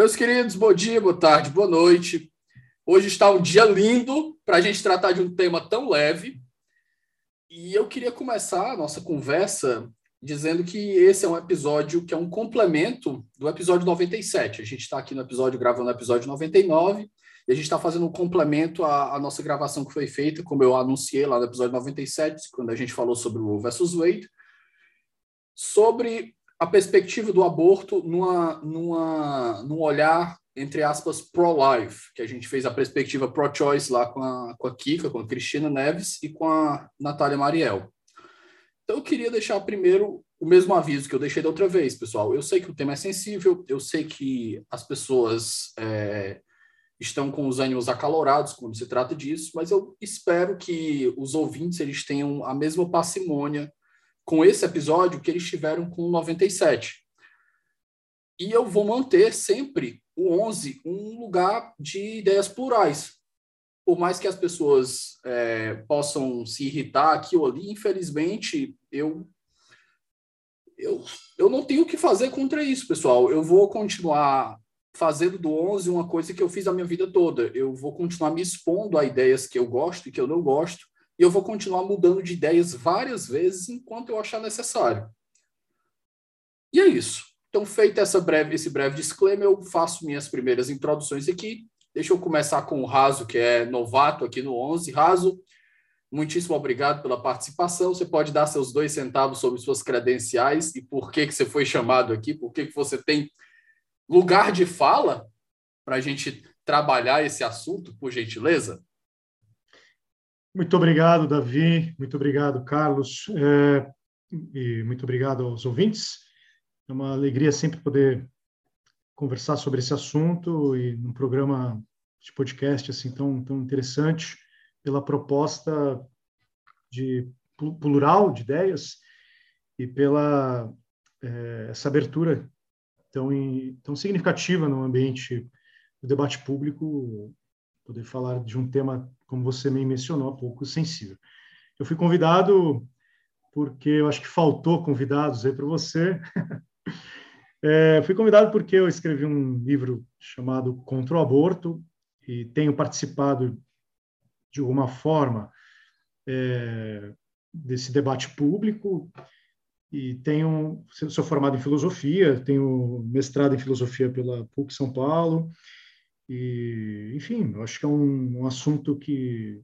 Meus queridos, bom dia, boa tarde, boa noite. Hoje está um dia lindo para a gente tratar de um tema tão leve. E eu queria começar a nossa conversa dizendo que esse é um episódio que é um complemento do episódio 97. A gente está aqui no episódio, gravando o episódio 99, e a gente está fazendo um complemento à, à, nossa gravação que foi feita, como eu anunciei lá no episódio 97, quando a gente falou sobre o versus Wade, sobre a perspectiva do aborto numa, numa, num olhar, entre aspas, pro-life, que a gente fez a perspectiva pro-choice lá com a, com a Kika, com a Cristina Neves e com a Natália Mariel. Então, eu queria deixar primeiro o mesmo aviso que eu deixei da outra vez, pessoal. Eu sei que o tema é sensível, eu sei que as pessoas é, estão com os ânimos acalorados quando se trata disso, mas eu espero que os ouvintes eles tenham a mesma parcimônia com esse episódio que eles tiveram com o 97. E eu vou manter sempre o 11 um lugar de ideias plurais. Por mais que as pessoas é, possam se irritar aqui ou ali, infelizmente, eu, eu, eu não tenho o que fazer contra isso, pessoal. Eu vou continuar fazendo do 11 uma coisa que eu fiz a minha vida toda. Eu vou continuar me expondo a ideias que eu gosto e que eu não gosto e eu vou continuar mudando de ideias várias vezes enquanto eu achar necessário. E é isso. Então, feito essa breve, esse breve disclaimer, eu faço minhas primeiras introduções aqui. Deixa eu começar com o Raso, que é novato aqui no 11. Raso, muitíssimo obrigado pela participação. Você pode dar seus dois centavos sobre suas credenciais e por que, que você foi chamado aqui, por que, que você tem lugar de fala para a gente trabalhar esse assunto, por gentileza? Muito obrigado, Davi. Muito obrigado, Carlos. É, e muito obrigado aos ouvintes. É uma alegria sempre poder conversar sobre esse assunto e num programa de podcast assim tão, tão interessante pela proposta de plural de ideias e pela é, essa abertura tão, tão significativa no ambiente do debate público poder falar de um tema, como você me mencionou há pouco, sensível. Eu fui convidado porque eu acho que faltou convidados aí para você. é, fui convidado porque eu escrevi um livro chamado Contra o Aborto e tenho participado de alguma forma é, desse debate público e tenho sou formado em filosofia, tenho mestrado em filosofia pela PUC São Paulo e, enfim, eu acho que é um, um assunto que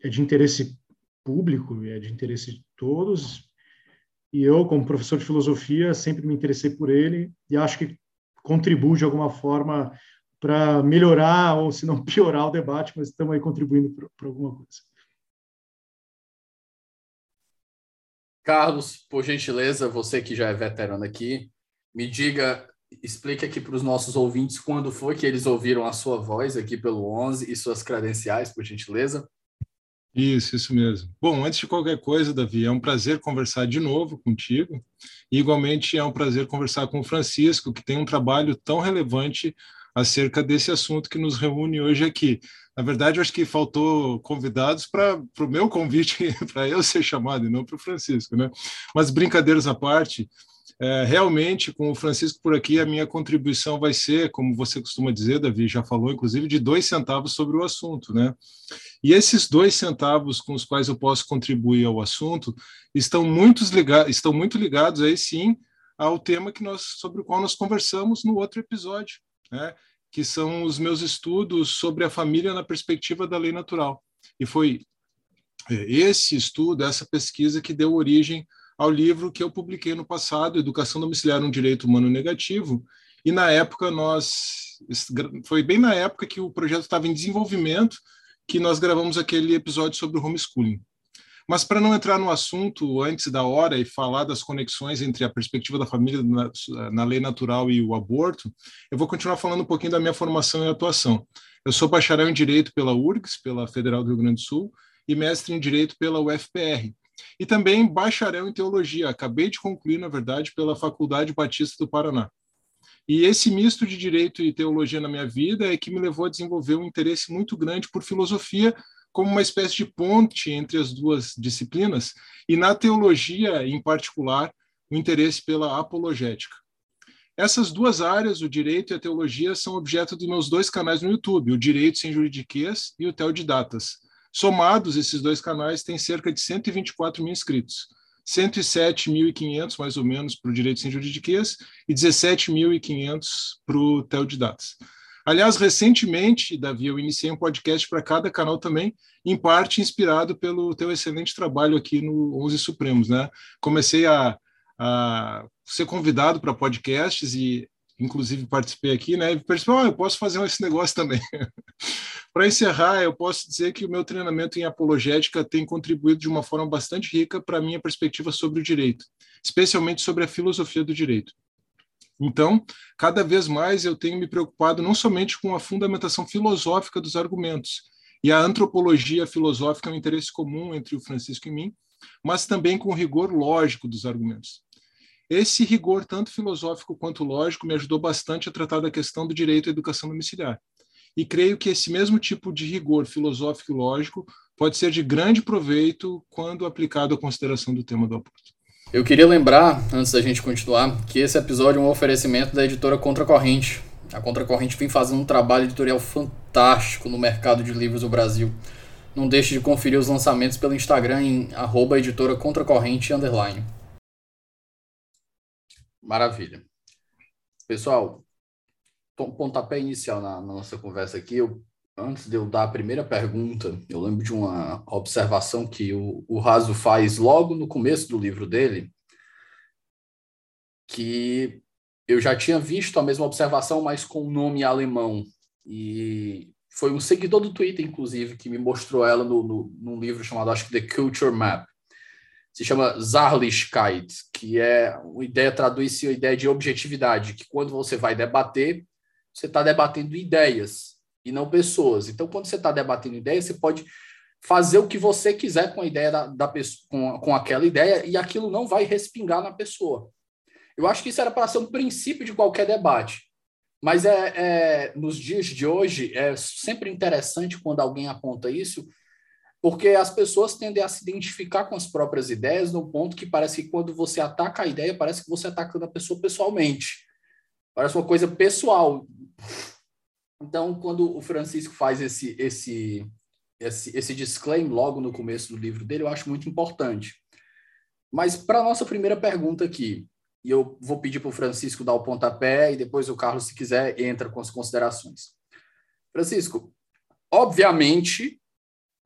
é de interesse público, é de interesse de todos. E eu, como professor de filosofia, sempre me interessei por ele e acho que contribui de alguma forma para melhorar ou, se não piorar, o debate, mas estamos aí contribuindo para alguma coisa. Carlos, por gentileza, você que já é veterano aqui, me diga explique aqui para os nossos ouvintes quando foi que eles ouviram a sua voz aqui pelo 11 e suas credenciais, por gentileza. Isso, isso mesmo. Bom, antes de qualquer coisa, Davi, é um prazer conversar de novo contigo. E, igualmente, é um prazer conversar com o Francisco, que tem um trabalho tão relevante acerca desse assunto que nos reúne hoje aqui. Na verdade, eu acho que faltou convidados para o meu convite, para eu ser chamado e não para o Francisco, né? Mas brincadeiras à parte, é, realmente, com o Francisco por aqui, a minha contribuição vai ser, como você costuma dizer, Davi, já falou, inclusive, de dois centavos sobre o assunto, né? E esses dois centavos com os quais eu posso contribuir ao assunto estão muito, ligados, estão muito ligados aí sim ao tema que nós, sobre o qual nós conversamos no outro episódio, né? que são os meus estudos sobre a família na perspectiva da lei natural. E foi é, esse estudo, essa pesquisa que deu origem ao livro que eu publiquei no passado, Educação Domiciliar, um Direito Humano Negativo, E na época nós foi bem na época que o projeto estava em desenvolvimento que nós gravamos aquele episódio sobre o homeschooling. Mas para não entrar no assunto antes da hora e falar das conexões entre a perspectiva da família na, na, lei natural e o aborto, eu vou continuar falando um pouquinho da minha formação e atuação. Eu sou bacharel em Direito pela URGS, pela Federal do Rio Grande do Sul, e mestre em Direito pela UFPR. E também bacharel em Teologia, acabei de concluir, na verdade, pela Faculdade Batista do Paraná. E esse misto de direito e teologia na minha vida é que me levou a desenvolver um interesse muito grande por filosofia, como uma espécie de ponte entre as duas disciplinas, e na teologia, em particular, o interesse pela apologética. Essas duas áreas, o direito e a teologia, são objeto dos meus dois canais no YouTube, o Direito Sem Juridiquês e o Teodidatas. Somados, esses dois canais têm cerca de 124 mil inscritos. 107.500, mais ou menos, para o Direito Sem Juridiquês e 17.500 para o Teodidatas. Aliás, recentemente, Davi, eu iniciei um podcast para cada canal também, em parte inspirado pelo teu excelente trabalho aqui no 11 Supremos, né? Comecei a, a ser convidado para podcasts e, inclusive, participei aqui, né? E percebi, oh, eu posso fazer esse negócio também. para encerrar, eu posso dizer que o meu treinamento em apologética tem contribuído de uma forma bastante rica para a minha perspectiva sobre o direito, especialmente sobre a filosofia do direito. Então, cada vez mais eu tenho me preocupado não somente com a fundamentação filosófica dos argumentos, e a antropologia filosófica é um interesse comum entre o Francisco e mim, mas também com o rigor lógico dos argumentos. Esse rigor, tanto filosófico quanto lógico, me ajudou bastante a tratar da questão do direito à educação domiciliar. E creio que esse mesmo tipo de rigor filosófico e lógico pode ser de grande proveito quando aplicado à consideração do tema do aborto. Eu queria lembrar, antes da gente continuar, que esse episódio é um oferecimento da editora Contracorrente. A Contracorrente vem fazendo um trabalho editorial fantástico no mercado de livros do Brasil. Não deixe de conferir os lançamentos pelo Instagram em arroba. Maravilha. Pessoal, pontapé inicial na, na nossa conversa aqui, eu antes de eu dar a primeira pergunta, eu lembro de uma observação que o, o Raso faz logo no começo do livro dele, que eu já tinha visto a mesma observação, mas com o nome alemão. E foi um seguidor do Twitter, inclusive, que me mostrou ela no, no, num livro chamado, acho que The Culture Map. Se chama Zarlichkeit, que é uma ideia, traduz-se a ideia de objetividade, que quando você vai debater, você está debatendo ideias e não pessoas. Então, quando você está debatendo ideias, você pode fazer o que você quiser com a ideia da, da com, com aquela ideia, e aquilo não vai respingar na pessoa. Eu acho que isso era para ser um princípio de qualquer debate. Mas é, é, nos dias de hoje é sempre interessante quando alguém aponta isso, porque as pessoas tendem a se identificar com as próprias ideias no ponto que parece que quando você ataca a ideia, parece que você está atacando a pessoa pessoalmente. Parece uma coisa pessoal. Então, quando o Francisco faz esse, esse, esse, esse disclaimer logo no começo do livro dele, eu acho muito importante. Mas para a nossa primeira pergunta aqui, e eu vou pedir para o Francisco dar o pontapé e depois o Carlos, se quiser, entra com as considerações. Francisco, obviamente,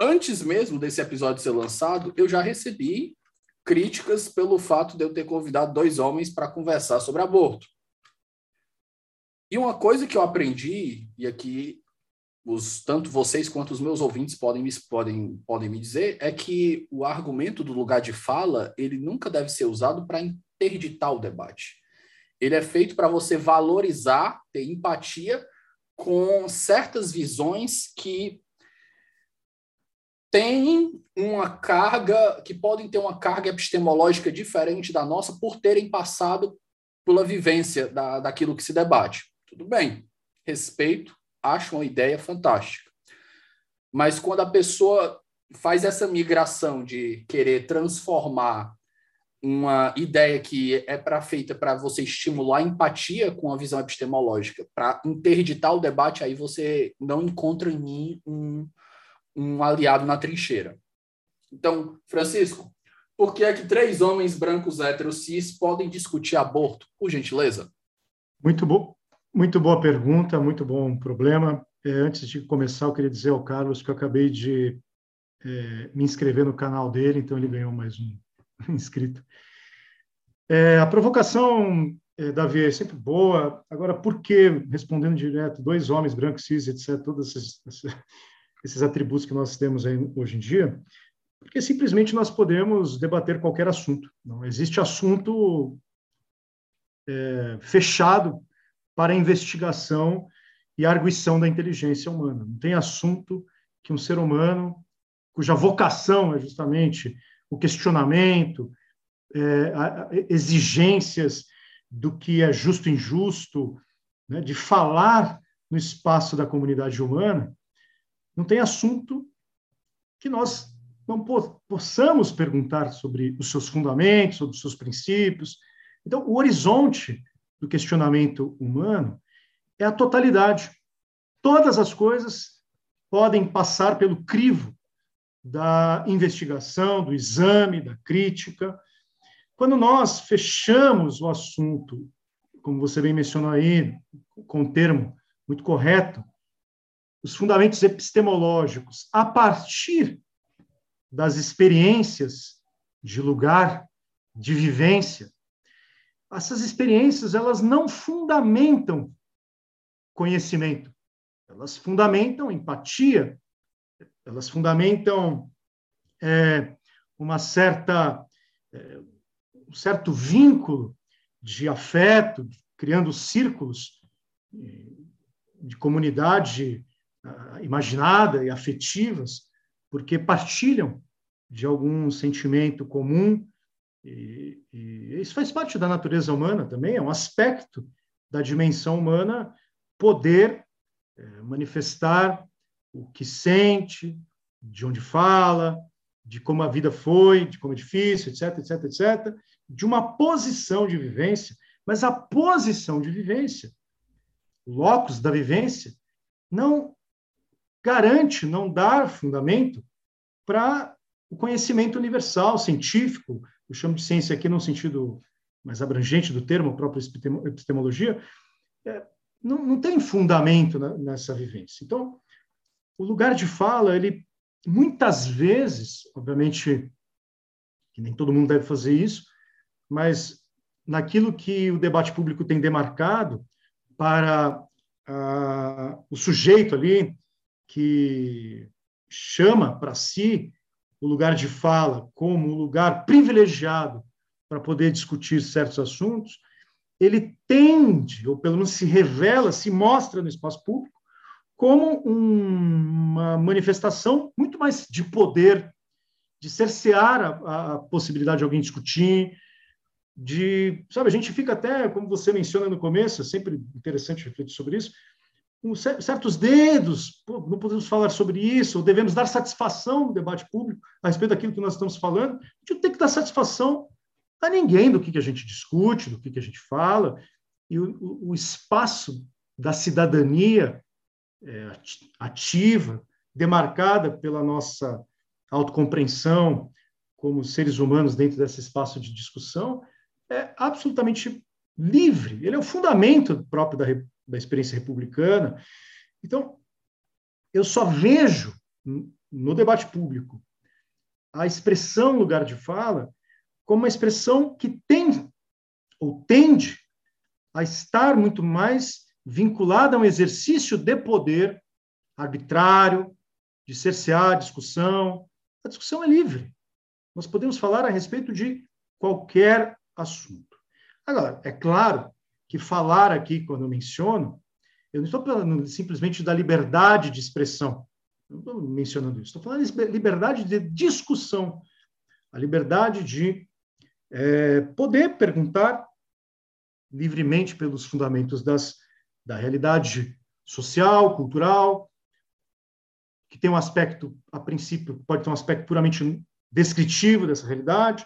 antes mesmo desse episódio ser lançado, eu já recebi críticas pelo fato de eu ter convidado dois homens para conversar sobre aborto. E uma coisa que eu aprendi, e aqui os, tanto vocês quanto os meus ouvintes podem, podem, podem me dizer, é que o argumento do lugar de fala, ele nunca deve ser usado para interditar o debate. Ele é feito para você valorizar, ter empatia com certas visões que têm uma carga, que podem ter uma carga epistemológica diferente da nossa por terem passado pela vivência da, daquilo que se debate. Tudo bem, respeito, acho uma ideia fantástica. Mas quando a pessoa faz essa migração de querer transformar uma ideia que é para feita para você estimular a empatia com a visão epistemológica, para interditar o debate, aí você não encontra em mim um, um aliado na trincheira. Então, Francisco, por que é que três homens brancos héteros cis podem discutir aborto, por gentileza? Muito bom. Muito boa pergunta, muito bom problema. É, antes de começar, eu queria dizer ao Carlos que eu acabei de é, me inscrever no canal dele, então ele ganhou mais um inscrito. É, a provocação é, Davi, é sempre boa. Agora, por que, respondendo direto, dois homens brancos, cis, etc., todos esses, esses atributos que nós temos hoje em dia? Porque simplesmente nós podemos debater qualquer assunto. Não existe assunto é, fechado para investigação e arguição da inteligência humana. Não tem assunto que um ser humano, cuja vocação é justamente o questionamento, é, exigências do que é justo e injusto, né, de falar no espaço da comunidade humana, não tem assunto que nós não possamos perguntar sobre os seus fundamentos, sobre os seus princípios. Então, o horizonte do questionamento humano é a totalidade. Todas as coisas podem passar pelo crivo da investigação, do exame, da crítica. Quando nós fechamos o assunto, como você bem mencionou aí, com um termo muito correto, os fundamentos epistemológicos, a partir das experiências de lugar, de vivência, essas experiências elas não fundamentam conhecimento, elas fundamentam empatia, elas fundamentam é, uma certa é, um certo vínculo de afeto, criando círculos é, de comunidade imaginada e afetivas, porque partilham de algum sentimento comum. E, e, isso faz parte da natureza humana também, é um aspecto da dimensão humana poder é, manifestar o que sente, de onde fala, de como a vida foi, de como é difícil, etc, etc, etc, de uma posição de vivência, mas a posição de vivência, o locus da vivência, não garante, não dar fundamento para o conhecimento universal, científico, eu chamo de ciência aqui no sentido mais abrangente do termo, a própria epistemologia, é, não, não, tem fundamento na, nessa vivência. Então, o lugar de fala, ele muitas vezes, obviamente, que nem todo mundo deve fazer isso, mas naquilo que o debate público tem demarcado para ah, o sujeito ali que chama para si o lugar de fala como um lugar privilegiado para poder discutir certos assuntos, ele tende, ou pelo menos se revela, se mostra no espaço público, como uma manifestação muito mais de poder, de cercear a, a possibilidade de alguém discutir, de, sabe, a gente fica até, como você menciona no começo, é sempre interessante refletir sobre isso, com certos dedos, não podemos falar sobre isso, devemos dar satisfação no debate público a respeito daquilo que nós estamos falando. A gente não tem que dar satisfação a ninguém do que, a gente discute, do que, que a gente fala, e o, o espaço da cidadania é, ativa, demarcada pela nossa autocompreensão como seres humanos dentro desse espaço de discussão, é absolutamente livre. Ele é o fundamento próprio da, da experiência republicana. Então, eu só vejo no debate público a expressão lugar de fala como uma expressão que tem ou tende a estar muito mais vinculada a um exercício de poder arbitrário, de cercear a discussão. A discussão é livre. Nós podemos falar a respeito de qualquer assunto. Agora, é claro que falar aqui, quando eu menciono, eu não estou falando simplesmente da liberdade de expressão, não estou mencionando isso, estou falando de liberdade de discussão, a liberdade de é, poder perguntar livremente pelos fundamentos das, da realidade social, cultural, que tem um aspecto, a princípio, pode ter um aspecto puramente descritivo dessa realidade,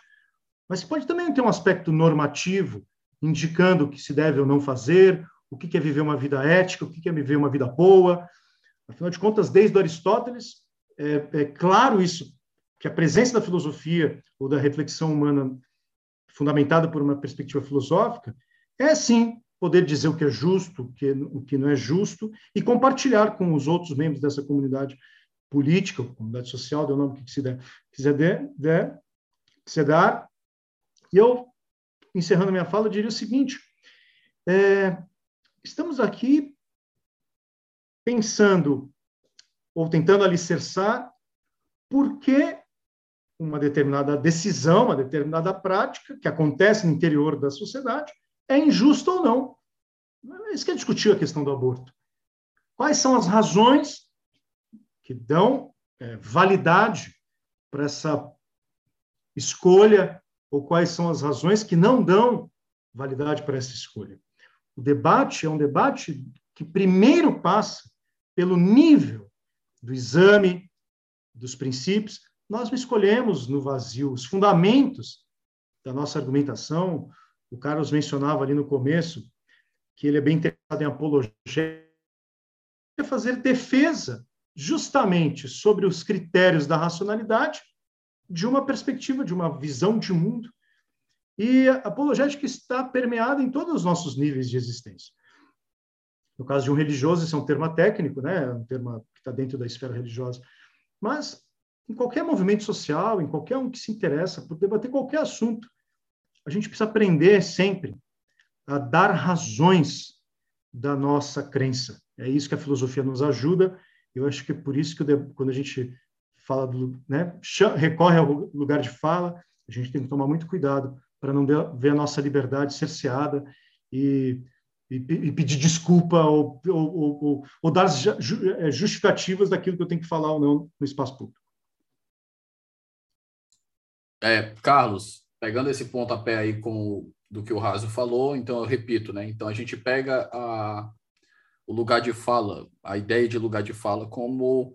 mas pode também ter um aspecto normativo, indicando o que se deve ou não fazer, o que é viver uma vida ética, o que é viver uma vida boa. Afinal de contas, desde Aristóteles, é, é claro isso, que a presença da filosofia ou da reflexão humana fundamentada por uma perspectiva filosófica é, sim, poder dizer o que é justo, o que, o que não é justo, e compartilhar com os outros membros dessa comunidade política, comunidade social, dê o nome que quiser, quiser, der, der, quiser dar. E eu encerrando minha fala, eu diria o seguinte: É, estamos aqui pensando ou tentando alicerçar por que uma determinada decisão, uma determinada prática que acontece no interior da sociedade é injusta ou não. Isso que é discutir a questão do aborto. Quais são as razões que dão é, validade para essa escolha ou quais são as razões que não dão validade para essa escolha? O debate é um debate que primeiro passa pelo nível do exame, dos princípios, nós escolhemos no vazio os fundamentos da nossa argumentação. O Carlos mencionava ali no começo que ele é bem interessado em apologia, é fazer defesa justamente sobre os critérios da racionalidade de uma perspectiva, de uma visão de mundo. E a apologética está permeada em todos os nossos níveis de existência. No caso de um religioso, isso é um termo técnico, né? um termo que está dentro da esfera religiosa. Mas em qualquer movimento social, em qualquer um que se interessa por debater qualquer assunto, a gente precisa aprender sempre a dar razões da nossa crença. É isso que a filosofia nos ajuda. Eu acho que é por isso que quando a gente fala do, né, recorre ao lugar de fala, a gente tem que tomar muito cuidado para não ver a nossa liberdade cerceada e e, e pedir desculpa ou, ou, ou, ou, dar é, justificativas daquilo que eu tenho que falar ou não no espaço público. É, Carlos, pegando esse pontapé aí com do que o Raso falou, então eu repito, né? Então a gente pega a, o lugar de fala, a ideia de lugar de fala como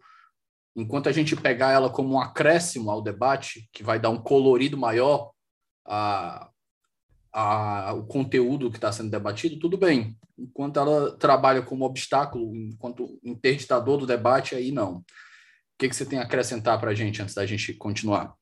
enquanto a gente pegar ela como um acréscimo ao debate, que vai dar um colorido maior a, a, o conteúdo que está sendo debatido, tudo bem. Enquanto ela trabalha como obstáculo, enquanto interditador do debate, aí não. O que, que você tem a acrescentar para a gente antes da gente continuar?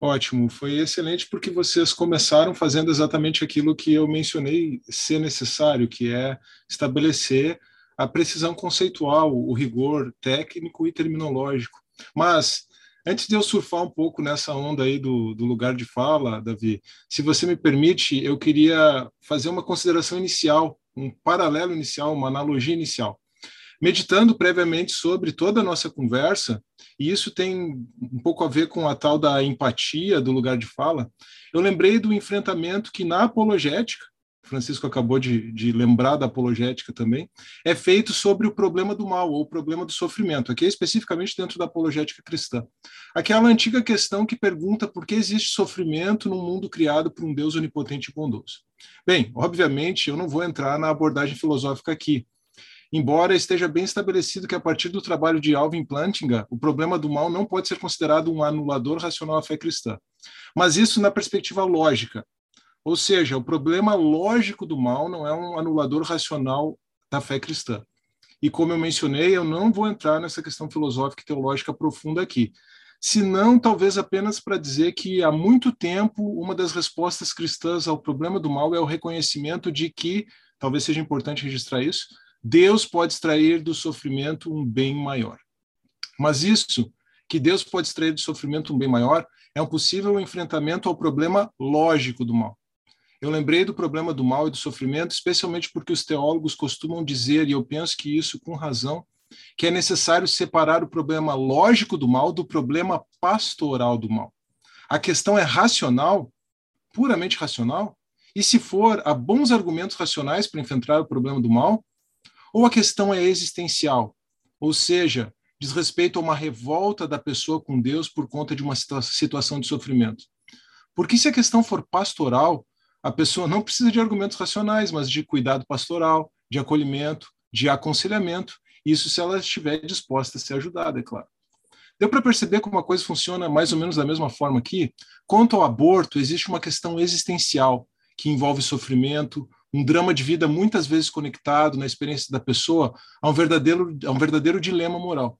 Ótimo, foi excelente porque vocês começaram fazendo exatamente aquilo que eu mencionei ser necessário, que é estabelecer a precisão conceitual, o rigor técnico e terminológico. Mas Antes de eu surfar um pouco nessa onda aí do, do lugar de fala, Davi, se você me permite, eu queria fazer uma consideração inicial, um paralelo inicial, uma analogia inicial. Meditando previamente sobre toda a nossa conversa, e isso tem um pouco a ver com a tal da empatia do lugar de fala, eu lembrei do enfrentamento que na apologética, Francisco acabou de, de, lembrar da apologética também, é feito sobre o problema do mal, ou o problema do sofrimento, aqui especificamente dentro da apologética cristã. Aquela antiga questão que pergunta por que existe sofrimento num mundo criado por um Deus onipotente e bondoso. Bem, obviamente, eu não vou entrar na abordagem filosófica aqui, embora esteja bem estabelecido que a partir do trabalho de Alvin Plantinga, o problema do mal não pode ser considerado um anulador racional à fé cristã. Mas isso na perspectiva lógica, ou seja, o problema lógico do mal não é um anulador racional da fé cristã. E como eu mencionei, eu não vou entrar nessa questão filosófica e teológica profunda aqui, senão talvez apenas para dizer que há muito tempo uma das respostas cristãs ao problema do mal é o reconhecimento de que, talvez seja importante registrar isso, Deus pode extrair do sofrimento um bem maior. Mas isso, que Deus pode extrair do sofrimento um bem maior, é um possível enfrentamento ao problema lógico do mal. Eu lembrei do problema do mal e do sofrimento, especialmente porque os teólogos costumam dizer, e eu penso que isso com razão, que é necessário separar o problema lógico do mal do problema pastoral do mal. A questão é racional, puramente racional, e se for, há bons argumentos racionais para enfrentar o problema do mal, ou a questão é existencial, ou seja, diz respeito a uma revolta da pessoa com Deus por conta de uma situação de sofrimento. Porque se a questão for pastoral, a pessoa não precisa de argumentos racionais, mas de cuidado pastoral, de acolhimento, de aconselhamento, isso se ela estiver disposta a ser ajudada, é claro. Deu para perceber como a coisa funciona mais ou menos da mesma forma aqui? Quanto ao aborto, existe uma questão existencial que envolve sofrimento, um drama de vida muitas vezes conectado na experiência da pessoa a um verdadeiro, a um verdadeiro dilema moral.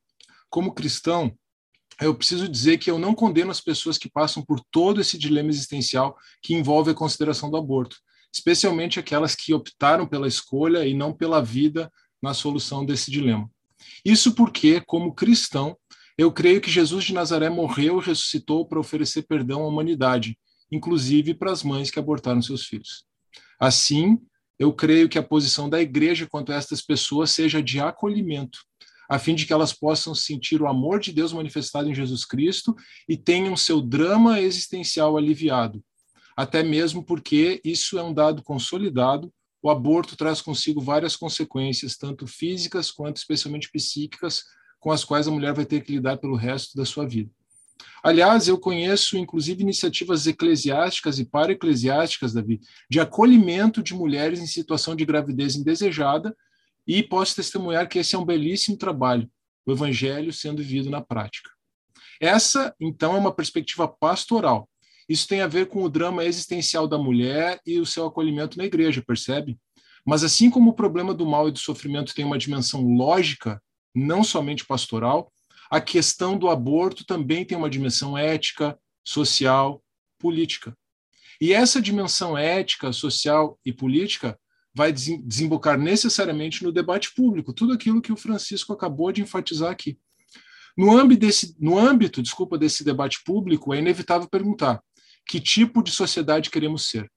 Como cristão, eu preciso dizer que eu não condeno as pessoas que passam por todo esse dilema existencial que envolve a consideração do aborto, especialmente aquelas que optaram pela escolha e não pela vida na solução desse dilema. Isso porque, como cristão, eu creio que Jesus de Nazaré morreu e ressuscitou para oferecer perdão à humanidade, inclusive para as mães que abortaram seus filhos. Assim, eu creio que a posição da igreja quanto a estas pessoas seja de acolhimento, a fim de que elas possam sentir o amor de Deus manifestado em Jesus Cristo e tenham seu drama existencial aliviado. Até mesmo porque isso é um dado consolidado, o aborto traz consigo várias consequências, tanto físicas quanto especialmente psíquicas, com as quais a mulher vai ter que lidar pelo resto da sua vida. Aliás, eu conheço inclusive iniciativas eclesiásticas e para-eclesiásticas, Davi, de acolhimento de mulheres em situação de gravidez indesejada e posso testemunhar que esse é um belíssimo trabalho, o evangelho sendo vivido na prática. Essa, então, é uma perspectiva pastoral. Isso tem a ver com o drama existencial da mulher e o seu acolhimento na igreja, percebe? Mas assim como o problema do mal e do sofrimento tem uma dimensão lógica, não somente pastoral, a questão do aborto também tem uma dimensão ética, social, política. E essa dimensão ética, social e política vai desembocar necessariamente no debate público, tudo aquilo que o Francisco acabou de enfatizar aqui. No âmbito desse, no âmbito, desculpa, desse debate público, é inevitável perguntar que tipo de sociedade queremos ser?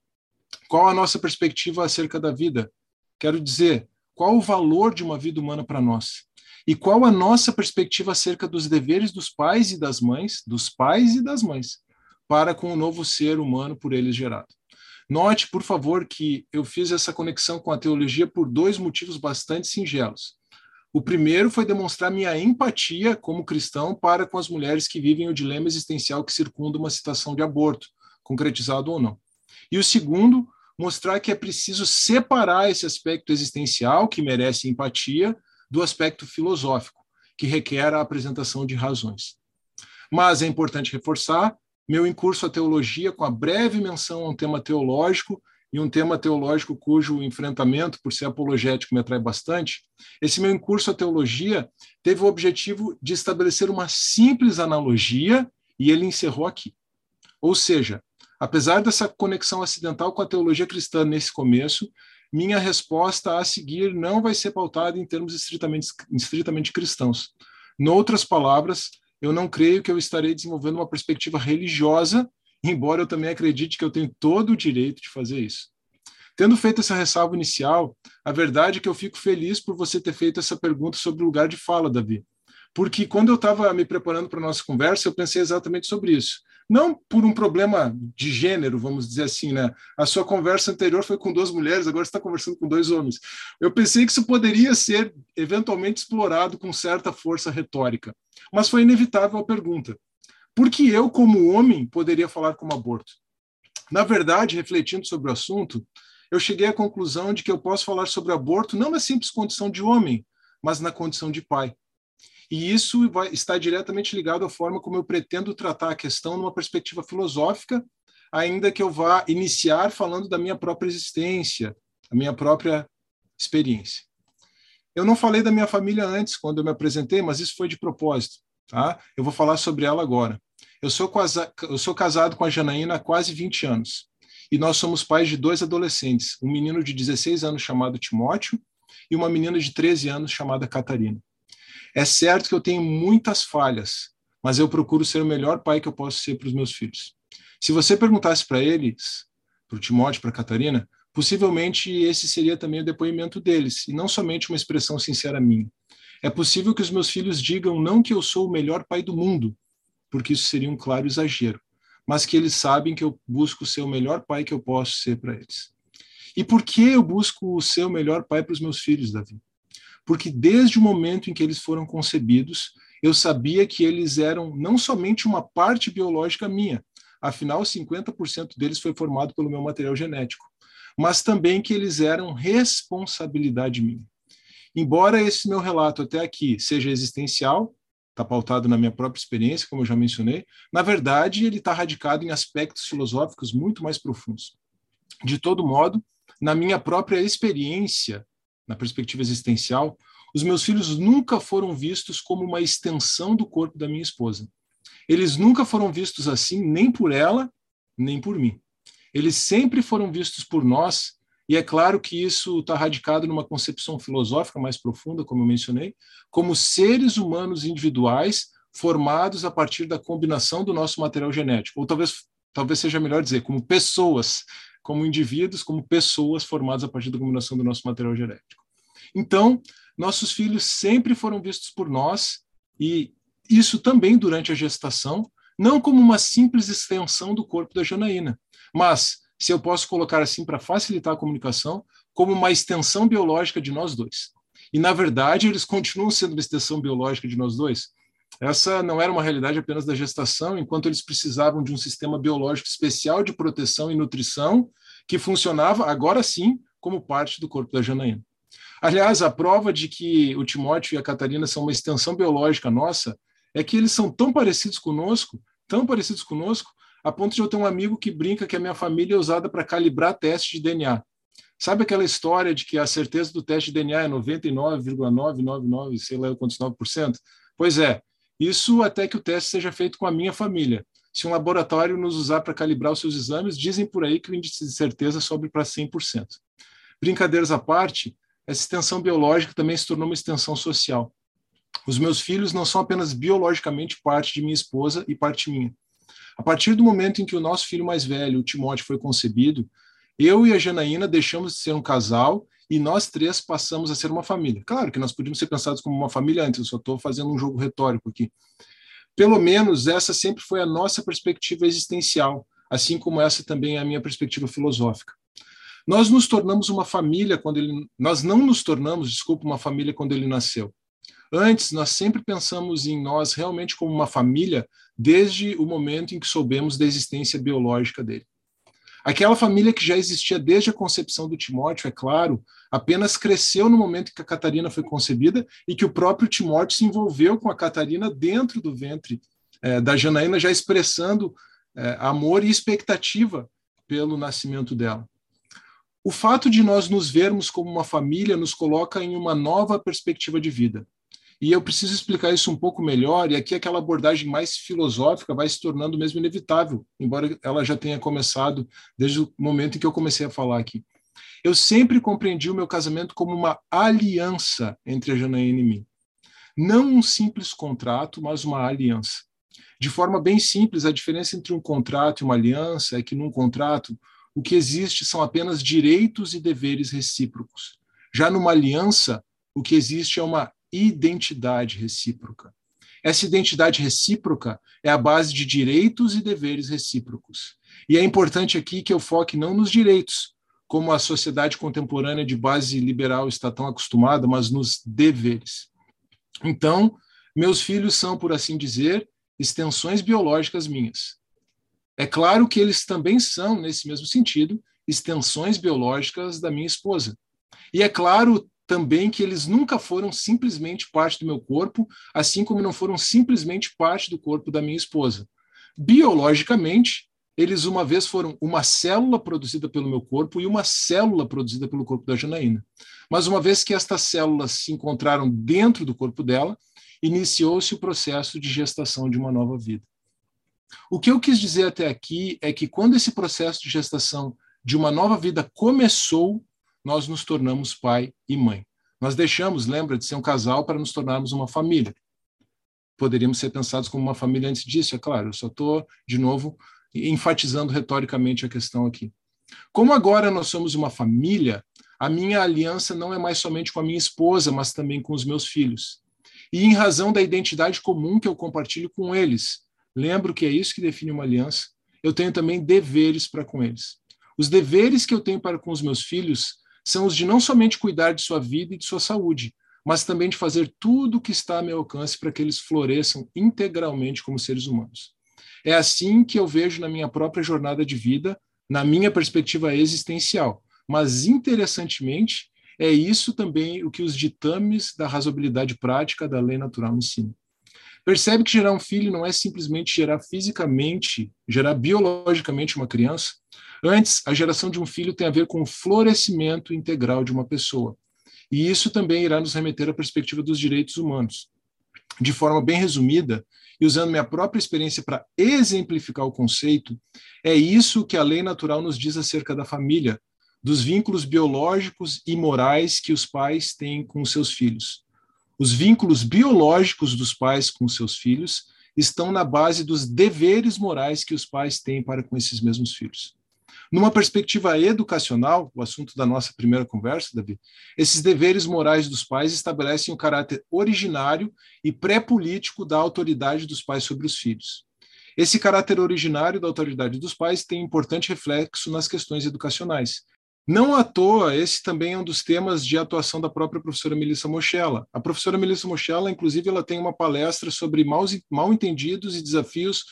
Qual a nossa perspectiva acerca da vida? Quero dizer, qual o valor de uma vida humana para nós? E qual a nossa perspectiva acerca dos deveres dos pais e das mães, dos pais e das mães, para com o novo ser humano por eles gerado? Note, por favor, que eu fiz essa conexão com a teologia por dois motivos bastante singelos. O primeiro foi demonstrar minha empatia como cristão para com as mulheres que vivem o dilema existencial que circunda uma situação de aborto, concretizado ou não. E o segundo, mostrar que é preciso separar esse aspecto existencial, que merece empatia, do aspecto filosófico, que requer a apresentação de razões. Mas é importante reforçar meu incurso à teologia com a breve menção a um tema teológico e um tema teológico cujo enfrentamento, por ser apologético, me atrai bastante, esse meu incurso à teologia teve o objetivo de estabelecer uma simples analogia e ele encerrou aqui. Ou seja, apesar dessa conexão acidental com a teologia cristã nesse começo, minha resposta a seguir não vai ser pautada em termos estritamente, estritamente cristãos. Noutras palavras, eu não creio que eu estarei desenvolvendo uma perspectiva religiosa, embora eu também acredite que eu tenho todo o direito de fazer isso. Tendo feito essa ressalva inicial, a verdade é que eu fico feliz por você ter feito essa pergunta sobre o lugar de fala, Davi. Porque quando eu estava me preparando para a nossa conversa, eu pensei exatamente sobre isso. Não por um problema de gênero, vamos dizer assim, né? A sua conversa anterior foi com duas mulheres, agora está conversando com dois homens. Eu pensei que isso poderia ser eventualmente explorado com certa força retórica. Mas foi inevitável a pergunta: por que eu, como homem, poderia falar como aborto? Na verdade, refletindo sobre o assunto, eu cheguei à conclusão de que eu posso falar sobre aborto não na simples condição de homem, mas na condição de pai. E isso vai, está diretamente ligado à forma como eu pretendo tratar a questão numa perspectiva filosófica, ainda que eu vá iniciar falando da minha própria existência, a minha própria experiência. Eu não falei da minha família antes, quando eu me apresentei, mas isso foi de propósito. Tá? Eu vou falar sobre ela agora. Eu sou, eu sou casado com a Janaína há quase 20 anos. E nós somos pais de dois adolescentes, um menino de 16 anos chamado Timóteo e uma menina de 13 anos chamada Catarina. É certo que eu tenho muitas falhas, mas eu procuro ser o melhor pai que eu posso ser para os meus filhos. Se você perguntasse para eles, para o Timóteo, para a Catarina, possivelmente esse seria também o depoimento deles, e não somente uma expressão sincera minha. É possível que os meus filhos digam não que eu sou o melhor pai do mundo, porque isso seria um claro exagero, mas que eles sabem que eu busco ser o melhor pai que eu posso ser para eles. E por que eu busco ser o melhor pai para os meus filhos, Davi? Porque desde o momento em que eles foram concebidos, eu sabia que eles eram não somente uma parte biológica minha, afinal 50% deles foi formado pelo meu material genético, mas também que eles eram responsabilidade minha. Embora esse meu relato até aqui seja existencial, está pautado na minha própria experiência, como eu já mencionei, na verdade ele está radicado em aspectos filosóficos muito mais profundos. De todo modo, na minha própria experiência, na perspectiva existencial, os meus filhos nunca foram vistos como uma extensão do corpo da minha esposa. Eles nunca foram vistos assim, nem por ela, nem por mim. Eles sempre foram vistos por nós, e é claro que isso está radicado numa concepção filosófica mais profunda, como eu mencionei, como seres humanos individuais formados a partir da combinação do nosso material genético, ou talvez, talvez seja melhor dizer, como pessoas como indivíduos, como pessoas formadas a partir da combinação do nosso material genético. Então, nossos filhos sempre foram vistos por nós, e isso também durante a gestação, não como uma simples extensão do corpo da Janaína, mas, se eu posso colocar assim para facilitar a comunicação, como uma extensão biológica de nós dois. E, na verdade, eles continuam sendo uma extensão biológica de nós dois. Essa não era uma realidade apenas da gestação, enquanto eles precisavam de um sistema biológico especial de proteção e nutrição que funcionava, agora sim, como parte do corpo da Janaína. Aliás, a prova de que o Timóteo e a Catarina são uma extensão biológica nossa é que eles são tão parecidos conosco, tão parecidos conosco, a ponto de eu ter um amigo que brinca que a minha família é usada para calibrar teste de DNA. Sabe aquela história de que a certeza do teste de DNA é 99,999, sei lá quantos 9%? Pois é, isso até que o teste seja feito com a minha família. Se um laboratório nos usar para calibrar os seus exames, dizem por aí que o índice de certeza sobe para 100%. Brincadeiras à parte, essa extensão biológica também se tornou uma extensão social. Os meus filhos não são apenas biologicamente parte de minha esposa e parte minha. A partir do momento em que o nosso filho mais velho, o Timóteo, foi concebido, eu e a Janaína deixamos de ser um casal e nós três passamos a ser uma família. Claro que nós podíamos ser pensados como uma família antes, eu só estou fazendo um jogo retórico aqui. Pelo menos essa sempre foi a nossa perspectiva existencial, assim como essa também é a minha perspectiva filosófica. Nós nos tornamos uma família quando ele. Nós não nos tornamos, desculpa, uma família quando ele nasceu. Antes, nós sempre pensamos em nós realmente como uma família desde o momento em que soubemos da existência biológica dele. Aquela família que já existia desde a concepção do Timóteo, é claro, apenas cresceu no momento que a Catarina foi concebida e que o próprio Timóteo se envolveu com a Catarina dentro do ventre é, da Janaína, já expressando é, amor e expectativa pelo nascimento dela. O fato de nós nos vermos como uma família nos coloca em uma nova perspectiva de vida. E eu preciso explicar isso um pouco melhor, e aqui aquela abordagem mais filosófica vai se tornando mesmo inevitável, embora ela já tenha começado desde o momento em que eu comecei a falar aqui. Eu sempre compreendi o meu casamento como uma aliança entre a Janaína e mim. Não um simples contrato, mas uma aliança. De forma bem simples, a diferença entre um contrato e uma aliança é que num contrato o que existe são apenas direitos e deveres recíprocos. Já numa aliança, o que existe é uma identidade recíproca. Essa identidade recíproca é a base de direitos e deveres recíprocos. E é importante aqui que eu foque não nos direitos, como a sociedade contemporânea de base liberal está tão acostumada, mas nos deveres. Então, meus filhos são, por assim dizer, extensões biológicas minhas. É claro que eles também são, nesse mesmo sentido, extensões biológicas da minha esposa. E é claro também que eles nunca foram simplesmente parte do meu corpo, assim como não foram simplesmente parte do corpo da minha esposa. Biologicamente, eles uma vez foram uma célula produzida pelo meu corpo e uma célula produzida pelo corpo da Janaína. Mas uma vez que estas células se encontraram dentro do corpo dela, iniciou-se o processo de gestação de uma nova vida. O que eu quis dizer até aqui é que quando esse processo de gestação de uma nova vida começou, nós nos tornamos pai e mãe. Nós deixamos, lembra, de ser um casal para nos tornarmos uma família. Poderíamos ser pensados como uma família antes disso, é claro, eu só estou, de novo, enfatizando retoricamente a questão aqui. Como agora nós somos uma família, a minha aliança não é mais somente com a minha esposa, mas também com os meus filhos. E em razão da identidade comum que eu compartilho com eles, lembro que é isso que define uma aliança, eu tenho também deveres para com eles. Os deveres que eu tenho para com os meus filhos são os de não somente cuidar de sua vida e de sua saúde, mas também de fazer tudo o que está a meu alcance para que eles floresçam integralmente como seres humanos. É assim que eu vejo na minha própria jornada de vida, na minha perspectiva existencial. Mas, interessantemente, é isso também o que os ditames da razoabilidade prática da lei natural ensinam. Percebe que gerar um filho não é simplesmente gerar fisicamente, gerar biologicamente uma criança, Antes, a geração de um filho tem a ver com o florescimento integral de uma pessoa. E isso também irá nos remeter à perspectiva dos direitos humanos. De forma bem resumida, e usando minha própria experiência para exemplificar o conceito, é isso que a lei natural nos diz acerca da família, dos vínculos biológicos e morais que os pais têm com seus filhos. Os vínculos biológicos dos pais com seus filhos estão na base dos deveres morais que os pais têm para com esses mesmos filhos. Numa perspectiva educacional, o assunto da nossa primeira conversa, Davi, esses deveres morais dos pais estabelecem o caráter originário e pré-político da autoridade dos pais sobre os filhos. Esse caráter originário da autoridade dos pais tem importante reflexo nas questões educacionais. Não à toa, esse também é um dos temas de atuação da própria professora Melissa Mochella. A professora Melissa Mochella, inclusive, ela tem uma palestra sobre mal entendidos e desafios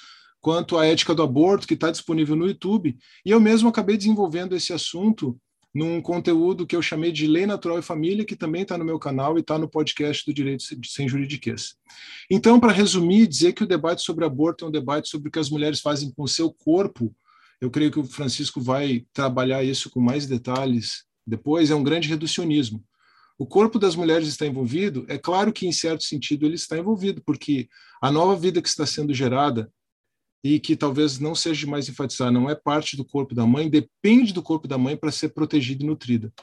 quanto à ética do aborto, que está disponível no YouTube, e eu mesmo acabei desenvolvendo esse assunto num conteúdo que eu chamei de Lei Natural e Família, que também está no meu canal e está no podcast do Direito Sem Juridiquês. Então, para resumir, dizer que o debate sobre aborto é um debate sobre o que as mulheres fazem com o seu corpo, eu creio que o Francisco vai trabalhar isso com mais detalhes depois, é um grande reducionismo. O corpo das mulheres está envolvido? É claro que, em certo sentido, ele está envolvido, porque a nova vida que está sendo gerada e que talvez não seja mais enfatizar, não é parte do corpo da mãe, depende do corpo da mãe para ser protegida e nutrida.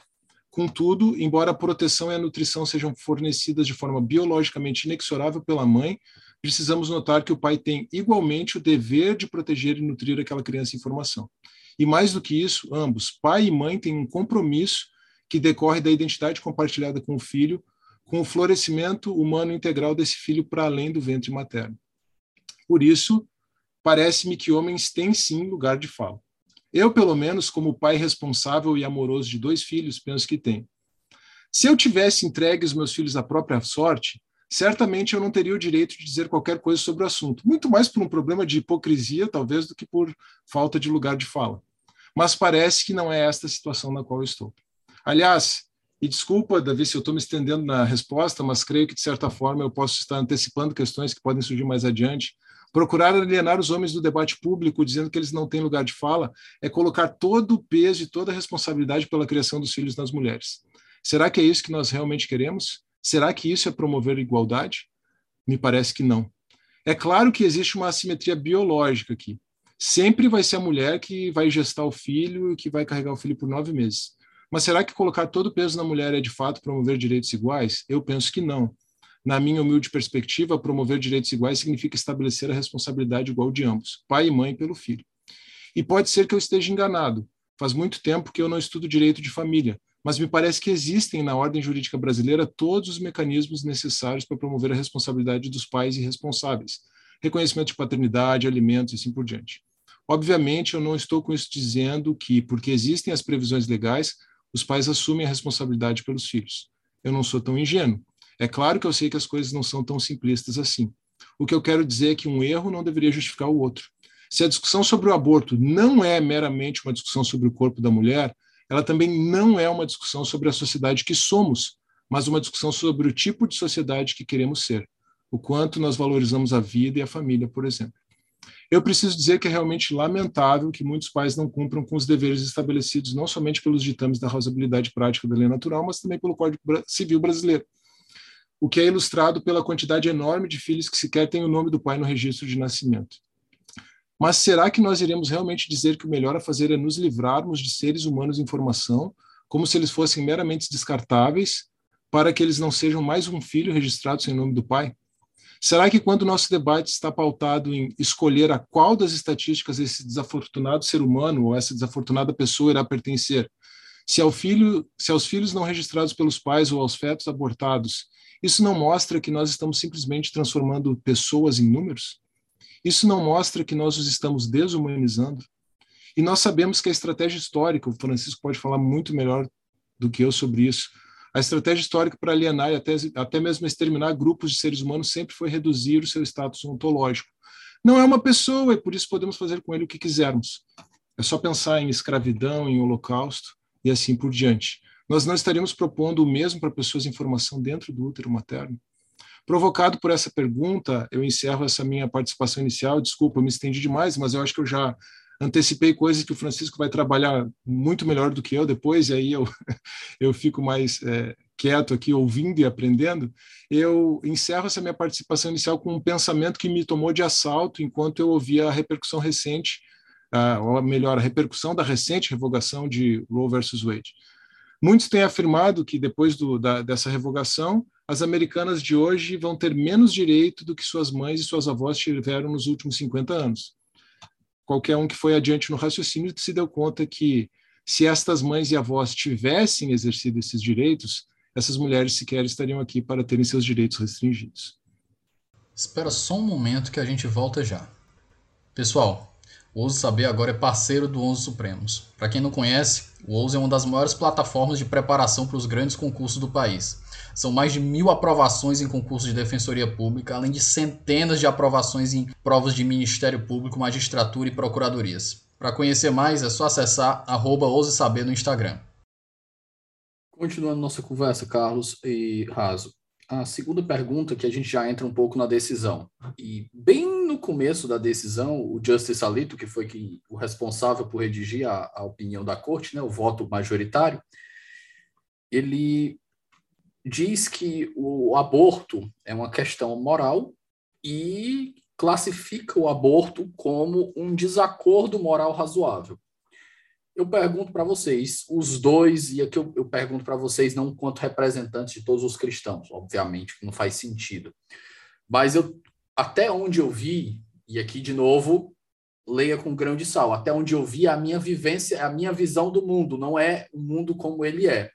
Contudo, embora a proteção e a nutrição sejam fornecidas de forma biologicamente inexorável pela mãe, precisamos notar que o pai tem igualmente o dever de proteger e nutrir aquela criança em formação. E mais do que isso, ambos, pai e mãe, têm um compromisso que decorre da identidade compartilhada com o filho, com o florescimento humano integral desse filho para além do ventre materno. Por isso, parece-me que homens têm sim lugar de fala. Eu, pelo menos, como pai responsável e amoroso de dois filhos, penso que tenho. Se eu tivesse entregue os meus filhos à própria sorte, certamente eu não teria o direito de dizer qualquer coisa sobre o assunto, muito mais por um problema de hipocrisia, talvez, do que por falta de lugar de fala. Mas parece que não é esta a situação na qual estou. Aliás, e desculpa, Davi, se eu estou me estendendo na resposta, mas creio que, de certa forma, eu posso estar antecipando questões que podem surgir mais adiante, Procurar alienar os homens do debate público, dizendo que eles não têm lugar de fala, é colocar todo o peso e toda a responsabilidade pela criação dos filhos nas mulheres. Será que é isso que nós realmente queremos? Será que isso é promover igualdade? Me parece que não. É claro que existe uma assimetria biológica aqui. Sempre vai ser a mulher que vai gestar o filho e que vai carregar o filho por nove meses. Mas será que colocar todo o peso na mulher é de fato promover direitos iguais? Eu penso que não. Na minha humilde perspectiva, promover direitos iguais significa estabelecer a responsabilidade igual de ambos, pai e mãe pelo filho. E pode ser que eu esteja enganado. Faz muito tempo que eu não estudo direito de família, mas me parece que existem na ordem jurídica brasileira todos os mecanismos necessários para promover a responsabilidade dos pais e responsáveis, reconhecimento de paternidade, alimentos e assim por diante. Obviamente, eu não estou com isso dizendo que, porque existem as previsões legais, os pais assumem a responsabilidade pelos filhos. Eu não sou tão ingênuo. É claro que eu sei que as coisas não são tão simplistas assim. O que eu quero dizer é que um erro não deveria justificar o outro. Se a discussão sobre o aborto não é meramente uma discussão sobre o corpo da mulher, ela também não é uma discussão sobre a sociedade que somos, mas uma discussão sobre o tipo de sociedade que queremos ser, o quanto nós valorizamos a vida e a família, por exemplo. Eu preciso dizer que é realmente lamentável que muitos pais não cumpram com os deveres estabelecidos não somente pelos ditames da razoabilidade prática da lei natural, mas também pelo Código Civil brasileiro o que é ilustrado pela quantidade enorme de filhos que sequer têm o nome do pai no registro de nascimento. Mas será que nós iremos realmente dizer que o melhor a fazer é nos livrarmos de seres humanos em formação, como se eles fossem meramente descartáveis, para que eles não sejam mais um filho registrado sem nome do pai? Será que quando nosso debate está pautado em escolher a qual das estatísticas esse desafortunado ser humano ou essa desafortunada pessoa irá pertencer, se, ao filho, se aos filhos não registrados pelos pais ou aos fetos abortados, isso não mostra que nós estamos simplesmente transformando pessoas em números? Isso não mostra que nós os estamos desumanizando? E nós sabemos que a estratégia histórica, o Francisco pode falar muito melhor do que eu sobre isso, a estratégia histórica para alienar e até, até mesmo exterminar grupos de seres humanos sempre foi reduzir o seu status ontológico. Não é uma pessoa, e por isso podemos fazer com ele o que quisermos. É só pensar em escravidão, em holocausto e assim por diante nós não estaríamos propondo o mesmo para pessoas em formação dentro do útero materno? Provocado por essa pergunta, eu encerro essa minha participação inicial. Desculpa, eu me estendi demais, mas eu acho que eu já antecipei coisas que o Francisco vai trabalhar muito melhor do que eu depois, e aí eu, eu fico mais é, quieto aqui, ouvindo e aprendendo. Eu encerro essa minha participação inicial com um pensamento que me tomou de assalto enquanto eu ouvia a repercussão recente, ou melhor, a repercussão da recente revogação de Roe versus Wade. Muitos têm afirmado que depois do, da, dessa revogação, as americanas de hoje vão ter menos direito do que suas mães e suas avós tiveram nos últimos 50 anos. qualquer um que foi adiante no raciocínio se deu conta que se estas mães e avós tivessem exercido esses direitos, essas mulheres sequer estariam aqui para terem seus direitos restringidos. Espera só um momento que a gente volta já. Pessoal, o Ouso Saber agora é parceiro do Onze Supremos. Para quem não conhece, o Ouso é uma das maiores plataformas de preparação para os grandes concursos do país. São mais de mil aprovações em concursos de defensoria pública, além de centenas de aprovações em provas de Ministério Público, magistratura e procuradorias. Para conhecer mais, é só acessar arroba Saber no Instagram. Continuando nossa conversa, Carlos e Raso. A segunda pergunta, que a gente já entra um pouco na decisão. E bem no começo da decisão, o Justice Alito, que foi que, o responsável por redigir a, a opinião da corte, né, o voto majoritário, ele diz que o aborto é uma questão moral e classifica o aborto como um desacordo moral razoável. Eu pergunto para vocês, os dois, e aqui eu, eu pergunto para vocês, não quanto representantes de todos os cristãos, obviamente, não faz sentido. Mas eu, até onde eu vi, e aqui de novo, leia com grão de sal, até onde eu vi a minha vivência, a minha visão do mundo, não é o mundo como ele é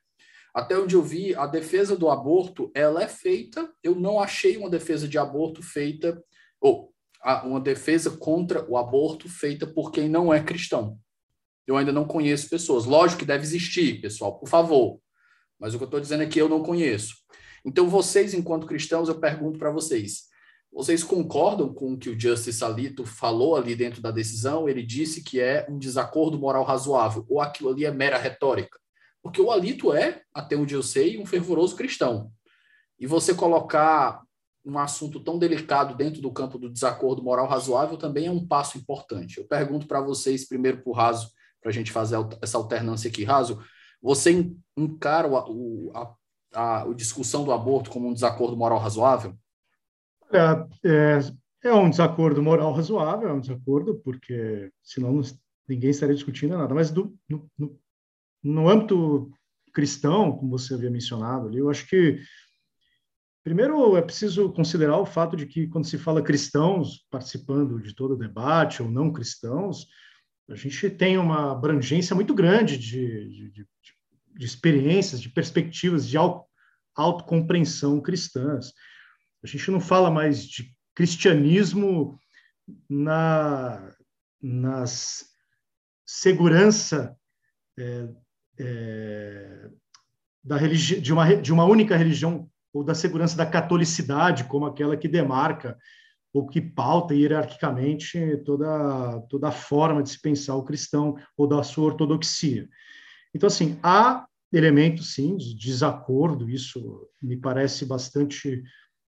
até onde eu vi, a defesa do aborto, ela é feita, eu não achei uma defesa de aborto feita, ou uma defesa contra o aborto feita por quem não é cristão. Eu ainda não conheço pessoas. Lógico que deve existir, pessoal, por favor. Mas o que eu estou dizendo é que eu não conheço. Então, vocês, enquanto cristãos, eu pergunto para vocês: vocês concordam com o que o Justice Alito falou ali dentro da decisão? Ele disse que é um desacordo moral razoável, ou aquilo ali é mera retórica? Porque o Alito é, até onde eu sei, um fervoroso cristão. E você colocar um assunto tão delicado dentro do campo do desacordo moral razoável também é um passo importante. Eu pergunto para vocês, primeiro para o Raso, para a gente fazer essa alternância aqui. Raso, você encara o, a, a, a discussão do aborto como um desacordo moral razoável? É, é, é, um desacordo moral razoável, é um desacordo, porque senão ninguém estaria discutindo nada. Mas do, no, no, no âmbito cristão, como você havia mencionado ali, eu acho que primeiro é preciso considerar o fato de que quando se fala cristãos participando de todo o debate ou não cristãos, a gente tem uma abrangência muito grande de, de, de, de experiências, de perspectivas de autocompreensão cristãs. A gente não fala mais de cristianismo na nas segurança é, é, da religi de, uma, de uma única religião ou da segurança da catolicidade como aquela que demarca ou que pauta hierarquicamente toda, toda a forma de se pensar o cristão ou da sua ortodoxia. Então, assim, há elementos, sim, de desacordo, isso me parece bastante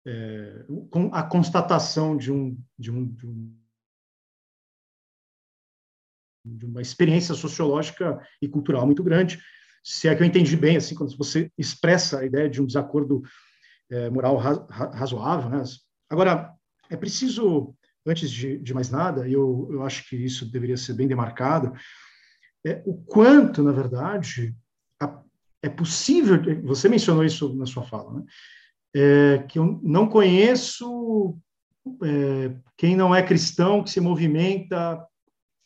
é, com a constatação de um, de um, de um de uma experiência sociológica e cultural muito grande. Se é que eu entendi bem, assim, quando você expressa a ideia de um desacordo é, moral razoável. Né? Agora, é preciso, antes de, de mais nada, e eu, eu acho que isso deveria ser bem demarcado, é, o quanto, na verdade, a, é possível, você mencionou isso na sua fala, né? É, que eu não conheço é, quem não é cristão que se movimenta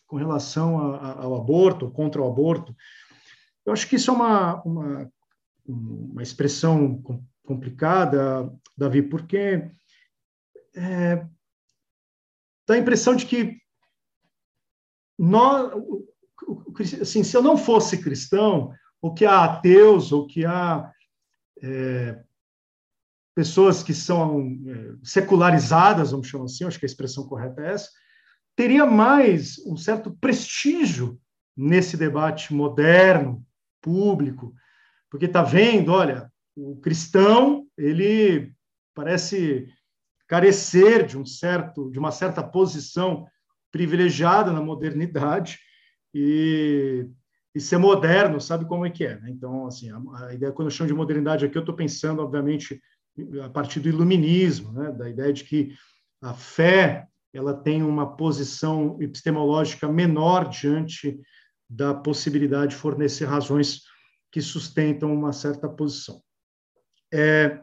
com relação a, a, ao aborto, contra o aborto. Eu acho que isso é uma, uma, uma expressão complicada, Davi, porque é, dá a impressão de que nós, assim, se eu não fosse cristão, ou que há ateus, ou que há é, pessoas que são é, secularizadas, vamos chamar assim, acho que a expressão correta é essa, teria mais um certo prestígio nesse debate moderno, público, porque está vendo, olha, o cristão ele parece carecer de um certo, de uma certa posição privilegiada na modernidade e, e ser moderno, sabe como é que é? Né? Então, assim, a, a, ideia quando eu chamo de modernidade aqui, eu estou pensando, obviamente, a partir do iluminismo, né? da ideia de que a fé ela tem uma posição epistemológica menor diante da possibilidade de fornecer razões que sustentam uma certa posição. É,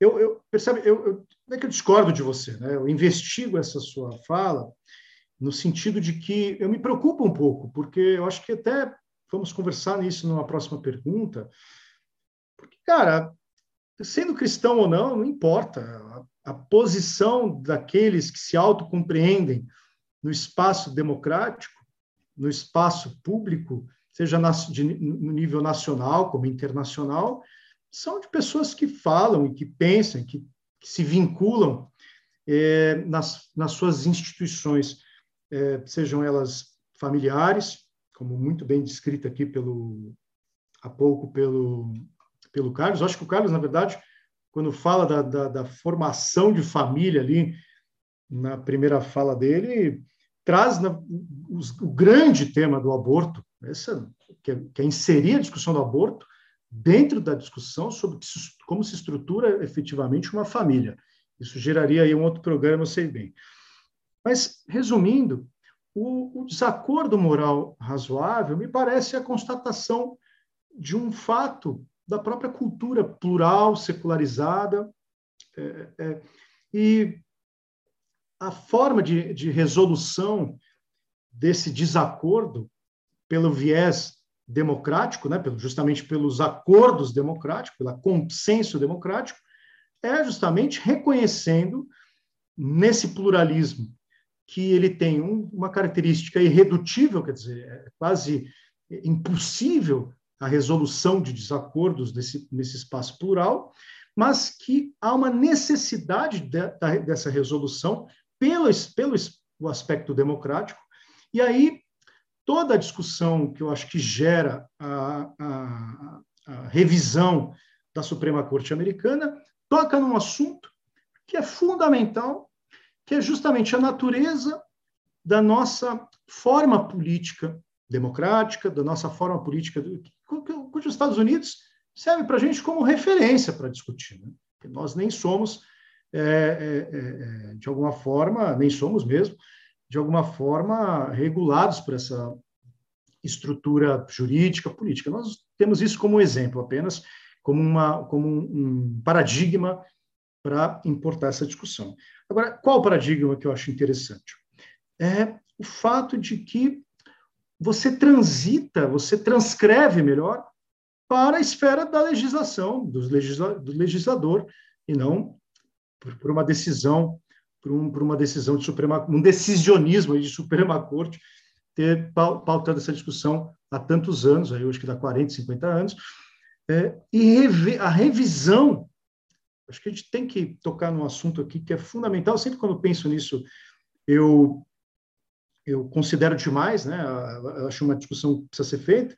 eu, eu percebe, eu, eu, não é que eu discordo de você, né? Eu investigo essa sua fala no sentido de que eu me preocupo um pouco, porque eu acho que até vamos conversar nisso numa próxima pergunta. Porque, cara, sendo cristão ou não, não importa. A, a posição daqueles que se autocompreendem no espaço democrático, no espaço público, seja de, no nível nacional como internacional, são de pessoas que falam e que pensam, que, que se vinculam é, nas, nas suas instituições é, sejam elas familiares, como muito bem descrita aqui pelo há pouco pelo pelo Carlos. Acho que o Carlos, na verdade, quando fala da, da, da formação de família ali na primeira fala dele, traz na, o, o, grande tema do aborto, essa, que, é, que é inserir a discussão do aborto dentro da discussão sobre como se estrutura efetivamente uma família. Isso geraria aí um outro programa, eu sei bem. Mas, resumindo, o, o desacordo moral razoável me parece a constatação de um fato da própria cultura plural, secularizada, é, é, e a forma de, de, resolução desse desacordo pelo viés democrático, né, justamente pelos acordos democráticos, pelo consenso democrático, é justamente reconhecendo nesse pluralismo que ele tem um, uma característica irredutível, quer dizer, é quase impossível a resolução de desacordos nesse, nesse espaço plural, mas que há uma necessidade de, dessa resolução pelo, pelo o aspecto democrático, e aí toda a discussão que eu acho que gera a, a, a revisão da Suprema Corte Americana toca num assunto que é fundamental que é justamente a natureza da nossa forma política democrática, da nossa forma política, cujo os Estados Unidos serve para a gente como referência para discutir. Né? nós nem somos, é, é, é, é, de alguma forma, nem somos mesmo, de alguma forma, regulados por essa estrutura jurídica, política. Nós temos isso como exemplo apenas, como, uma, como um paradigma para importar essa discussão. Agora, qual o paradigma que eu acho interessante? É o fato de que você transita, você transcreve melhor para a esfera da legislação, do, legisla, do legislador, e não por, por uma decisão, por, um, por, uma decisão de Suprema, um decisionismo de Suprema Corte, ter pautado essa discussão há tantos anos, aí acho que dá 40, 50 anos, é, e a revisão Acho que a gente tem que tocar num assunto aqui que é fundamental. Sempre quando penso nisso, eu eu considero demais, né? Eu acho uma discussão que precisa ser feita,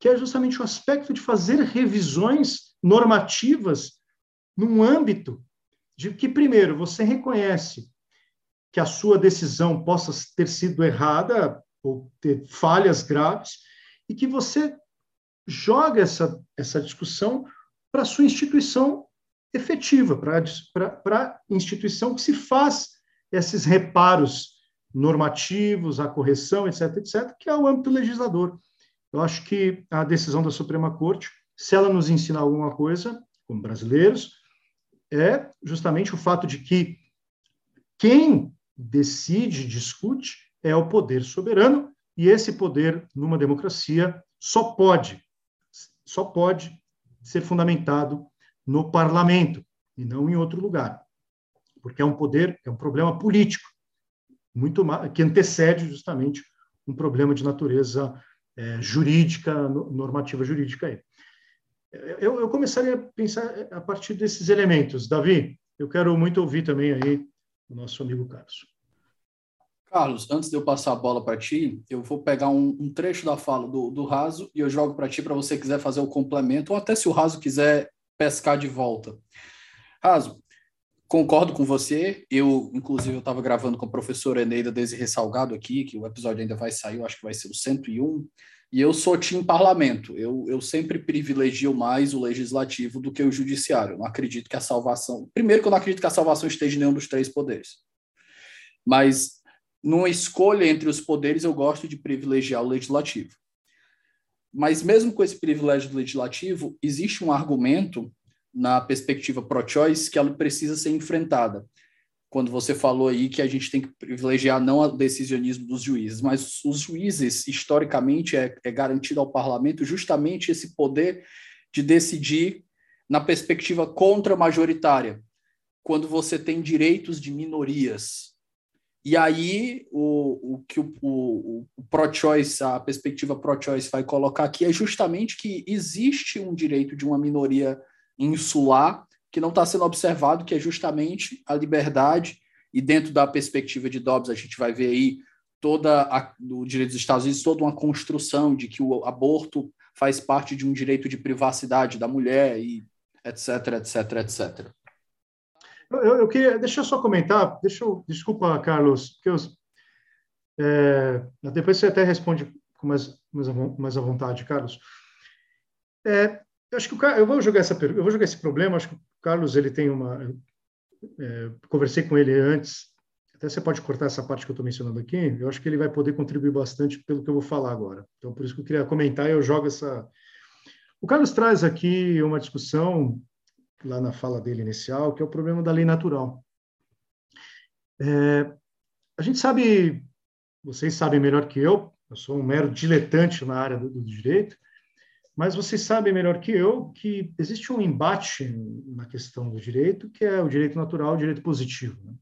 que é justamente o aspecto de fazer revisões normativas num âmbito de que primeiro você reconhece que a sua decisão possa ter sido errada ou ter falhas graves e que você joga essa essa discussão para a sua instituição efetiva para a instituição que se faz esses reparos normativos, a correção, etc., etc., que é o âmbito legislador. Eu acho que a decisão da Suprema Corte, se ela nos ensina alguma coisa, como brasileiros, é justamente o fato de que quem decide, discute, é o poder soberano, e esse poder, numa democracia, só pode, só pode ser fundamentado no parlamento e não em outro lugar, porque é um poder, é um problema político, muito que antecede justamente um problema de natureza é, jurídica, normativa jurídica. Aí. Eu, eu começaria a pensar a partir desses elementos. Davi, eu quero muito ouvir também aí o nosso amigo Carlos. Carlos, antes de eu passar a bola para ti, eu vou pegar um, um, trecho da fala do, do Raso e eu jogo para ti para você quiser fazer o complemento, ou até se o Raso quiser pescar de volta. Raso, concordo com você. Eu, inclusive, eu estava gravando com a professora Eneida desde Ressalgado aqui, que o episódio ainda vai sair, eu acho que vai ser o 101. E eu sou time parlamento. Eu, eu sempre privilegio mais o legislativo do que o judiciário. Eu não acredito que a salvação. Primeiro, que eu não acredito que a salvação esteja em nenhum dos três poderes. Mas, numa escolha entre os poderes, eu gosto de privilegiar o legislativo. Mas mesmo com esse privilégio legislativo, existe um argumento na perspectiva pro-choice que ela precisa ser enfrentada. quando você falou aí que a gente tem que privilegiar não o decisionismo dos juízes, mas os juízes, historicamente, é, é garantido ao parlamento justamente esse poder de decidir na perspectiva contra-majoritária, quando você tem direitos de minorias. E aí, o, o que o, o, o pro-choice, a perspectiva pro-choice vai colocar aqui é justamente que existe um direito de uma minoria insular que não está sendo observado, que é justamente a liberdade, e dentro da perspectiva de Dobbs, a gente vai ver aí toda a, o direito dos Estados Unidos, toda uma construção de que o aborto faz parte de um direito de privacidade da mulher e etc, etc, etc. Eu, eu queria, deixa eu só comentar, deixa eu, desculpa, Carlos, porque eu, é, depois você até responde com mais, mais, mais à vontade, Carlos. É, eu acho que o, eu vou jogar essa eu vou jogar esse problema. Acho que o Carlos ele tem uma. É, conversei com ele antes. Até você pode cortar essa parte que eu estou mencionando aqui. Eu acho que ele vai poder contribuir bastante pelo que eu vou falar agora. Então, por isso que eu queria comentar. Eu jogo essa. O Carlos traz aqui uma discussão lá na fala dele inicial, que é o problema da lei natural. É, a gente sabe, vocês sabem melhor que eu. Eu sou um mero diletante na área do direito mas vocês sabem melhor que eu que existe um embate na questão do direito, que é o direito natural, o direito positivo. Né?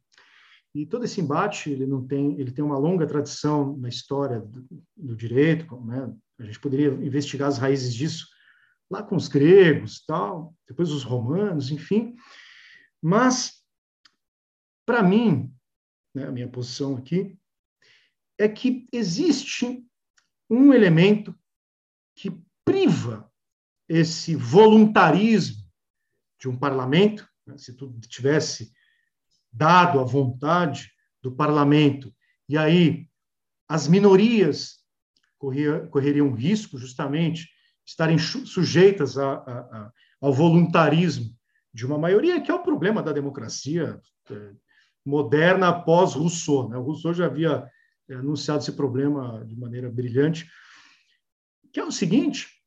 E todo esse embate ele não tem, ele tem uma longa tradição na história do, do direito. Né? A gente poderia investigar as raízes disso lá com os gregos, tal, depois os romanos, enfim. Mas para mim, né, a minha posição aqui é que existe um elemento que priva esse voluntarismo de um parlamento, né? se tudo tivesse dado a vontade do parlamento, e aí as minorias correriam risco justamente de estarem sujeitas a, a, a, ao voluntarismo de uma maioria, que é o problema da democracia é, moderna após Rousseau. Né? O Rousseau já havia é, anunciado esse problema de maneira brilhante, que é o seguinte: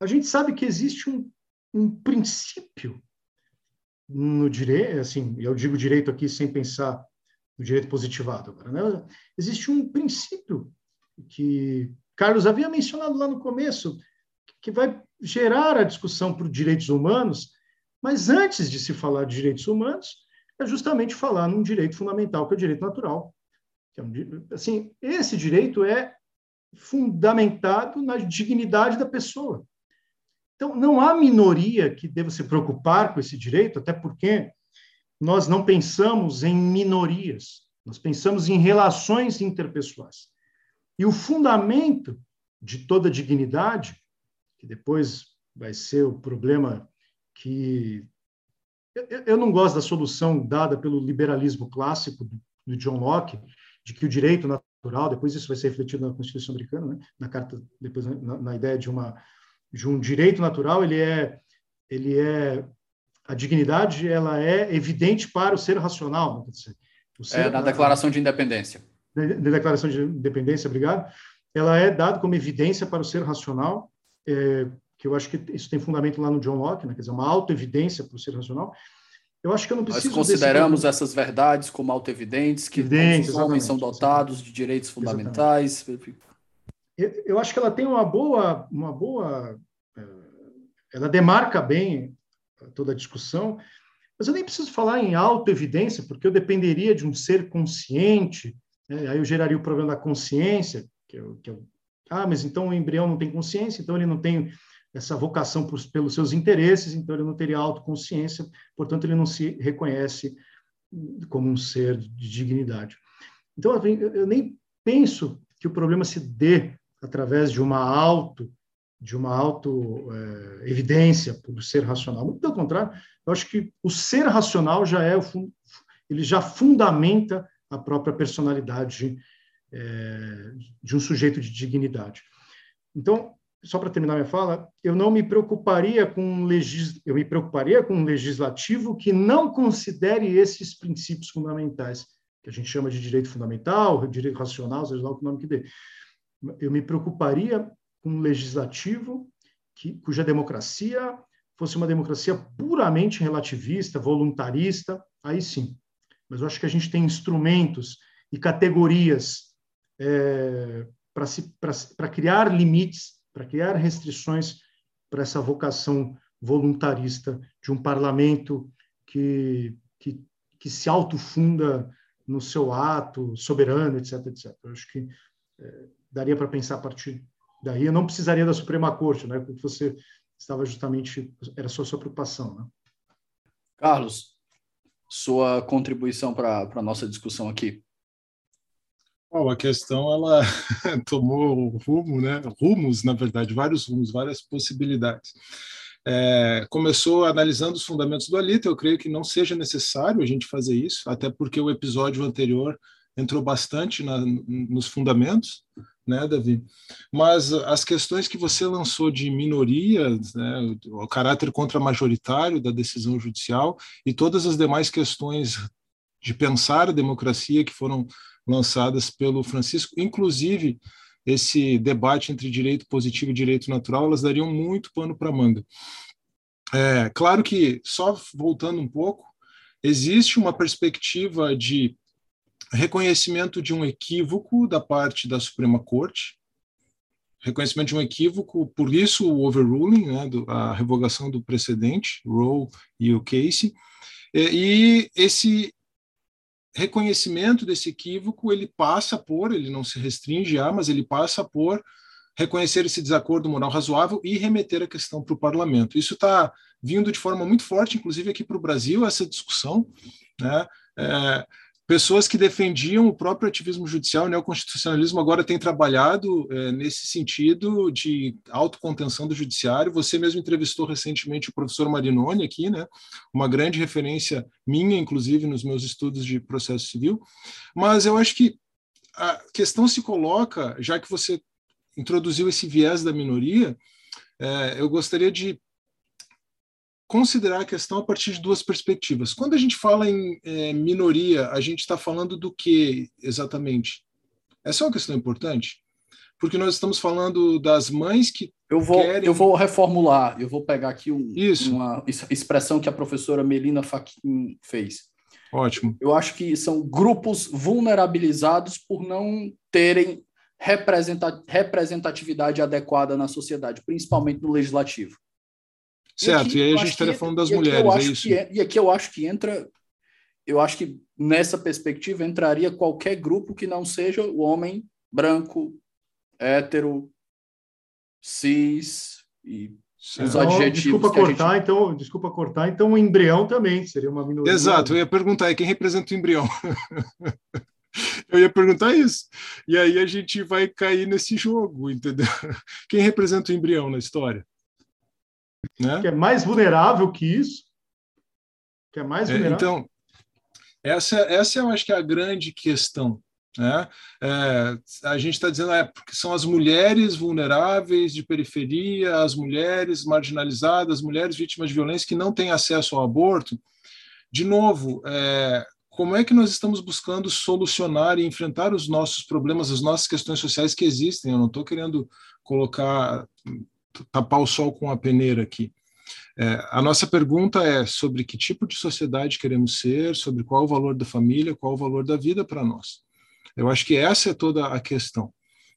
a gente sabe que existe um, um princípio no direito, assim, eu digo direito aqui sem pensar no direito positivado agora, né? Existe um princípio que Carlos havia mencionado lá no começo, que vai gerar a discussão por direitos humanos, mas antes de se falar de direitos humanos, é justamente falar num direito fundamental, que é o direito natural. É assim, esse direito é fundamentado na dignidade da pessoa. Então, não há minoria que deva se preocupar com esse direito, até porque nós não pensamos em minorias, nós pensamos em relações interpessoais. E o fundamento de toda dignidade, que depois vai ser o problema que. Eu não gosto da solução dada pelo liberalismo clássico do John Locke, de que o direito natural, depois isso vai ser refletido na Constituição americana, né? na carta, depois na, na ideia de uma de um direito natural, ele é, ele é a dignidade, ela é evidente para o ser racional. Né? Dizer, ser, é na Declaração de Independência. Na, Declaração de Independência, obrigado. Ela é dada como evidência para o ser racional, é, que eu acho que isso tem fundamento lá no John Locke, né? quer dizer, uma autoevidência para o ser racional. Eu acho que eu não preciso. Nós consideramos desse... essas verdades como autoevidentes, que Evidente, os homens são dotados exatamente. de direitos fundamentais. Exatamente eu acho que ela tem uma boa, uma boa, é, ela demarca bem toda a discussão, mas eu nem preciso falar em autoevidência, porque eu dependeria de um ser consciente, né? aí eu geraria o problema da consciência, que é, que é, ah, mas então o embrião não tem consciência, então ele não tem essa vocação por, pelos seus interesses, então ele não teria autoconsciência, portanto ele não se reconhece como um ser de dignidade. Então eu nem penso que o problema se dê através de uma auto de uma auto é, evidência por ser racional. Muito pelo contrário, eu acho que o ser racional já é o ele já fundamenta a própria personalidade é, de um sujeito de dignidade. Então, só para terminar minha fala, eu não me preocuparia com legis, eu me preocuparia com um legislativo que não considere esses princípios fundamentais, que a gente chama de direito fundamental, direito racional, seja lá o nome que dê eu me preocuparia com um legislativo que, cuja democracia fosse uma democracia puramente relativista, voluntarista, aí sim. mas eu acho que a gente tem instrumentos e categorias é, para criar limites, para criar restrições para essa vocação voluntarista de um parlamento que, que, que se autofunda no seu ato soberano, etc, etc. Eu acho que é, daria para pensar a partir daí. Eu não precisaria da Suprema Corte, né? Porque você estava justamente era só sua preocupação, né? Carlos, sua contribuição para a nossa discussão aqui. Bom, a questão ela tomou rumo, né? rumos, na verdade, vários rumos, várias possibilidades. É, começou analisando os fundamentos do Alita, eu creio que não seja necessário a gente fazer isso, até porque o episódio anterior entrou bastante na, nos fundamentos, né, Davi? Mas as questões que você lançou de minoria, né, o caráter contra-majoritário da decisão judicial e todas as demais questões de pensar a democracia que foram lançadas pelo Francisco, inclusive esse debate entre direito positivo e direito natural, elas dariam muito pano para manga. É, claro que, só voltando um pouco, existe uma perspectiva de reconhecimento de um equívoco da parte da Suprema Corte, reconhecimento de um equívoco, por isso o overruling, né, do, a revogação do precedente, Roe e o Casey, e, e esse reconhecimento desse equívoco ele passa por, ele não se restringe a, mas ele passa por reconhecer esse desacordo moral razoável e remeter a questão para o parlamento. Isso está vindo de forma muito forte, inclusive aqui para o Brasil, essa discussão. Né? É, pessoas que defendiam o próprio ativismo judicial, o neoconstitucionalismo, agora têm trabalhado é, nesse sentido de autocontenção do judiciário. Você mesmo entrevistou recentemente o professor Marinoni aqui, né? uma grande referência minha, inclusive, nos meus estudos de processo civil. Mas eu acho que a questão se coloca, já que você introduziu esse viés da minoria, é, eu gostaria de considerar a questão a partir de duas perspectivas. Quando a gente fala em é, minoria, a gente está falando do que exatamente? Essa é uma questão importante, porque nós estamos falando das mães que eu vou querem... eu vou reformular, eu vou pegar aqui um, uma expressão que a professora Melina Faquin fez. Ótimo. Eu acho que são grupos vulnerabilizados por não terem representatividade adequada na sociedade, principalmente no legislativo. Certo, e, aí a gente estaria falando das mulheres, é isso. É, e aqui eu acho que entra, eu acho que nessa perspectiva entraria qualquer grupo que não seja o homem branco, hétero, cis e os então, adjetivos. Desculpa cortar, gente... então, desculpa cortar, então o embrião também seria uma minoria. Exato, eu ia perguntar, quem representa o embrião? eu ia perguntar isso. E aí a gente vai cair nesse jogo, entendeu? Quem representa o embrião na história? Né? Que é mais vulnerável que isso. Que é mais é, vulnerável. É, então, essa, essa eu acho que é a grande questão. Né? É, a gente está dizendo é, porque são as mulheres vulneráveis de periferia, as mulheres marginalizadas, as mulheres vítimas de violência que não têm acesso ao aborto. De novo, é, como é que nós estamos buscando solucionar e enfrentar os nossos problemas, as nossas questões sociais que existem? Eu não estou querendo colocar tapar o sol com a peneira aqui. É, a nossa pergunta é sobre que tipo de sociedade queremos ser, sobre qual o valor da família, qual o valor da vida para nós. Eu acho que essa é toda a questão.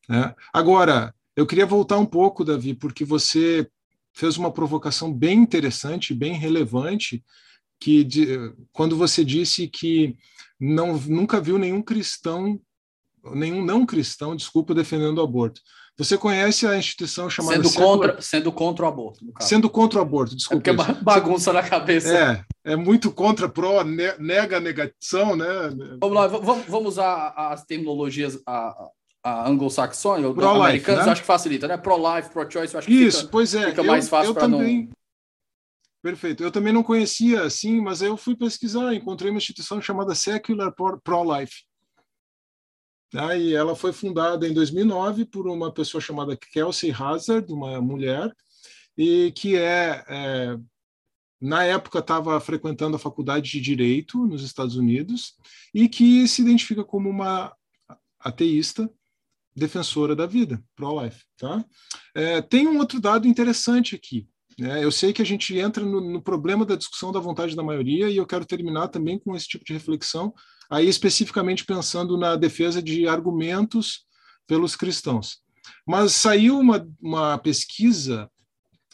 Né? Agora, eu queria voltar um pouco, Davi, porque você fez uma provocação bem interessante, bem relevante, que de, quando você disse que não, nunca viu nenhum cristão, nenhum não cristão, desculpa, defendendo o aborto. Você conhece a instituição chamada. Sendo, contra, sendo contra o aborto, Sendo contra o aborto, desculpa. É porque é bagunça na cabeça. É, é muito contra, pró, nega, negação, né? Vamos lá, vamos, vamos usar as terminologias a, a anglo-saxônica, ou americanos, né? acho que facilita, né? Pro-life, pro-choice, acho que Isso, fica, pois é. fica mais fácil para não. Perfeito. Eu também não conhecia assim, mas aí eu fui pesquisar, encontrei uma instituição chamada Secular Pro-Life. Né? E ela foi fundada em 2009 por uma pessoa chamada Kelsey Hazard, uma mulher, e que é, é na época estava frequentando a faculdade de direito nos Estados Unidos e que se identifica como uma ateísta defensora da vida, pro-life. Tá? É, tem um outro dado interessante aqui. É, eu sei que a gente entra no, no, problema da discussão da vontade da maioria e eu quero terminar também com esse tipo de reflexão, aí especificamente pensando na defesa de argumentos pelos cristãos. Mas saiu uma, uma pesquisa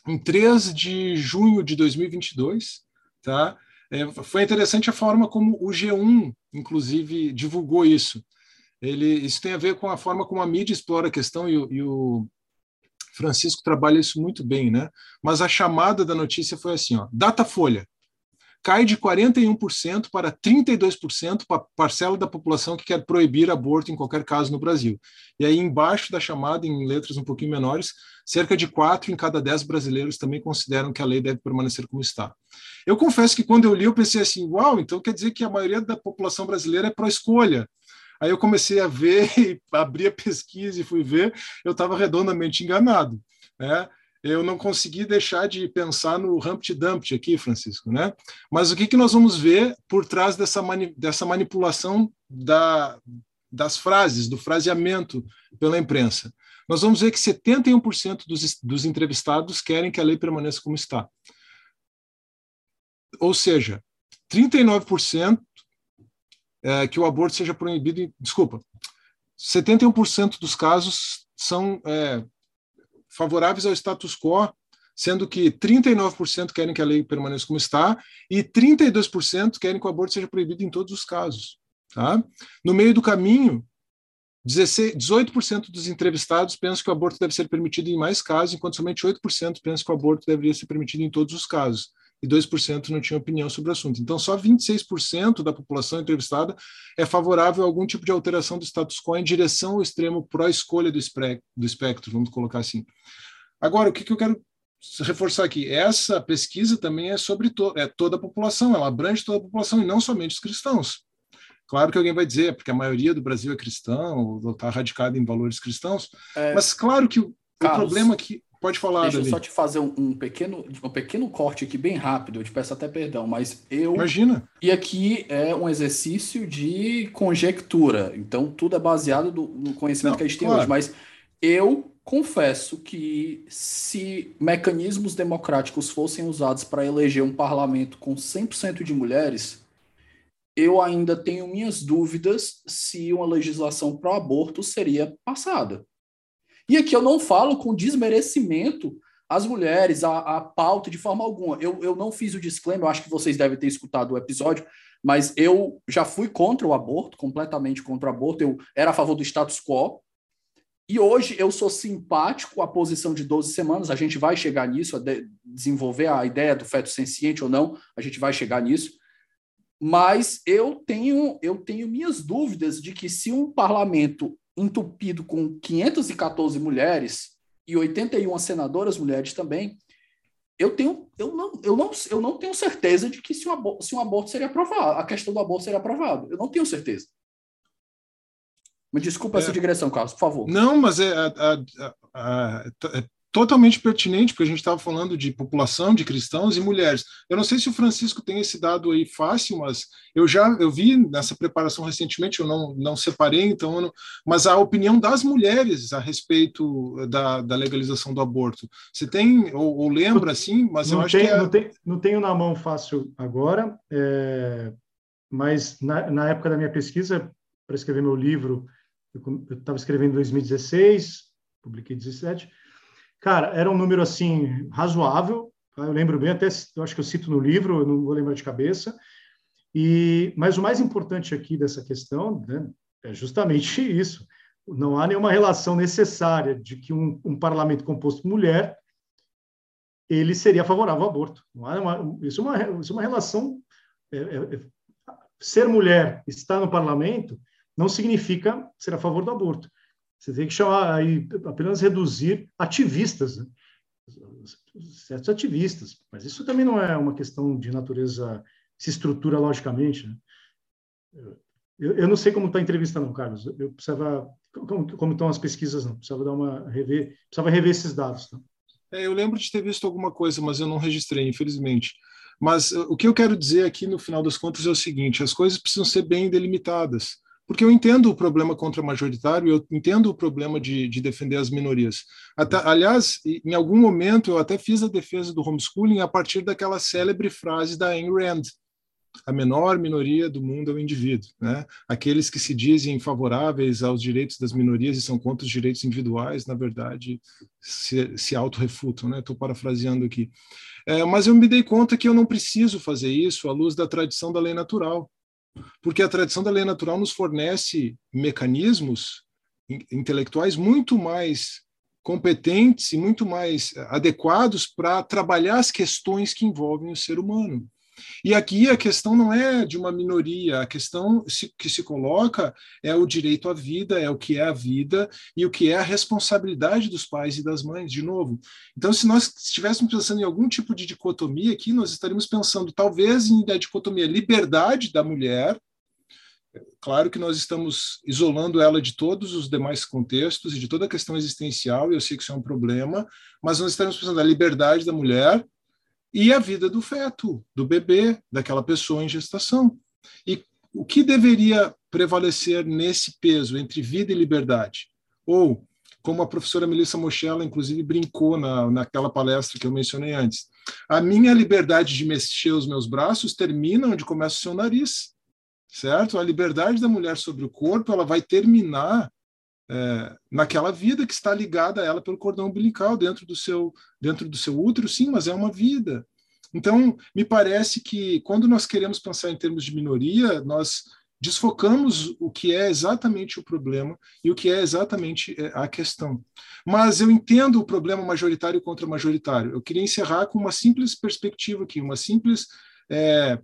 em 3 de junho de 2022, tá? É, foi interessante a forma como o G1, inclusive, divulgou isso. Ele, isso tem a ver com a forma como a mídia explora a questão e, e o Francisco trabalha isso muito bem, né? Mas a chamada da notícia foi assim, ó, Datafolha, cai de 41% para 32% para parcela da população que quer proibir aborto em qualquer caso no Brasil. E aí, embaixo da chamada, em letras um pouquinho menores, cerca de 4 em cada 10 brasileiros também consideram que a lei deve permanecer como está. Eu confesso que quando eu li, eu pensei assim: uau, então quer dizer que a maioria da população brasileira é pró-escolha. Aí eu comecei a ver, abri a pesquisa e fui ver, eu estava redondamente enganado. Né? Eu não consegui deixar de pensar no Humpty Dumpty aqui, Francisco, né? Mas o que, que nós vamos ver por trás dessa, mani dessa manipulação da, das frases, do fraseamento pela imprensa? Nós vamos ver que 71% dos, dos entrevistados querem que a lei permaneça como está. Ou seja, 39% é, que o aborto seja proibido. Desculpa, 71% dos casos são é, favoráveis ao status quo, sendo que 39% querem que a lei permaneça como está e 32% querem que o aborto seja proibido em todos os casos. Tá? No meio do caminho, 16, 18% dos entrevistados pensam que o aborto deve ser permitido em mais casos, enquanto somente 8% pensam que o aborto deveria ser permitido em todos os casos e 2% não tinham opinião sobre o assunto. Então, só 26% da população entrevistada é favorável a algum tipo de alteração do status quo em direção ao extremo pró-escolha do, do espectro, vamos colocar assim. Agora, o que, que eu quero reforçar aqui? Essa pesquisa também é sobre to é toda a população, ela abrange toda a população e não somente os cristãos. Claro que alguém vai dizer, porque a maioria do Brasil é cristão, ou está radicada em valores cristãos, é... mas claro que o, Carlos, o problema é que Pode falar, Deixa eu só te fazer um, um, pequeno, um pequeno corte aqui bem rápido, eu te peço até perdão, mas eu. Imagina. E aqui é um exercício de conjectura, então tudo é baseado do, no conhecimento Não, que a gente claro. tem hoje, mas eu confesso que se mecanismos democráticos fossem usados para eleger um parlamento com 100% de mulheres, eu ainda tenho minhas dúvidas se uma legislação pro aborto seria passada. E aqui eu não falo com desmerecimento às mulheres, a, pauta de forma alguma. Eu, eu não fiz o disclaimer, eu acho que vocês devem ter escutado o episódio, mas eu já fui contra o aborto, completamente contra o aborto. Eu era a favor do status quo. E hoje eu sou simpático à posição de 12 semanas. A gente vai chegar nisso, a de desenvolver a ideia do feto senciente ou não, a gente vai chegar nisso. Mas eu tenho, eu tenho minhas dúvidas de que se um parlamento entupido com 514 mulheres e 81 senadoras mulheres também, eu tenho eu não, eu não, eu não tenho certeza de que se um, aborto, se um aborto seria aprovado, a questão do aborto seria aprovado. Eu não tenho certeza. Me desculpa é, essa digressão, Carlos, por favor. Não, mas é, a, a, a, é totalmente pertinente, porque a gente estava falando de população, de cristãos e mulheres. Eu não sei se o Francisco tem esse dado aí fácil, mas eu já eu vi nessa preparação recentemente, eu não, não separei, então, não, mas a opinião das mulheres a respeito da, da legalização do aborto. Você tem, ou, ou lembra, assim, mas não eu acho tem, que... É... Não, tem, não tenho na mão fácil agora, é, mas na, na época da minha pesquisa, para escrever meu livro, eu estava escrevendo em 2016, publiquei em 2017, Cara, era um número assim razoável. Tá? Eu lembro bem, até eu acho que eu cito no livro, eu não vou lembrar de cabeça. E mas o mais importante aqui dessa questão né, é justamente isso. Não há nenhuma relação necessária de que um, um parlamento composto por mulher ele seria favorável ao aborto. Uma, isso, é uma, isso é uma relação. É, é, é ser mulher, estar no parlamento, não significa ser a favor do aborto. Você tem que chamar aí, apenas reduzir ativistas, né? certos ativistas. Mas isso também não é uma questão de natureza, se estrutura logicamente. Né? Eu, eu, não sei como está a entrevista, não, Carlos. Eu precisava. Como, como, estão as pesquisas, não? Precisava dar uma rever, precisava rever esses dados. Tá? É, eu lembro de ter visto alguma coisa, mas eu não registrei, infelizmente. Mas o que eu quero dizer aqui, no final das contas, é o seguinte: as coisas precisam ser bem delimitadas porque eu entendo o problema contra majoritário, eu entendo o problema de, de defender as minorias. Até, aliás, em algum momento eu até fiz a defesa do homeschooling a partir daquela célebre frase da Ayn Rand, a menor minoria do mundo é o indivíduo. Né? Aqueles que se dizem favoráveis aos direitos das minorias e são contra os direitos individuais, na verdade, se, se auto-refutam. Estou né? parafraseando aqui. É, mas eu me dei conta que eu não preciso fazer isso à luz da tradição da lei natural porque a tradição da lei natural nos fornece mecanismos intelectuais muito mais competentes e muito mais adequados para trabalhar as questões que envolvem o ser humano. E aqui a questão não é de uma minoria, a questão que se coloca é o direito à vida, é o que é a vida e o que é a responsabilidade dos pais e das mães, de novo. Então, se nós estivéssemos pensando em algum tipo de dicotomia aqui, nós estaríamos pensando talvez em a dicotomia liberdade da mulher, Claro que nós estamos isolando ela de todos os demais contextos e de toda a questão existencial, e eu sei que isso é um problema, mas nós estamos pensando na liberdade da mulher e a vida do feto, do bebê, daquela pessoa em gestação. E o que deveria prevalecer nesse peso entre vida e liberdade? Ou, como a professora Melissa Mochella, inclusive, brincou na, naquela palestra que eu mencionei antes, a minha liberdade de mexer os meus braços termina onde começa o seu nariz, certo? A liberdade da mulher sobre o corpo, ela vai terminar é, naquela vida que está ligada a ela pelo cordão umbilical dentro do seu dentro do seu útero, sim, mas é uma vida. Então, me parece que quando nós queremos pensar em termos de minoria, nós desfocamos o que é exatamente o problema e o que é exatamente é, a questão. Mas eu entendo o problema majoritário contra majoritário. Eu queria encerrar com uma simples perspectiva aqui, uma simples, é,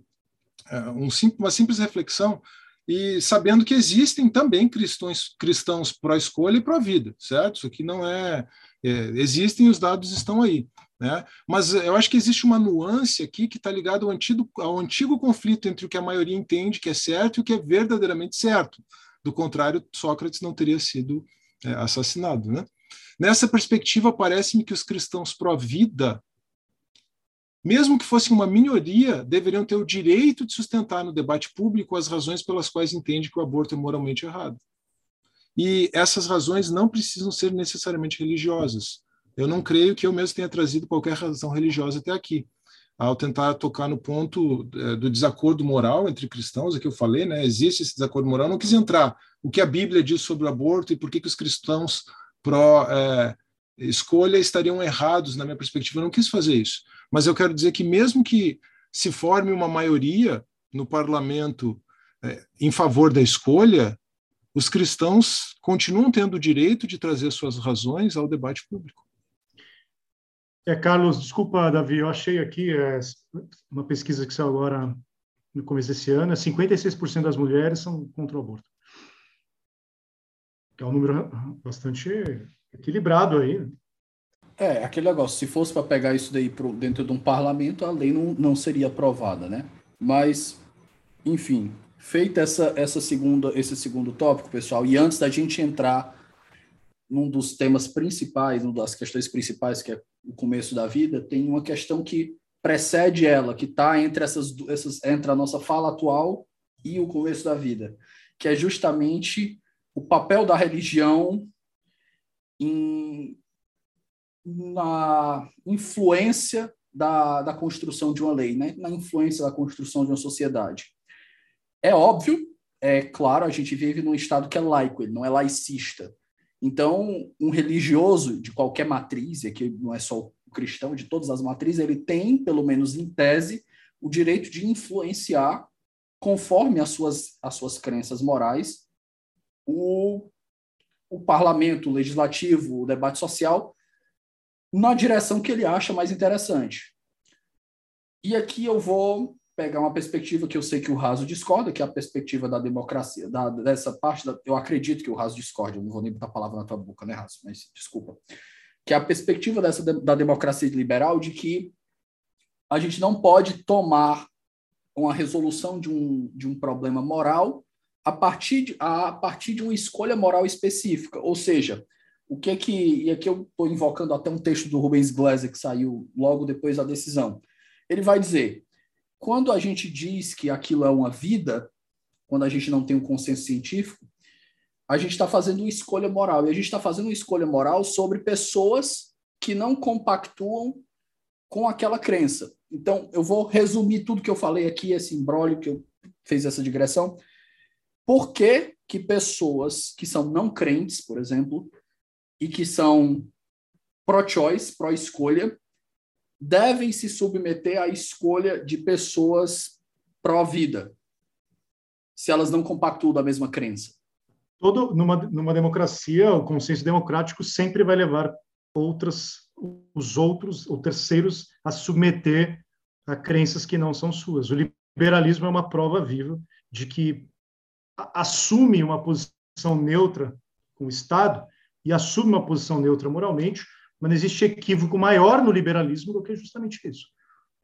é um, uma simples reflexão e sabendo que existem também cristãos, cristãos pró-escolha e pró-vida, certo? Isso aqui não é, é, Existem, os dados estão aí. Né? Mas eu acho que existe uma nuance aqui que está ligada ao antigo, ao antigo conflito entre o que a maioria entende que é certo e o que é verdadeiramente certo. Do contrário, Sócrates não teria sido é, assassinado. Né? Nessa perspectiva, parece-me que os cristãos pró-vida mesmo que fossem uma minoria, deveriam ter o direito de sustentar no debate público as razões pelas quais entende que o aborto é moralmente errado. E essas razões não precisam ser necessariamente religiosas. Eu não creio que eu mesmo tenha trazido qualquer razão religiosa até aqui. Ao tentar tocar no ponto é, do desacordo moral entre cristãos, é que eu falei, né? Existe esse desacordo moral. Eu não quis entrar o que a Bíblia diz sobre o aborto e por que, que os cristãos pró é, escolha estariam errados na minha perspectiva. Eu não quis fazer isso. Mas eu quero dizer que, mesmo que se forme uma maioria no parlamento é, em favor da escolha, os cristãos continuam tendo o direito de trazer suas razões ao debate público. É, Carlos, desculpa, Davi, eu achei aqui é, uma pesquisa que saiu agora no começo desse ano, 56% das mulheres são contra o aborto. É um número bastante equilibrado aí. Né? É, aquele negócio, se fosse para pegar isso daí pro, dentro de um parlamento, a lei não, não seria aprovada, né? Mas, enfim, feita essa, essa segunda, esse segundo tópico, pessoal, e antes da gente entrar num dos temas principais, uma das questões principais, que é o começo da vida, tem uma questão que precede ela, que está entre essas, essas entre a nossa fala atual e o começo da vida, que é justamente o papel da religião em na influência da, da construção de uma lei, né? na influência da construção de uma sociedade. É óbvio, é claro, a gente vive num estado que é laico, ele não é laicista. Então, um religioso de qualquer matriz, e aqui não é só o cristão, de todas as matrizes, ele tem, pelo menos em tese, o direito de influenciar, conforme as suas, as suas crenças morais, o, o parlamento, o legislativo, o debate social, na direção que ele acha mais interessante. E aqui eu vou pegar uma perspectiva que eu sei que o Raso discorda, que é a perspectiva da democracia, da, dessa parte, da, eu acredito que o Raso discorda, eu não vou nem botar a palavra na tua boca, né, Raso, mas desculpa. Que é a perspectiva dessa da democracia liberal de que a gente não pode tomar uma resolução de um, de um problema moral a partir de, a partir de uma escolha moral específica, ou seja, o que é que. E aqui eu estou invocando até um texto do Rubens Gleiser que saiu logo depois da decisão. Ele vai dizer: quando a gente diz que aquilo é uma vida, quando a gente não tem um consenso científico, a gente está fazendo uma escolha moral. E a gente está fazendo uma escolha moral sobre pessoas que não compactuam com aquela crença. Então, eu vou resumir tudo que eu falei aqui, esse embrólio que eu fez essa digressão. Por que, que pessoas que são não crentes, por exemplo, e que são pró-choice, pró-escolha, devem se submeter à escolha de pessoas pró-vida, se elas não compactuam da mesma crença? Todo, numa, numa democracia, o consenso democrático sempre vai levar outras, os outros ou terceiros a submeter a crenças que não são suas. O liberalismo é uma prova viva de que assume uma posição neutra com o Estado e assume uma posição neutra moralmente, mas existe equívoco maior no liberalismo do que justamente isso.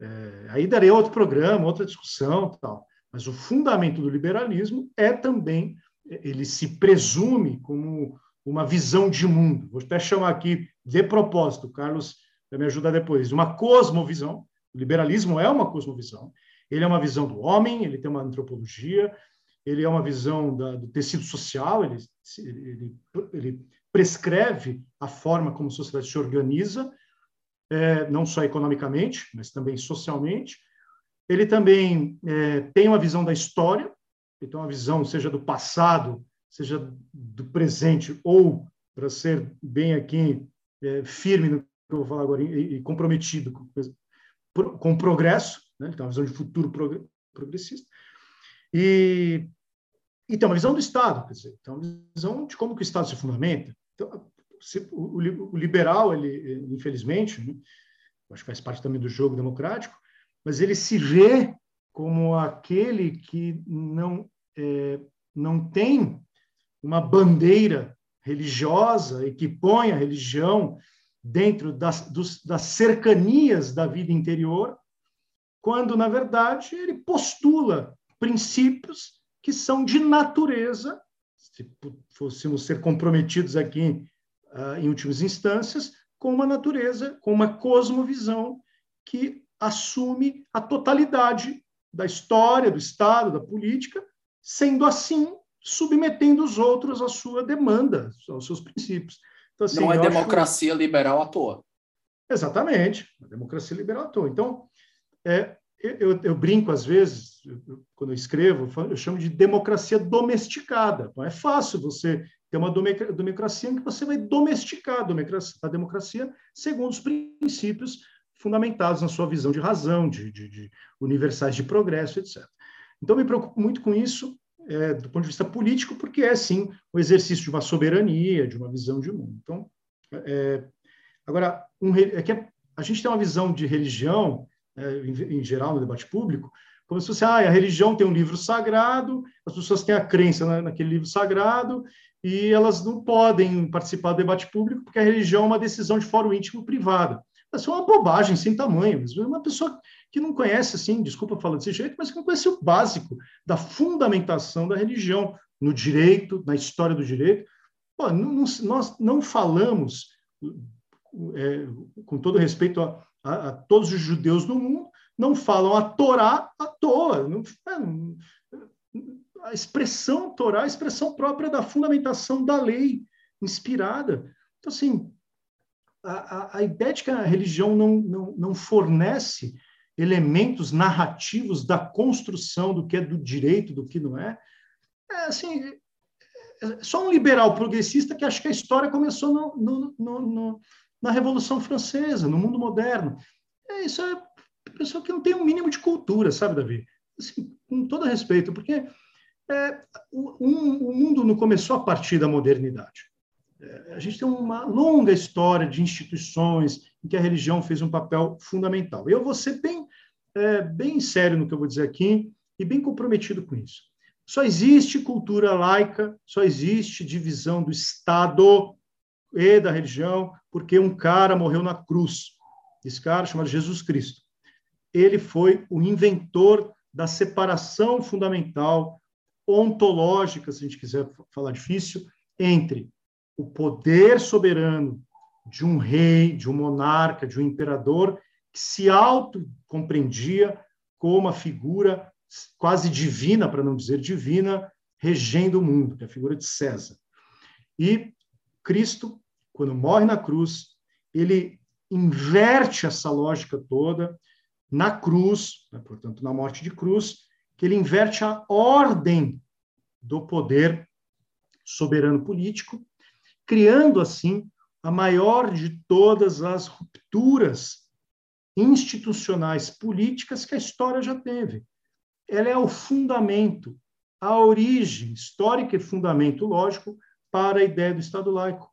É, aí darei outro programa, outra discussão, tal. Mas o fundamento do liberalismo é também ele se presume como uma visão de mundo. Vou até chamar aqui de propósito, Carlos vai me ajudar depois, uma cosmovisão. O liberalismo é uma cosmovisão. Ele é uma visão do homem, ele tem uma antropologia, ele é uma visão da, do tecido social, ele, ele, ele, prescreve a forma como a sociedade se organiza, é, não só economicamente, mas também socialmente. Ele também é, tem uma visão da história, então uma visão seja do passado, seja do presente, ou, para ser bem aqui, é, firme no que eu vou falar agora, e, e comprometido com, com o progresso, né? tem uma visão de futuro progressista, e, e tem uma visão do Estado, quer dizer, tem uma visão de como que o Estado se fundamenta. Então, se, o, o, liberal, ele, infelizmente, né? acho que faz parte também do jogo democrático, mas ele se vê como aquele que não, é, não tem uma bandeira religiosa e que põe a religião dentro das, dos, das cercanias da vida interior, quando, na verdade, ele postula princípios que são de natureza, se fôssemos ser comprometidos aqui uh, em últimas instâncias, com uma natureza, com uma cosmovisão que assume a totalidade da história, do Estado, da política, sendo assim, submetendo os outros à sua demanda, aos seus princípios. Então, assim, Não é democracia acho... liberal à toa. Exatamente, a democracia liberal à toa. Então, é, eu, eu, brinco às vezes, eu, quando eu escrevo, eu chamo de democracia domesticada. Então, é fácil você ter uma democracia em que você vai domesticar a democracia, a democracia segundo os princípios fundamentados na sua visão de razão, de, de, de universais de progresso, etc. Então, me preocupo muito com isso é, do ponto de vista político, porque é, sim, o exercício de uma soberania, de uma visão de mundo. Então, é, agora, um, é que a gente tem uma visão de religião, em, em, geral, no debate público, como se fosse, ah, a religião tem um livro sagrado, as pessoas têm a crença na, naquele livro sagrado, e elas não podem participar do debate público, porque a religião é uma decisão de fórum íntimo privada. Isso é uma bobagem sem tamanho. Uma pessoa que não conhece, assim, desculpa falar desse jeito, mas que não conhece o básico da fundamentação da religião no direito, na história do direito. Pô, não, não, nós não falamos, é, com todo respeito a, a, a, todos os judeus do mundo, não falam a Torá à toa. Não, é, a expressão Torá, é a expressão própria da fundamentação da lei inspirada. Então, assim, a, a, ideia de que a religião não, não, não fornece elementos narrativos da construção do que é do direito, do que não é, é assim, é só um liberal progressista que acha que a história começou no, no, no na Revolução Francesa, no mundo moderno. É, isso é pessoa que não tem um mínimo de cultura, sabe, Davi? Assim, com todo respeito, porque é, o, um, o mundo não começou a partir da modernidade a gente tem uma longa história de instituições em que a religião fez um papel fundamental. Eu vou ser bem, é, bem sério no que eu vou dizer aqui e bem comprometido com isso. Só existe cultura laica, só existe divisão do Estado e da religião, porque um cara morreu na cruz. Esse cara, chamado Jesus Cristo. Ele foi o inventor da separação fundamental, ontológica, se a gente quiser falar difícil, entre o poder soberano de um rei, de um monarca, de um imperador, que se autocompreendia como a figura quase divina, para não dizer divina, regendo o mundo, que é a figura de César. E Cristo, quando morre na cruz, ele inverte essa lógica toda na cruz, né, portanto, na morte de cruz, que ele inverte a ordem do poder soberano político, criando assim a maior de todas as rupturas institucionais políticas que a história já teve. Ela é o fundamento, a origem histórica e fundamento lógico para a ideia do Estado laico.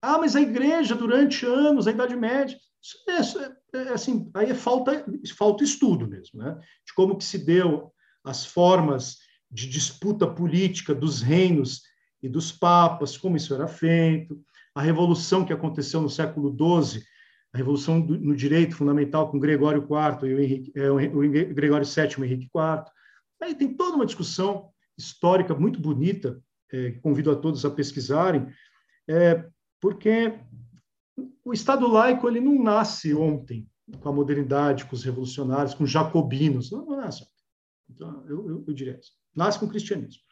Ah, mas a igreja, durante anos, a Idade Média, isso é, é, é assim, aí falta, falta estudo mesmo, né? De como que se deu as formas de disputa política dos reinos e dos papas, como isso era feito, a revolução que aconteceu no século XII, a revolução do, no direito fundamental com Gregório IV e o, Henrique, é, o Gregório VII e Henrique IV. Aí tem toda uma discussão histórica muito bonita, é, convido a todos a pesquisarem, é, porque o Estado laico ele não nasce ontem com a modernidade, com os revolucionários, com os jacobinos. Não, não nasce ontem. Então, eu, eu, eu diria isso. Nasce com o cristianismo.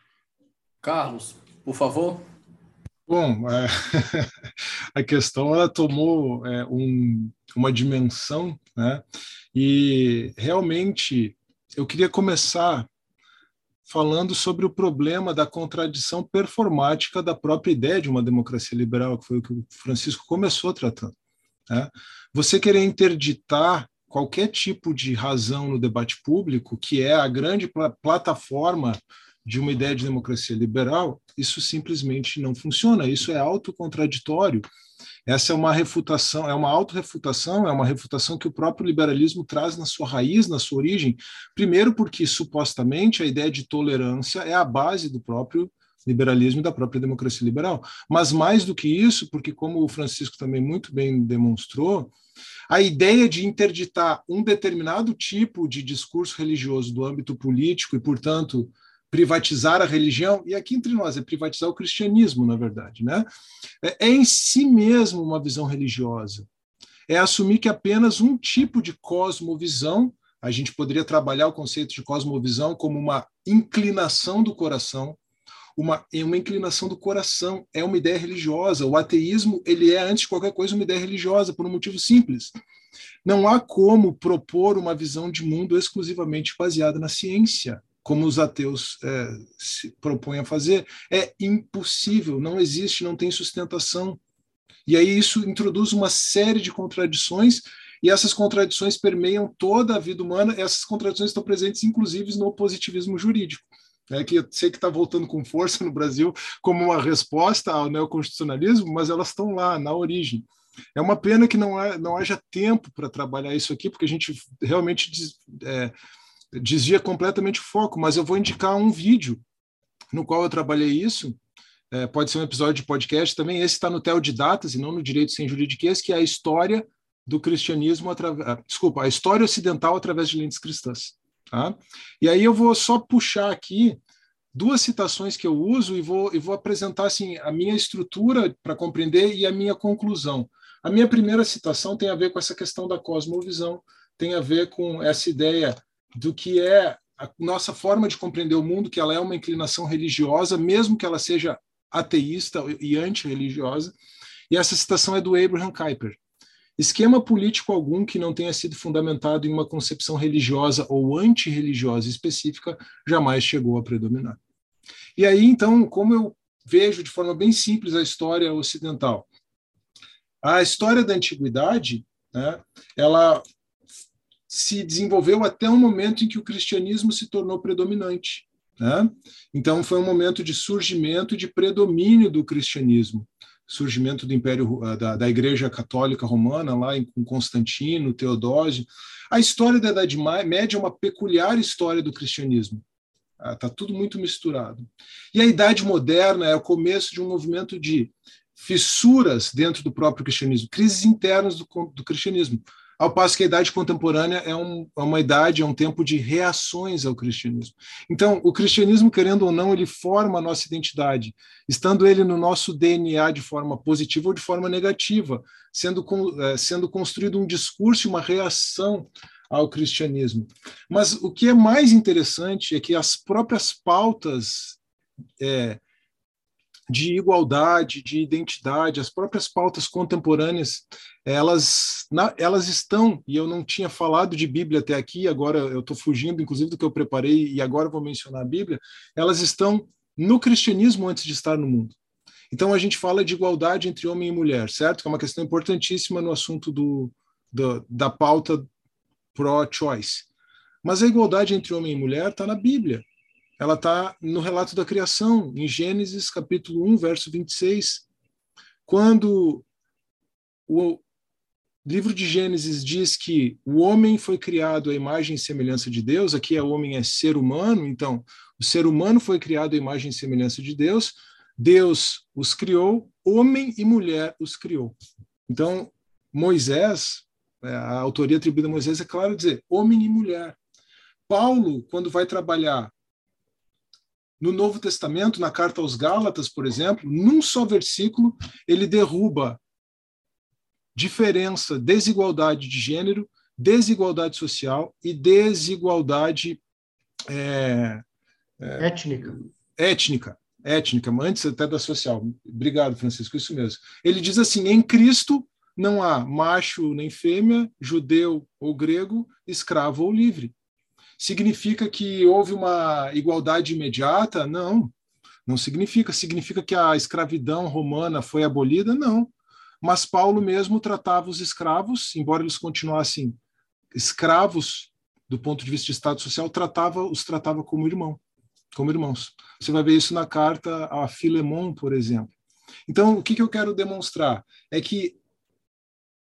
Carlos, por favor. Bom, é, a questão ela tomou é, um, uma dimensão, né? E realmente eu queria começar falando sobre o problema da contradição performática da própria ideia de uma democracia liberal, que foi o que o Francisco começou tratando. Né? Você querer interditar qualquer tipo de razão no debate público, que é a grande pl plataforma de uma ideia de democracia liberal, isso simplesmente não funciona, isso é autocontraditório. Essa é uma refutação, é uma autorrefutação, é uma refutação que o próprio liberalismo traz na sua raiz, na sua origem. Primeiro, porque supostamente a ideia de tolerância é a base do próprio liberalismo e da própria democracia liberal. Mas mais do que isso, porque, como o Francisco também muito bem demonstrou, a ideia de interditar um determinado tipo de discurso religioso do âmbito político e, portanto, privatizar a religião, e aqui entre nós é privatizar o cristianismo, na verdade, né? É, é em si mesmo uma visão religiosa. É assumir que apenas um tipo de cosmovisão, a gente poderia trabalhar o conceito de cosmovisão como uma inclinação do coração, uma, é uma inclinação do coração, é uma ideia religiosa. O ateísmo, ele é, antes de qualquer coisa, uma ideia religiosa, por um motivo simples. Não há como propor uma visão de mundo exclusivamente baseada na ciência como os ateus é, se propõem a fazer, é impossível, não existe, não tem sustentação. E aí isso introduz uma série de contradições, e essas contradições permeiam toda a vida humana, essas contradições estão presentes, inclusive, no positivismo jurídico. É que eu sei que está voltando com força no Brasil como uma resposta ao neoconstitucionalismo, mas elas estão lá, na origem. É uma pena que não, há, não haja tempo para trabalhar isso aqui, porque a gente realmente é, desvia completamente o foco, mas eu vou indicar um vídeo no qual eu trabalhei isso. É, pode ser um episódio de podcast também. Esse está no Tel de Datas e não no Direito Sem Juridiquês, que é a história do cristianismo, através, ah, desculpa, a história ocidental através de lentes cristãs. Tá? E aí eu vou só puxar aqui duas citações que eu uso e vou, e vou apresentar assim, a minha estrutura para compreender e a minha conclusão. A minha primeira citação tem a ver com essa questão da cosmovisão, tem a ver com essa ideia do que é a nossa forma de compreender o mundo, que ela é uma inclinação religiosa, mesmo que ela seja ateísta e antirreligiosa. E essa citação é do Abraham Kuyper. Esquema político algum que não tenha sido fundamentado em uma concepção religiosa ou antirreligiosa específica jamais chegou a predominar. E aí, então, como eu vejo de forma bem simples a história ocidental? A história da antiguidade, né, ela se desenvolveu até um momento em que o cristianismo se tornou predominante. Né? Então, foi um momento de surgimento e de predomínio do cristianismo. Surgimento do Império ah, da, da Igreja Católica Romana, lá em, com Constantino, Teodósio. A história da Idade Média é uma peculiar história do cristianismo. Está ah, tudo muito misturado. E a Idade Moderna é o começo de um movimento de fissuras dentro do próprio cristianismo, crises internas do, do cristianismo ao passo que a idade contemporânea é, um, é, uma idade, é um tempo de reações ao cristianismo. Então, o cristianismo, querendo ou não, ele forma a nossa identidade, estando ele no nosso DNA de forma positiva ou de forma negativa, sendo, é, sendo construído um discurso e uma reação ao cristianismo. Mas o que é mais interessante é que as próprias pautas é, de igualdade, de identidade, as próprias pautas contemporâneas, elas, na, elas estão, e eu não tinha falado de Bíblia até aqui, agora eu estou fugindo, inclusive, do que eu preparei, e agora vou mencionar a Bíblia, elas estão no cristianismo antes de estar no mundo. Então a gente fala de igualdade entre homem e mulher, certo? Que é uma questão importantíssima no assunto do, do da pauta pro-choice. Mas a igualdade entre homem e mulher está na Bíblia ela está no relato da criação, em Gênesis capítulo 1, verso 26, quando o livro de Gênesis diz que o homem foi criado à imagem e semelhança de Deus, aqui o homem é ser humano, então o ser humano foi criado à imagem e semelhança de Deus, Deus os criou, homem e mulher os criou. Então, Moisés, é, a autoria atribuída a Moisés é claro dizer homem e mulher. Paulo, quando vai trabalhar no Novo Testamento, na carta aos Gálatas, por exemplo, num só versículo, ele derruba diferença, desigualdade de gênero, desigualdade social e desigualdade é, é, étnica. Étnica, étnica, antes até da social. Obrigado, Francisco, isso mesmo. Ele diz assim: em Cristo não há macho nem fêmea, judeu ou grego, escravo ou livre. Significa que houve uma igualdade imediata? Não, não significa. Significa que a escravidão romana foi abolida? Não. Mas Paulo mesmo tratava os escravos, embora eles continuassem escravos do ponto de vista de estado social, tratava os tratava como irmão, como irmãos. Você vai ver isso na carta a Filemon, por exemplo. Então, o que, que eu quero demonstrar é que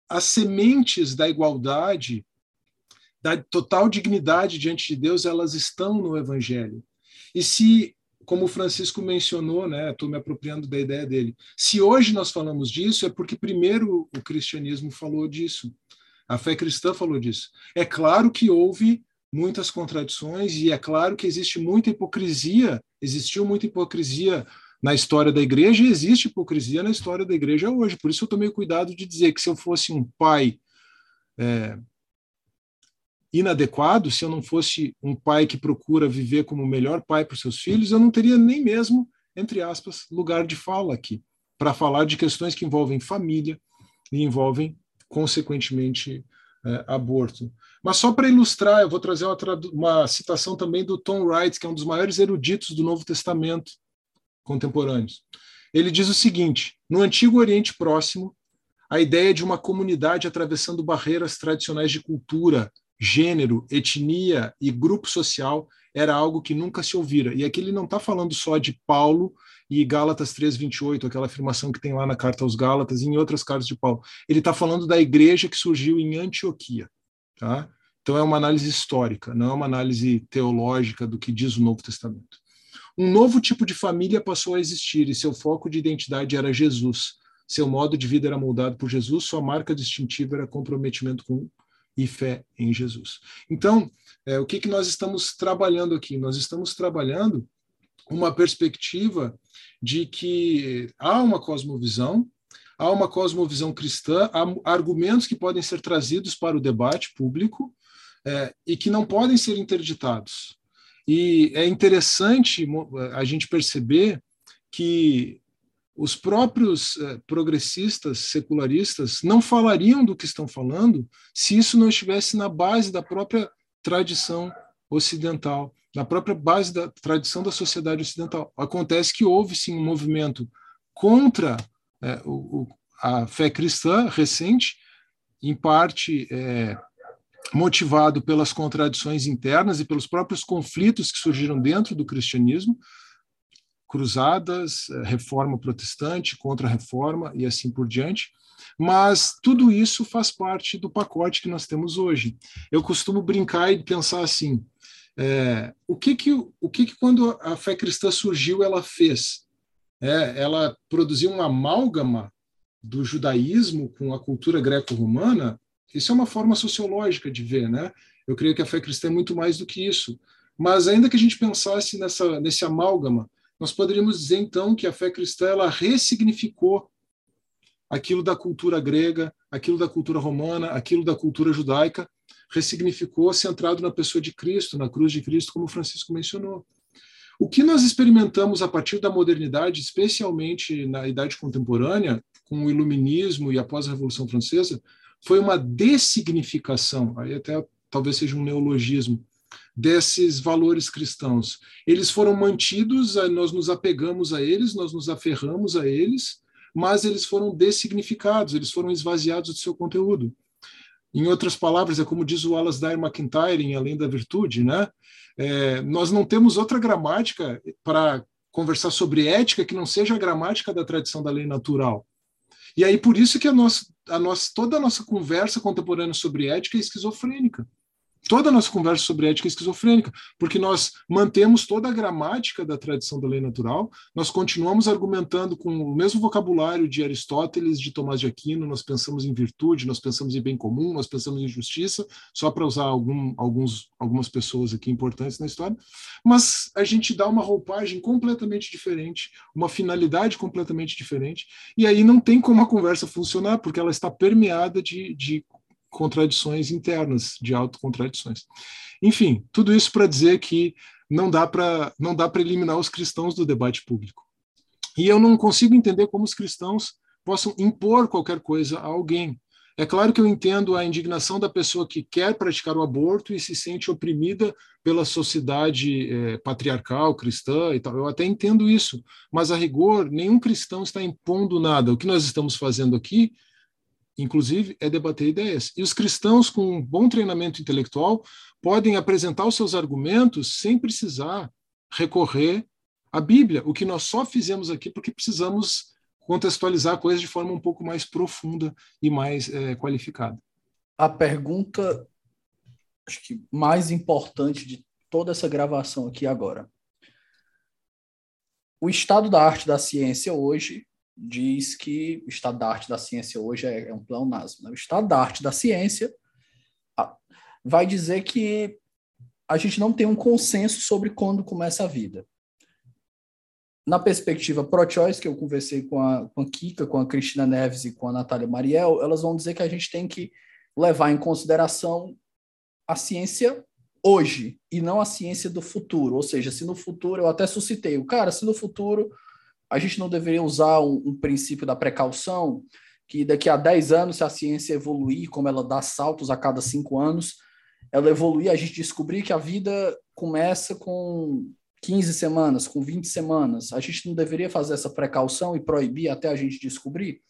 as sementes da igualdade da total dignidade diante de Deus, elas estão no Evangelho. E se, como o Francisco mencionou, né, estou me apropriando da ideia dele, se hoje nós falamos disso, é porque primeiro o cristianismo falou disso, a fé cristã falou disso. É claro que houve muitas contradições e é claro que existe muita hipocrisia, existiu muita hipocrisia na história da igreja e existe hipocrisia na história da igreja hoje. Por isso eu tomei cuidado de dizer que se eu fosse um pai é, inadequado, se eu não fosse um pai que procura viver como o melhor pai para os seus filhos, eu não teria nem mesmo, entre aspas, lugar de fala aqui, para falar de questões que envolvem família e envolvem, consequentemente, é, aborto. Mas só para ilustrar, eu vou trazer uma, uma citação também do Tom Wright, que é um dos maiores eruditos do Novo Testamento contemporâneos. Ele diz o seguinte: no Antigo Oriente Próximo, a ideia de uma comunidade atravessando barreiras tradicionais de cultura, gênero, etnia e grupo social era algo que nunca se ouvira. E aqui ele não está falando só de Paulo e Gálatas 3:28, aquela afirmação que tem lá na carta aos Gálatas e em outras cartas de Paulo. Ele está falando da igreja que surgiu em Antioquia, tá? Então é uma análise histórica, não é uma análise teológica do que diz o Novo Testamento. Um novo tipo de família passou a existir e seu foco de identidade era Jesus. Seu modo de vida era moldado por Jesus, sua marca distintiva era comprometimento com e fé em Jesus. Então, é, o que, que nós estamos trabalhando aqui? Nós estamos trabalhando uma perspectiva de que há uma cosmovisão, há uma cosmovisão cristã, há argumentos que podem ser trazidos para o debate público é, e que não podem ser interditados. E é interessante a gente perceber que os próprios eh, progressistas, secularistas, não falariam do que estão falando se isso não estivesse na base da própria tradição ocidental, na própria base da tradição da sociedade ocidental. Acontece que houve sim um movimento contra é, o, a fé cristã recente, em parte é, motivado pelas contradições internas e pelos próprios conflitos que surgiram dentro do cristianismo, cruzadas, eh, reforma protestante, contra-reforma e assim por diante. Mas tudo isso faz parte do pacote que nós temos hoje. Eu costumo brincar e pensar assim: é, o que que o que que quando a fé cristã surgiu ela fez? É, ela produziu uma amálgama do judaísmo com a cultura greco-romana. Isso é uma forma sociológica de ver, né? Eu creio que a fé cristã é muito mais do que isso. Mas ainda que a gente pensasse nessa nesse amálgama, nós poderíamos dizer então que a fé cristã ela ressignificou aquilo da cultura grega, aquilo da cultura romana, aquilo da cultura judaica, ressignificou centrado na pessoa de Cristo, na cruz de Cristo, como Francisco mencionou. O que nós experimentamos a partir da modernidade, especialmente na idade contemporânea, com o iluminismo e após a Revolução Francesa, foi uma dessignificação, aí até talvez seja um neologismo, desses valores cristãos. Eles foram mantidos, nós nos apegamos a eles, nós nos aferramos a eles, mas eles foram dessignificados, eles foram esvaziados do seu conteúdo. Em outras palavras, é como diz o Wallace Dyer McIntyre em Além da Virtude, né? É, nós não temos outra gramática para conversar sobre ética que não seja a gramática da tradição da lei natural. E aí por isso que a nossa, a nossa, toda a nossa conversa contemporânea sobre ética é esquizofrênica toda a nossa conversa sobre ética esquizofrênica, porque nós mantemos toda a gramática da tradição da lei natural, nós continuamos argumentando com o mesmo vocabulário de Aristóteles, de Tomás de Aquino, nós pensamos em virtude, nós pensamos em bem comum, nós pensamos em justiça, só para usar algum, alguns, algumas pessoas aqui importantes na história, mas a gente dá uma roupagem completamente diferente, uma finalidade completamente diferente, e aí não tem como a conversa funcionar, porque ela está permeada de, de contradições internas, de autocontradições. Enfim, tudo isso para dizer que não dá para não dá para eliminar os cristãos do debate público. E eu não consigo entender como os cristãos possam impor qualquer coisa a alguém. É claro que eu entendo a indignação da pessoa que quer praticar o aborto e se sente oprimida pela sociedade é, patriarcal, cristã e tal. Eu até entendo isso, mas a rigor, nenhum cristão está impondo nada. O que nós estamos fazendo aqui inclusive, é debater ideias. E os cristãos com um bom treinamento intelectual podem apresentar os seus argumentos sem precisar recorrer à Bíblia, o que nós só fizemos aqui porque precisamos contextualizar coisas de forma um pouco mais profunda e mais é, qualificada. A pergunta, acho que mais importante de toda essa gravação aqui agora. O estado da arte da ciência hoje diz que o estado da arte da ciência hoje é, é um pleonasmo. Né? O estado da arte da ciência vai dizer que a gente não tem um consenso sobre quando começa a vida. Na perspectiva pro-choice, que eu conversei com a, com a Kika, com a Cristina Neves e com a Natália Mariel, elas vão dizer que a gente tem que levar em consideração a ciência hoje e não a ciência do futuro. Ou seja, se no futuro, eu até suscitei, o cara, se no futuro a gente não deveria usar um, um, princípio da precaução, que daqui a 10 anos, se a ciência evoluir, como ela dá saltos a cada 5 anos, ela evoluir, a gente descobrir que a vida começa com 15 semanas, com 20 semanas. A gente não deveria fazer essa precaução e proibir até a gente descobrir?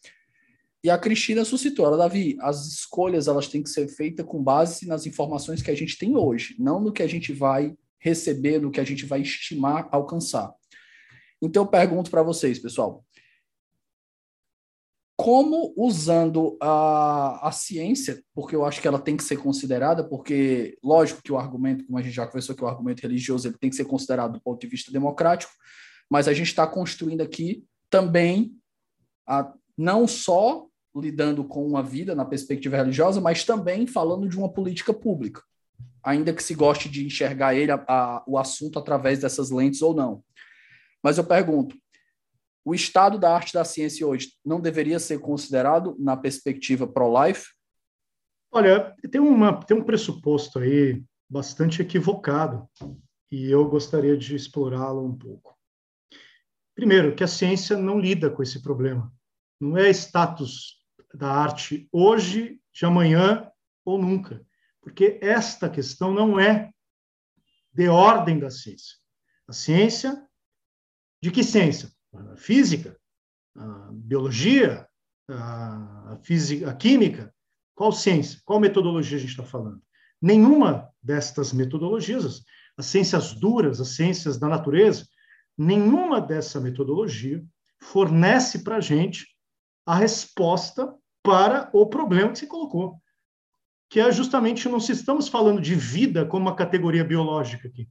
E a Cristina suscitou, ela, Davi, as escolhas elas têm que ser feitas com base nas informações que a gente tem hoje, não no que a gente vai receber, no que a gente vai estimar alcançar. Então, eu pergunto para vocês, pessoal, como usando a, a ciência, porque eu acho que ela tem que ser considerada, porque, lógico que o argumento, como a gente já conversou, que o argumento religioso ele tem que ser considerado do ponto de vista democrático, mas a gente está construindo aqui também, a, não só lidando com uma vida na perspectiva religiosa, mas também falando de uma política pública, ainda que se goste de enxergar ele, a, a, o assunto através dessas lentes ou não. Mas eu pergunto, o estado da arte da ciência hoje não deveria ser considerado na perspectiva pro-life? Olha, tem, uma, tem um pressuposto aí bastante equivocado e eu gostaria de explorá-lo um pouco. Primeiro, que a ciência não lida com esse problema. Não é status da arte hoje, de amanhã ou nunca. Porque esta questão não é de ordem da ciência. A ciência de que ciência? A física, a biologia, a, física, a química. Qual ciência? Qual metodologia a gente está falando? Nenhuma destas metodologias, as ciências duras, as ciências da natureza, nenhuma dessa metodologia fornece para a gente a resposta para o problema que se colocou, que é justamente não se estamos falando de vida como uma categoria biológica aqui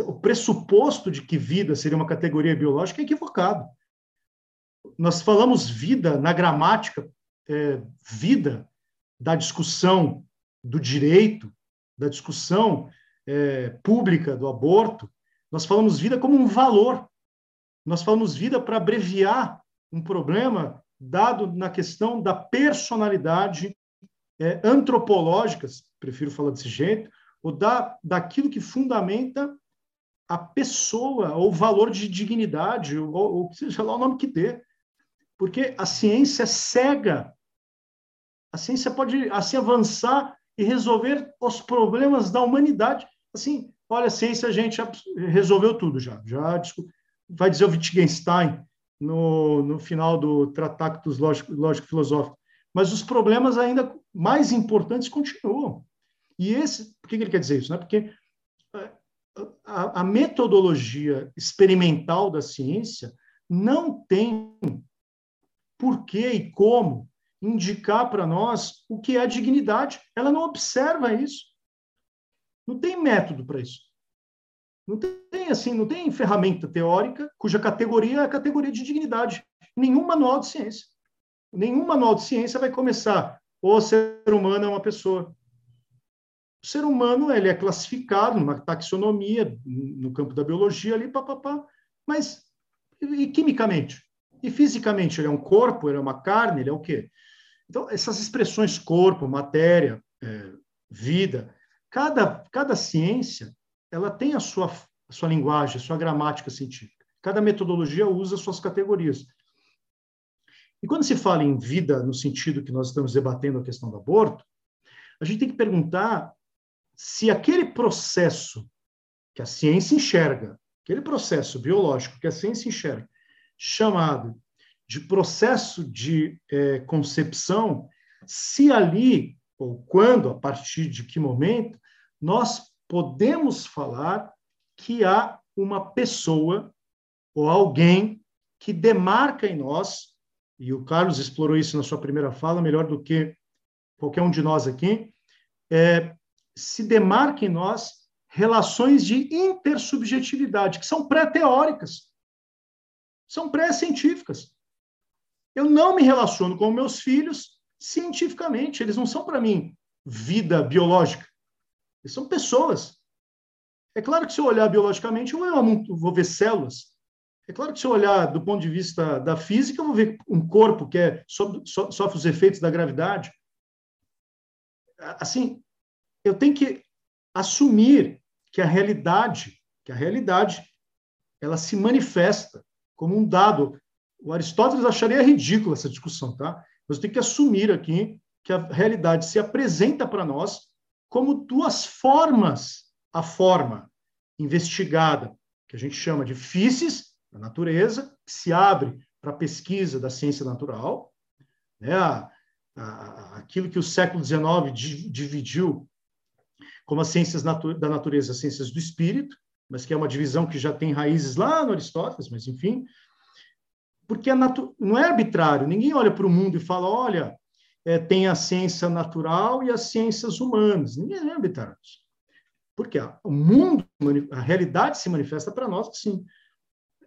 o pressuposto de que vida seria uma categoria biológica é equivocado. Nós falamos vida na gramática, é, vida da discussão do direito, da discussão é, pública do aborto, nós falamos vida como um valor. Nós falamos vida para abreviar um problema dado na questão da personalidade é, antropológicas, prefiro falar desse jeito, ou da, daquilo que fundamenta a pessoa, ou valor de dignidade, ou, ou seja lá o nome que dê. Porque a ciência é cega. A ciência pode assim avançar e resolver os problemas da humanidade. Assim, olha, a ciência a gente resolveu tudo já. Já vai dizer o Wittgenstein no, no final do Tratatus Lógico, Lógico Filosófico. Mas os problemas ainda mais importantes continuam. E esse, por que ele quer dizer isso? Né? Porque a, a metodologia experimental da ciência não tem por que e como indicar para nós o que é dignidade. Ela não observa isso. Não tem método para isso. Não tem assim, não tem ferramenta teórica cuja categoria é a categoria de dignidade. Nenhum manual de ciência. Nenhum manual de ciência vai começar o ser humano é uma pessoa. O ser humano ele é classificado numa taxonomia no campo da biologia ali, papapá, mas e quimicamente? E fisicamente ele é um corpo, ele é uma carne, ele é o quê? Então, essas expressões corpo, matéria, é, vida, cada, cada ciência ela tem a sua, a sua linguagem, a sua gramática científica. Cada metodologia usa suas categorias. E quando se fala em vida, no sentido que nós estamos debatendo a questão do aborto, a gente tem que perguntar se aquele processo que a ciência enxerga, aquele processo biológico que a ciência enxerga, chamado de processo de é, concepção, se ali, ou quando, a partir de que momento, nós podemos falar que há uma pessoa ou alguém que demarca em nós, e o Carlos explorou isso na sua primeira fala, melhor do que qualquer um de nós aqui, é, se demarca em nós relações de intersubjetividade, que são pré-teóricas, são pré-científicas. Eu não me relaciono com meus filhos cientificamente, eles não são para mim vida biológica, eles são pessoas. É claro que se eu olhar biologicamente, eu vou ver células. É claro que se eu olhar do ponto de vista da física, eu vou ver um corpo que é, sofre os efeitos da gravidade. Assim, eu tenho que assumir que a realidade, que a realidade, ela se manifesta como um dado o Aristóteles acharia ridícula essa discussão, tá? Mas tem que assumir aqui que a realidade se apresenta para nós como duas formas. A forma investigada, que a gente chama de físis, da natureza, que se abre para a pesquisa da ciência natural, né? Aquilo que o século XIX dividiu como as ciências natu da natureza, as ciências do espírito, mas que é uma divisão que já tem raízes lá no Aristóteles, mas enfim, porque não é arbitrário. Ninguém olha para o mundo e fala, olha, é, tem a ciência natural e as ciências humanas. Ninguém é arbitrário. Porque o mundo, a realidade se manifesta para nós assim.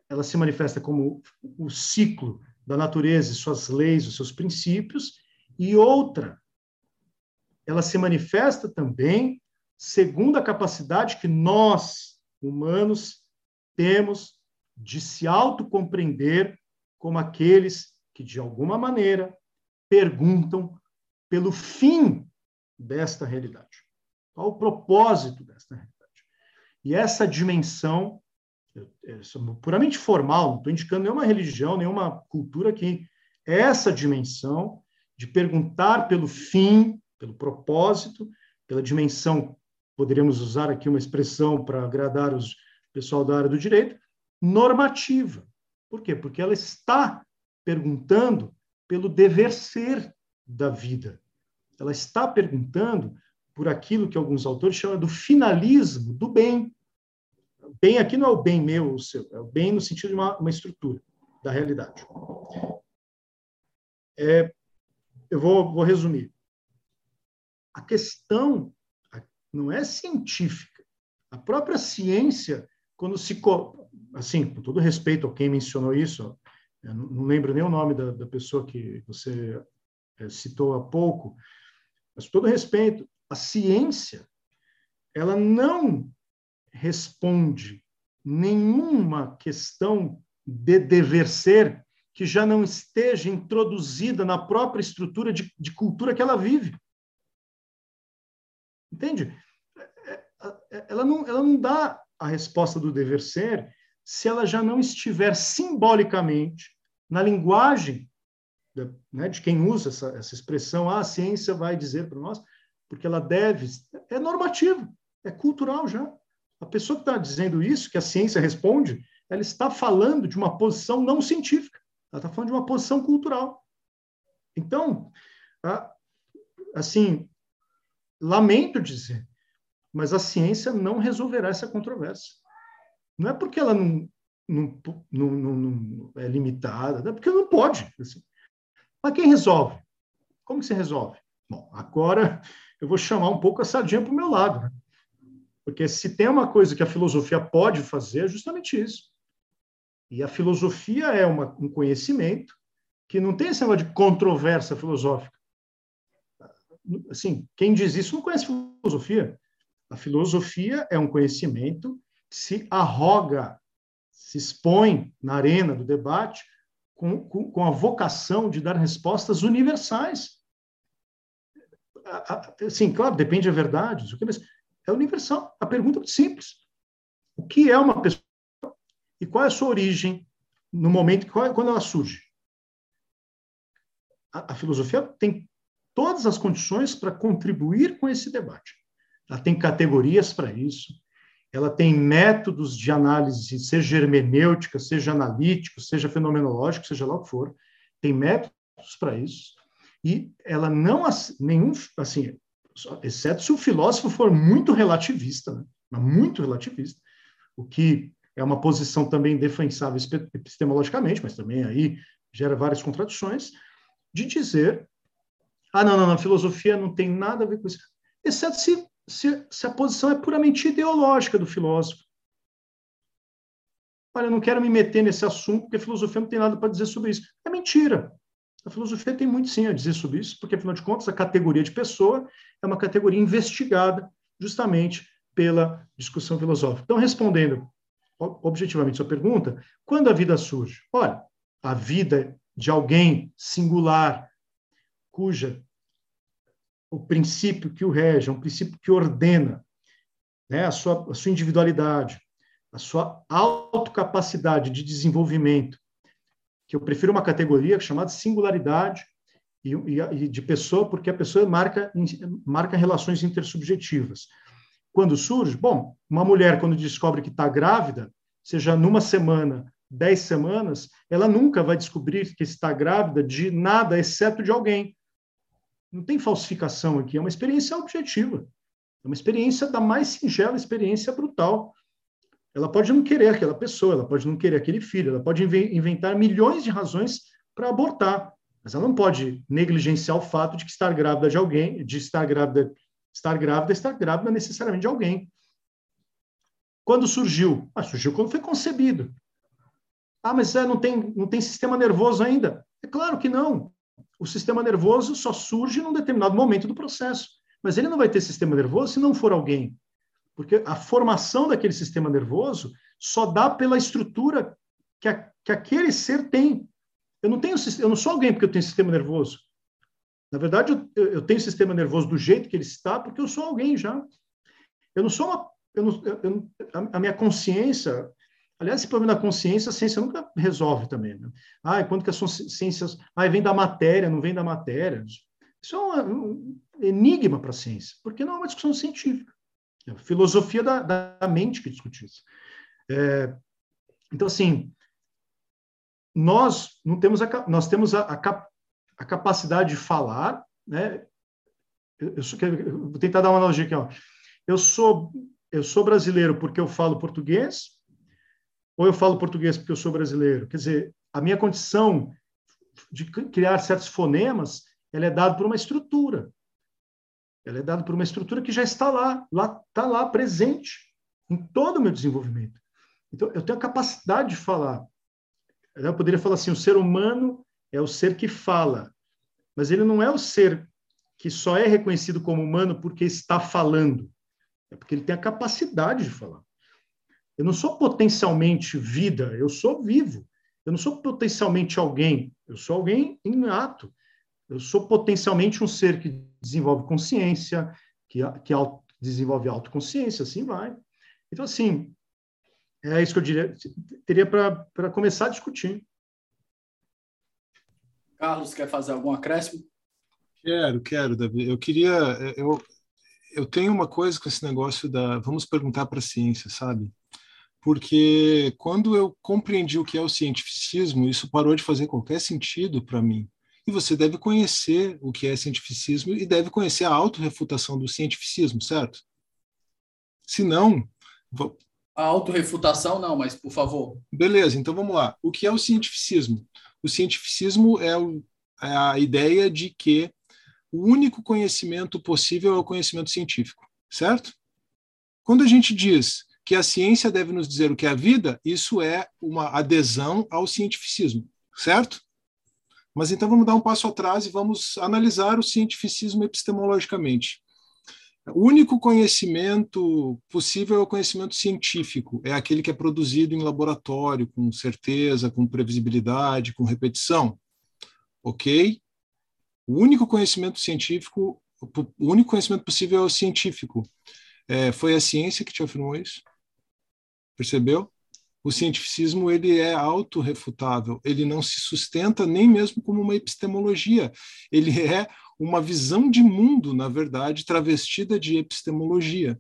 Ela se manifesta como o ciclo da natureza e suas leis, os seus princípios, e outra, ela se manifesta também segundo a capacidade que nós, humanos, temos de se autocompreender como aqueles que, de alguma maneira, perguntam pelo fim desta realidade. Qual o propósito desta realidade? E essa dimensão, é puramente formal, não estou indicando nenhuma religião, nenhuma cultura aqui, essa dimensão de perguntar pelo fim, pelo propósito, pela dimensão, poderíamos usar aqui uma expressão para agradar os pessoal da área do direito, normativa. Por quê? Porque ela está perguntando pelo dever ser da vida. Ela está perguntando por aquilo que alguns autores chamam do finalismo do bem. Bem aqui não é o bem meu ou seu, é o bem no sentido de uma, uma estrutura da realidade. É, eu vou, vou resumir. A questão não é científica. A própria ciência, quando se assim, com todo respeito a quem mencionou isso, não, lembro nem o nome da, da pessoa que você é, citou há pouco, mas com todo respeito, a ciência, ela não responde nenhuma questão de dever ser que já não esteja introduzida na própria estrutura de, de cultura que ela vive. Entende? É, ela não, ela não dá a resposta do dever ser se ela já não estiver simbolicamente na linguagem de, né, de quem usa essa, essa expressão, ah, a ciência vai dizer para nós, porque ela deve, é normativo, é cultural já. A pessoa que está dizendo isso, que a ciência responde, ela está falando de uma posição não científica, ela está falando de uma posição cultural. Então, assim, lamento dizer, mas a ciência não resolverá essa controvérsia. Não é porque ela não, não, não, não é limitada, é porque não pode. Assim. Mas quem resolve? Como que se resolve? Bom, agora eu vou chamar um pouco a sardinha para o meu lado. Né? Porque se tem uma coisa que a filosofia pode fazer, é justamente isso. E a filosofia é uma, um conhecimento que não tem esse negócio de controvérsia filosófica. Assim, quem diz isso não conhece filosofia. A filosofia é um conhecimento que se arroga, se expõe na arena do debate com, com, com a vocação de dar respostas universais. Sim, claro, depende da verdade, mas é universal. A pergunta é simples. O que é uma pessoa e qual é a sua origem no momento quando ela surge? A filosofia tem todas as condições para contribuir com esse debate. Ela tem categorias para isso, ela tem métodos de análise, seja hermenêutica, seja analítico, seja fenomenológico, seja lá o que for, tem métodos para isso, e ela não, nenhum, assim, exceto se o filósofo for muito relativista, né? muito relativista, o que é uma posição também defensável epistemologicamente, mas também aí gera várias contradições, de dizer ah, não, não, não, filosofia não tem nada a ver com isso. Exceto se, se, se a posição é puramente ideológica do filósofo. Olha, eu não quero me meter nesse assunto, porque a filosofia não tem nada para dizer sobre isso. É mentira. A filosofia tem muito sim a dizer sobre isso, porque, afinal de contas, a categoria de pessoa é uma categoria investigada justamente pela discussão filosófica. Então, respondendo objetivamente sua pergunta, quando a vida surge? Olha, a vida de alguém singular, cuja o princípio que o rege, é um princípio que ordena né, a, sua, a sua individualidade, a sua autocapacidade de desenvolvimento, que eu prefiro uma categoria chamada singularidade e, e, de pessoa, porque a pessoa marca, marca relações intersubjetivas. Quando surge? Bom, uma mulher, quando descobre que está grávida, seja numa semana, dez semanas, ela nunca vai descobrir que está grávida de nada, exceto de alguém. Não tem falsificação aqui, é uma experiência objetiva. É uma experiência da mais singela experiência brutal. Ela pode não querer aquela pessoa, ela pode não querer aquele filho, ela pode inventar milhões de razões para abortar, mas ela não pode negligenciar o fato de que estar grávida de alguém, de estar grávida, estar grávida, estar grávida necessariamente de alguém. Quando surgiu? Ah, surgiu quando foi concebido. Ah, mas é, não, tem, não tem sistema nervoso ainda? É claro que não o sistema nervoso só surge num determinado momento do processo. Mas ele não vai ter sistema nervoso se não for alguém. Porque a formação daquele sistema nervoso só dá pela estrutura que, a, que aquele ser tem. Eu não, tenho, eu não sou alguém porque eu tenho sistema nervoso. Na verdade, eu, eu tenho sistema nervoso do jeito que ele está porque eu sou alguém já. Eu não sou uma. Eu não, eu, a minha consciência, Aliás, esse problema da consciência, a ciência nunca resolve também. Né? Ah, quando que as ciências... Ah, vem da matéria, não vem da matéria. Isso é um enigma para a ciência, porque não é uma discussão científica. É a filosofia da, da mente que discute isso. É, então, assim, nós não temos a, nós temos a, a, a capacidade de falar, né? Eu, eu, eu, vou tentar dar uma analogia aqui, ó. Eu sou eu sou brasileiro porque eu falo português, ou eu falo português porque eu sou brasileiro. Quer dizer, a minha condição de criar certos fonemas, ela é dada por uma estrutura. Ela é dada por uma estrutura que já está lá, lá está lá presente em todo o meu desenvolvimento. Então, eu tenho a capacidade de falar. Eu poderia falar assim: o ser humano é o ser que fala, mas ele não é o ser que só é reconhecido como humano porque está falando. É porque ele tem a capacidade de falar. Eu não sou potencialmente vida, eu sou vivo. Eu não sou potencialmente alguém, eu sou alguém em ato. Eu sou potencialmente um ser que desenvolve consciência, que, que, desenvolve autoconsciência, assim vai. Então, assim, é isso que eu diria, teria para começar a discutir. Carlos, quer fazer algum acréscimo? Quero, quero, Davi. Eu queria. Eu, eu tenho uma coisa com esse negócio da. Vamos perguntar para a ciência, sabe? Porque quando eu compreendi o que é o cientificismo, isso parou de fazer qualquer sentido para mim. E você deve conhecer o que é cientificismo e deve conhecer a autorrefutação do cientificismo, certo? Se não. A autorrefutação, não, mas por favor. Beleza, então vamos lá. O que é o cientificismo? O cientificismo é, o, é a ideia de que o único conhecimento possível é o conhecimento científico, certo? Quando a gente diz que a ciência deve nos dizer o que é a vida, isso é uma adesão ao cientificismo, certo? Mas então vamos dar um passo atrás e vamos analisar o cientificismo epistemologicamente. O único conhecimento possível é o conhecimento científico, é aquele que é produzido em laboratório, com certeza, com previsibilidade, com repetição. Ok? O único conhecimento científico, o único conhecimento possível é o científico. É, foi a ciência que te afirmou isso? Percebeu? O cientificismo ele é autorrefutável, ele não se sustenta nem mesmo como uma epistemologia, ele é uma visão de mundo, na verdade, travestida de epistemologia.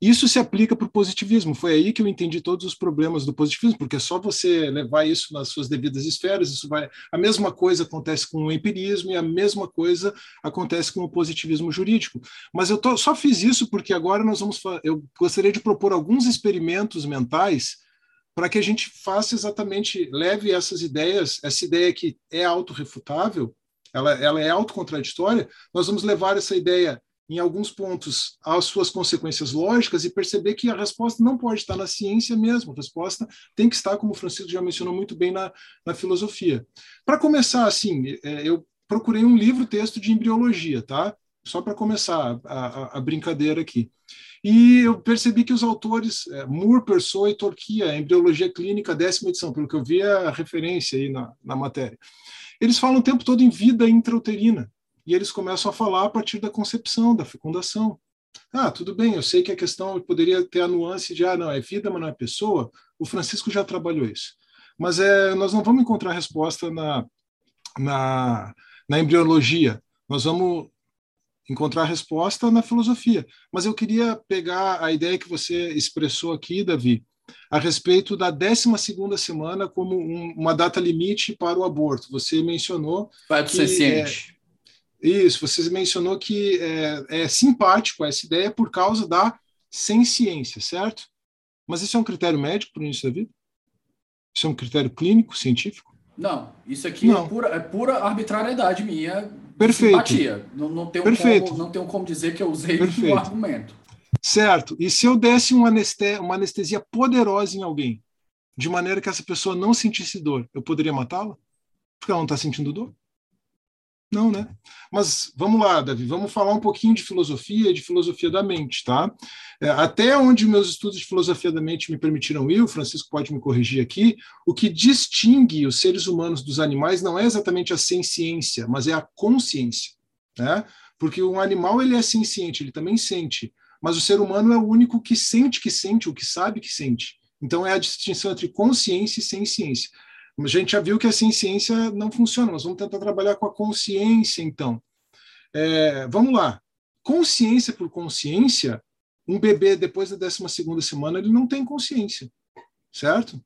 Isso se aplica para o positivismo. Foi aí que eu entendi todos os problemas do positivismo, porque é só você levar isso nas suas devidas esferas, isso vai. A mesma coisa acontece com o empirismo e a mesma coisa acontece com o positivismo jurídico. Mas eu tô, só fiz isso porque agora nós vamos. Eu gostaria de propor alguns experimentos mentais para que a gente faça exatamente, leve essas ideias, essa ideia que é autorrefutável, ela, ela é autocontraditória, nós vamos levar essa ideia em alguns pontos às suas consequências lógicas e perceber que a resposta não pode estar na ciência mesmo, a resposta tem que estar, como o Francisco já mencionou muito bem, na, na filosofia. Para começar, assim, é, eu procurei um livro-texto de embriologia, tá? Só para começar a, a, a, brincadeira aqui. E eu percebi que os autores, é, Moore, Pessoa e Torquia, Embriologia Clínica, décima edição, pelo que eu vi a referência aí na, na matéria, eles falam o tempo todo em vida intrauterina. E eles começam a falar a partir da concepção, da fecundação. Ah, tudo bem, eu sei que a questão poderia ter a nuance de, ah, não, é vida, mas não é pessoa. O Francisco já trabalhou isso. Mas é, nós não vamos encontrar resposta na, na, na embriologia. Nós vamos encontrar resposta na filosofia. Mas eu queria pegar a ideia que você expressou aqui, Davi, a respeito da 12 semana como um, uma data limite para o aborto. Você mencionou. Vai ser ciente. É, isso, você mencionou que é, é simpático essa ideia por causa da sem ciência, certo? Mas isso é um critério médico para o início da vida? Isso é um critério clínico, científico? Não, isso aqui é pura, é pura arbitrariedade minha. Perfeito. Simpatia. Não, não, tenho Perfeito. Como, não tenho como dizer que eu usei o argumento. Certo. E se eu desse uma anestesia, uma anestesia poderosa em alguém, de maneira que essa pessoa não sentisse dor, eu poderia matá-la? Porque ela não está sentindo dor? Não, né? Mas vamos lá, Davi, vamos falar um pouquinho de filosofia e de filosofia da mente, tá? É, até onde meus estudos de filosofia da mente me permitiram ir, o Francisco pode me corrigir aqui, o que distingue os seres humanos dos animais não é exatamente a ciência, mas é a consciência, né? Porque um animal ele é ciente, ele também sente, mas o ser humano é o único que sente que sente, o que sabe que sente. Então é a distinção entre consciência e sem ciência. A gente já viu que a ciência não funciona, mas vamos tentar trabalhar com a consciência, então. É, vamos lá. Consciência por consciência, um bebê depois da 12 semana, ele não tem consciência, certo?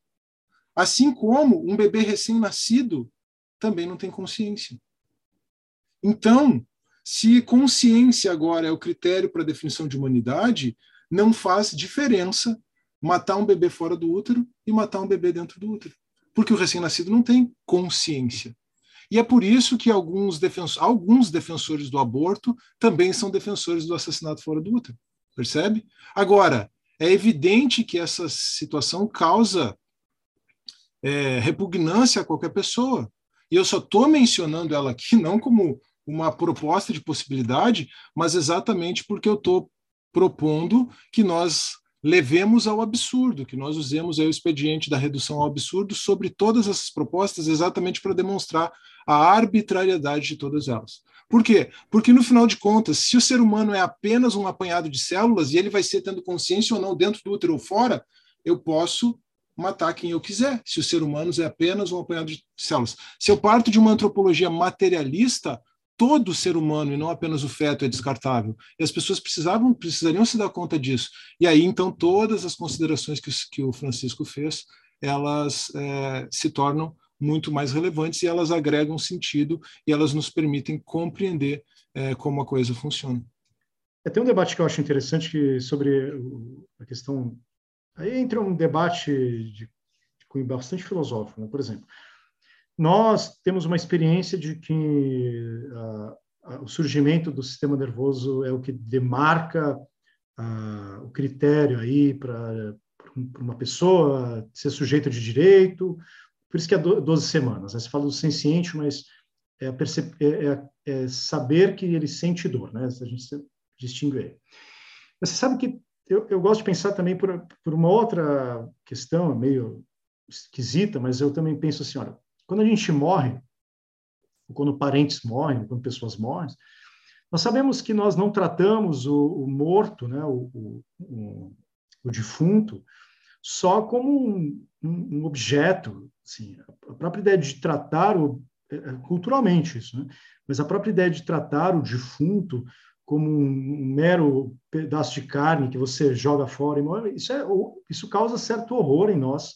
Assim como um bebê recém-nascido também não tem consciência. Então, se consciência agora é o critério para a definição de humanidade, não faz diferença matar um bebê fora do útero e matar um bebê dentro do útero, porque o recém-nascido não tem consciência. E é por isso que alguns, defensores, alguns defensores do aborto também são defensores do assassinato fora do útero. Percebe? Agora, é evidente que essa situação causa é, repugnância a qualquer pessoa. E eu só estou mencionando ela aqui não como uma proposta de possibilidade, mas exatamente porque eu estou propondo que nós levemos ao absurdo, que nós usemos o expediente da redução ao absurdo sobre todas essas propostas, exatamente para demonstrar a arbitrariedade de todas elas. Por quê? Porque, no final de contas, se o ser humano é apenas um apanhado de células e ele vai ser tendo consciência ou não dentro do útero ou fora, eu posso matar quem eu quiser, se o ser humano é apenas um apanhado de células. Se eu parto de uma antropologia materialista, todo ser humano e não apenas o feto é descartável. E as pessoas precisavam, precisariam se dar conta disso. E aí, então, todas as considerações que, que o Francisco fez, elas é, se tornam muito mais relevantes e elas agregam sentido e elas nos permitem compreender é, como a coisa funciona. É, tem um debate que eu acho interessante que, sobre a questão. Aí entra um debate de, de bastante filosófico, né? por exemplo nós temos uma experiência de que uh, o surgimento do sistema nervoso é o que demarca uh, o critério aí para uma pessoa ser sujeito de direito, por isso que é 12 semanas. Né? Você fala do senciente, mas é, é, é, é, saber que ele sente dor, né? A gente distingue ele. Mas você sabe que eu, eu gosto de pensar também por, por uma outra questão, meio esquisita, mas eu também penso assim, olha, quando a gente morre, quando parentes morrem, quando pessoas morrem, nós sabemos que nós não tratamos o, o morto, né, o, o, o, defunto, só como um, um, objeto. Assim, a própria ideia de tratar, o, é, é culturalmente isso, né? mas a própria ideia de tratar o defunto como um mero pedaço de carne que você joga fora, isso, é, isso causa certo horror em nós,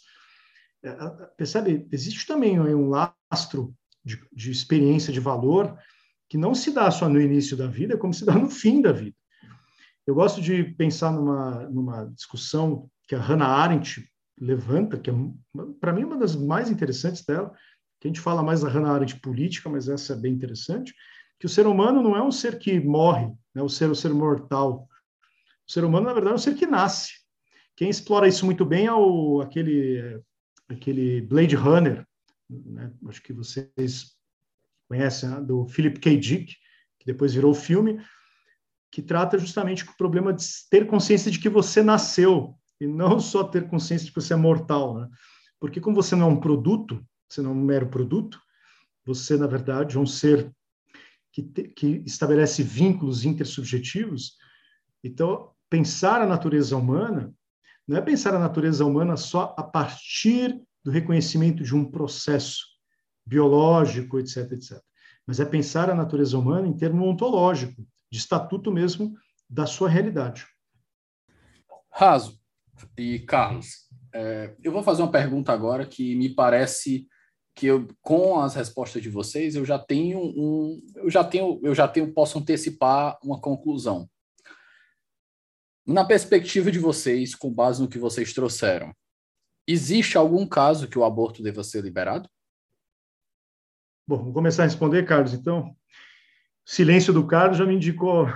percebe? Existe também um lastro de, de, experiência de valor que não se dá só no início da vida, como se dá no fim da vida. Eu gosto de pensar numa, numa discussão que a Hannah Arendt levanta, que é, para mim, uma das mais interessantes dela, que a gente fala mais da Hannah Arendt política, mas essa é bem interessante, que o ser humano não é um ser que morre, né, o ser o ser mortal. O ser humano, na verdade, é um ser que nasce. Quem explora isso muito bem é o, aquele aquele Blade Runner, né? acho que vocês conhecem, né? do Philip K. Dick, que depois virou filme, que trata justamente o problema de ter consciência de que você nasceu e não só ter consciência de que você é mortal, né? Porque como você não é um produto, você não é um mero produto, você na verdade é um ser que, te, que estabelece vínculos intersubjetivos. Então, pensar a natureza humana não é pensar a natureza humana só a partir do reconhecimento de um processo biológico, etc, etc. Mas é pensar a natureza humana em termo ontológico, de estatuto mesmo da sua realidade. Raso e Carlos, é, eu vou fazer uma pergunta agora que me parece que eu, com as respostas de vocês eu já tenho um, eu já tenho, eu já tenho, posso antecipar uma conclusão. Na perspectiva de vocês, com base no que vocês trouxeram, existe algum caso que o aborto deva ser liberado? Bom, vou começar a responder, Carlos. Então, silêncio do Carlos já me indicou.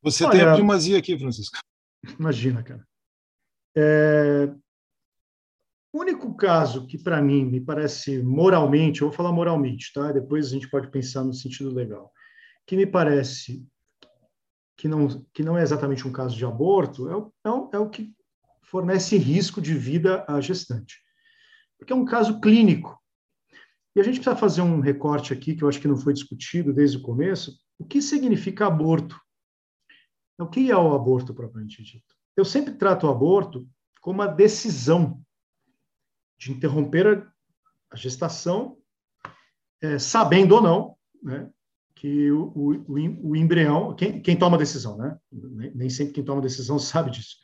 Você Olha, tem a primazia aqui, Francisco. Imagina, cara. É... O único caso que, para mim, me parece moralmente, eu vou falar moralmente, tá? Depois a gente pode pensar no sentido legal, que me parece que não, que não é exatamente um caso de aborto, é o, é o, é o que fornece risco de vida à gestante. Porque é um caso clínico. E a gente precisa fazer um recorte aqui, que eu acho que não foi discutido desde o começo. O que significa aborto? O que é o aborto propriamente dito? Eu sempre trato o aborto como uma decisão de interromper a, a gestação, é, sabendo ou não, né, que o, o, o embrião, quem, quem, toma a decisão, né? Nem sempre quem toma a decisão sabe disso.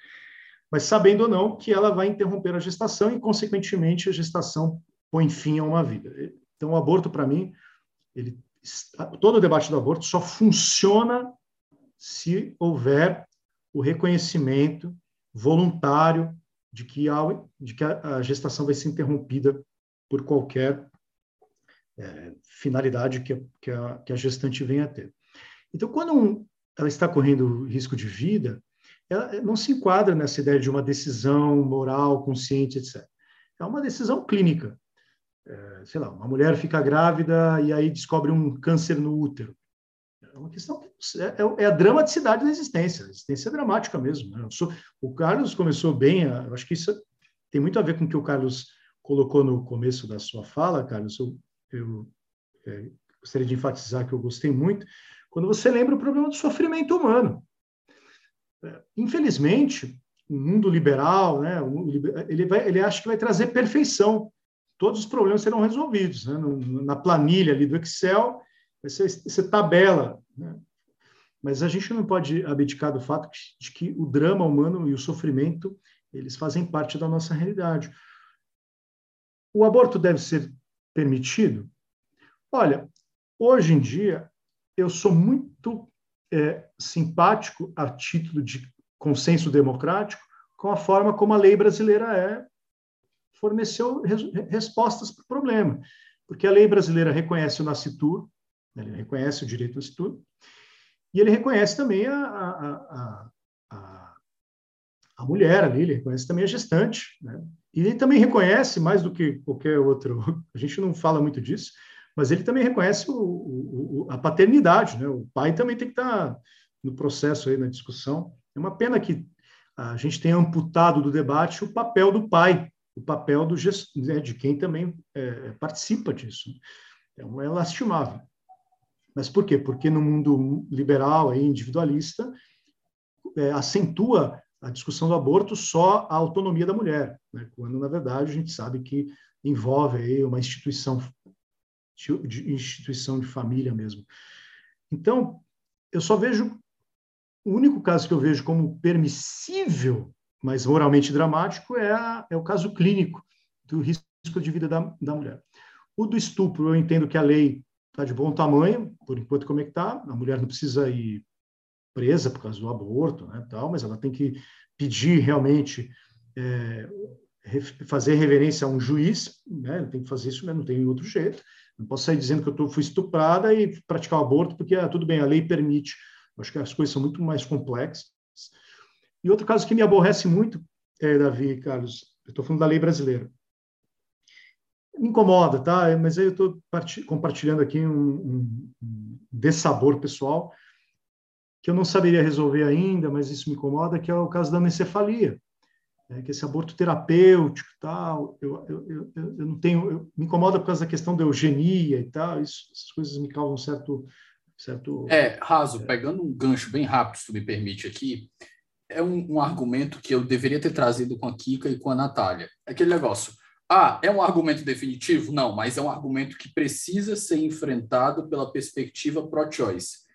Mas sabendo ou não que ela vai interromper a gestação e, consequentemente, a gestação põe fim a uma vida. Então, o aborto, para mim, ele, todo o debate do aborto só funciona se houver o reconhecimento voluntário de que, a, de que a gestação vai ser interrompida por qualquer é, finalidade que que, a, que a gestante venha a ter. Então, quando um, ela está correndo risco de vida, ela não se enquadra nessa ideia de uma decisão moral, consciente, etc. É uma decisão clínica. É, sei lá, uma mulher fica grávida e aí descobre um câncer no útero. É uma questão que é, é, é a dramaticidade da existência. A existência é dramática mesmo. Né? Sou, o Carlos começou bem, eu acho que isso tem muito a ver com o que o Carlos colocou no começo da sua fala, Carlos. Eu, eu é, gostaria de enfatizar que eu gostei muito, quando você lembra o problema do sofrimento humano. É, infelizmente, o mundo liberal, né, ele, vai, ele acha que vai trazer perfeição. Todos os problemas serão resolvidos. Né? Na planilha ali do Excel, você, você tabela. Né? Mas a gente não pode abdicar do fato de que o drama humano e o sofrimento eles fazem parte da nossa realidade. O aborto deve ser permitido? Olha, hoje em dia, eu sou muito é, simpático a título de consenso democrático com a forma como a lei brasileira é forneceu res, respostas para o problema. Porque a lei brasileira reconhece o nascituro, né, ele reconhece o direito ao nascituro, e ele reconhece também a, a, a, a, a mulher ali, ele reconhece também a gestante, né? E ele também reconhece, mais do que qualquer outro, a gente não fala muito disso, mas ele também reconhece o, o, a paternidade, né? O pai também tem que estar no processo aí, na discussão. É uma pena que a gente tenha amputado do debate o papel do pai, o papel do né, de quem também é, participa disso. É, é lastimável. Mas por quê? Porque no mundo liberal, aí, individualista, é, acentua a discussão do aborto só a autonomia da mulher, né? quando, na verdade, a gente sabe que envolve aí uma instituição de instituição de família mesmo. Então, eu só vejo o único caso que eu vejo como permissível, mas moralmente dramático, é, a, é o caso clínico do risco de vida da, da mulher. O do estupro, eu entendo que a lei está de bom tamanho, por enquanto como é que está, a mulher não precisa ir presa por causa do aborto, né, tal, mas ela tem que pedir realmente é, fazer reverência a um juiz, né, tem que fazer isso, mas não tem outro jeito. Não posso sair dizendo que eu tô, fui estuprada e praticar o aborto, porque ah, tudo bem, a lei permite. Acho que as coisas são muito mais complexas. E outro caso que me aborrece muito, é, Davi Carlos, eu estou falando da lei brasileira. Me incomoda, tá? Mas aí eu estou compartilhando aqui um, um, um dessabor pessoal que eu não saberia resolver ainda, mas isso me incomoda, que é o caso da anencefalia né, que esse aborto terapêutico tal, eu, eu, eu, eu não tenho, eu, me incomoda por causa da questão da eugenia e tal, isso, essas coisas me causam certo, certo... É, Raso, pegando um gancho bem rápido, se tu me permite aqui, é um, um argumento que eu deveria ter trazido com a Kika e com a Natália. Aquele negócio, ah, é um argumento definitivo? Não, mas é um argumento que precisa ser enfrentado pela perspectiva pro-choice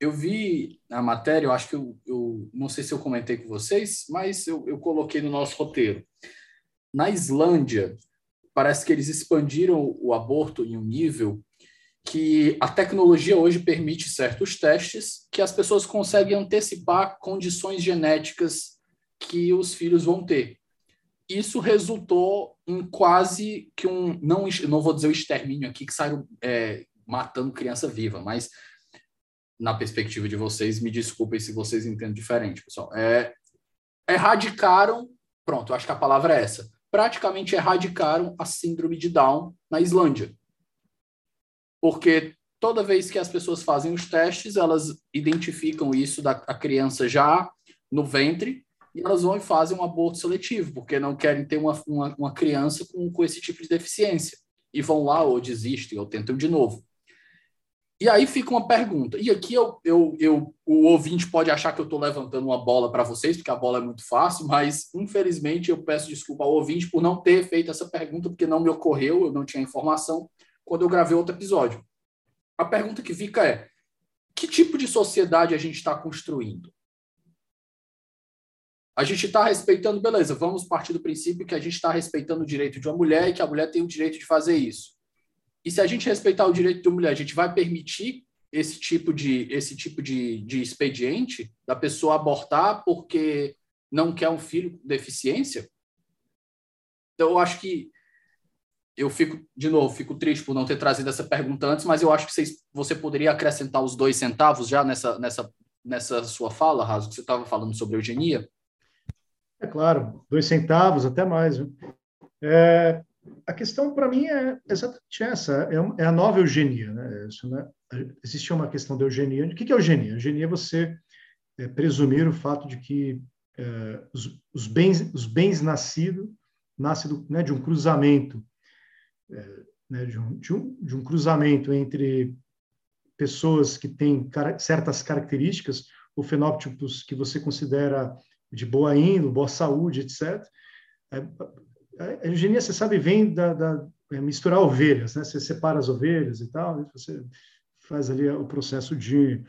eu vi a matéria, eu acho que eu, eu, não sei se eu comentei com vocês, mas eu, eu coloquei no nosso roteiro. Na Islândia, parece que eles expandiram o aborto em um nível que a tecnologia hoje permite certos testes que as pessoas conseguem antecipar condições genéticas que os filhos vão ter. Isso resultou em quase que um, não, não vou dizer o extermínio aqui, que saiu é, matando criança viva, mas na perspectiva de vocês, me desculpem se vocês entendem diferente, pessoal. É, erradicaram, pronto, acho que a palavra é essa. Praticamente erradicaram a síndrome de Down na Islândia. Porque toda vez que as pessoas fazem os testes, elas identificam isso da criança já no ventre e elas vão e fazem um aborto seletivo, porque não querem ter uma, uma, uma criança com, com esse tipo de deficiência. E vão lá ou desistem ou tentam de novo. E aí fica uma pergunta. E aqui eu, eu, eu o ouvinte pode achar que eu estou levantando uma bola para vocês, porque a bola é muito fácil, mas infelizmente eu peço desculpa ao ouvinte por não ter feito essa pergunta, porque não me ocorreu, eu não tinha informação quando eu gravei outro episódio. A pergunta que fica é: que tipo de sociedade a gente está construindo? A gente está respeitando, beleza, vamos partir do princípio que a gente está respeitando o direito de uma mulher e que a mulher tem o direito de fazer isso. E se a gente respeitar o direito da mulher, a gente vai permitir esse tipo de, esse tipo de, de expediente da pessoa abortar porque não quer um filho com deficiência? Então, eu acho que eu fico, de novo, fico triste por não ter trazido essa pergunta antes, mas eu acho que vocês, você poderia acrescentar os dois centavos já nessa, nessa, nessa sua fala, Raso, que você estava falando sobre eugenia? É claro, dois centavos, até mais. É, a questão para mim é exatamente essa, é, é, a nova eugenia. Né? Isso, né? Existe uma questão da eugenia. O que é eugenia? Eugenia é você é, presumir o fato de que é, os, os, bens, os bens nascidos nascem né, de um cruzamento é, né, de, um, de, um, de um cruzamento entre pessoas que têm certas características ou fenótipos que você considera de boa índole, boa saúde, etc. a eugenia, você sabe, vem da, da é misturar ovelhas, né? Você separa as ovelhas e tal, você faz ali o processo de,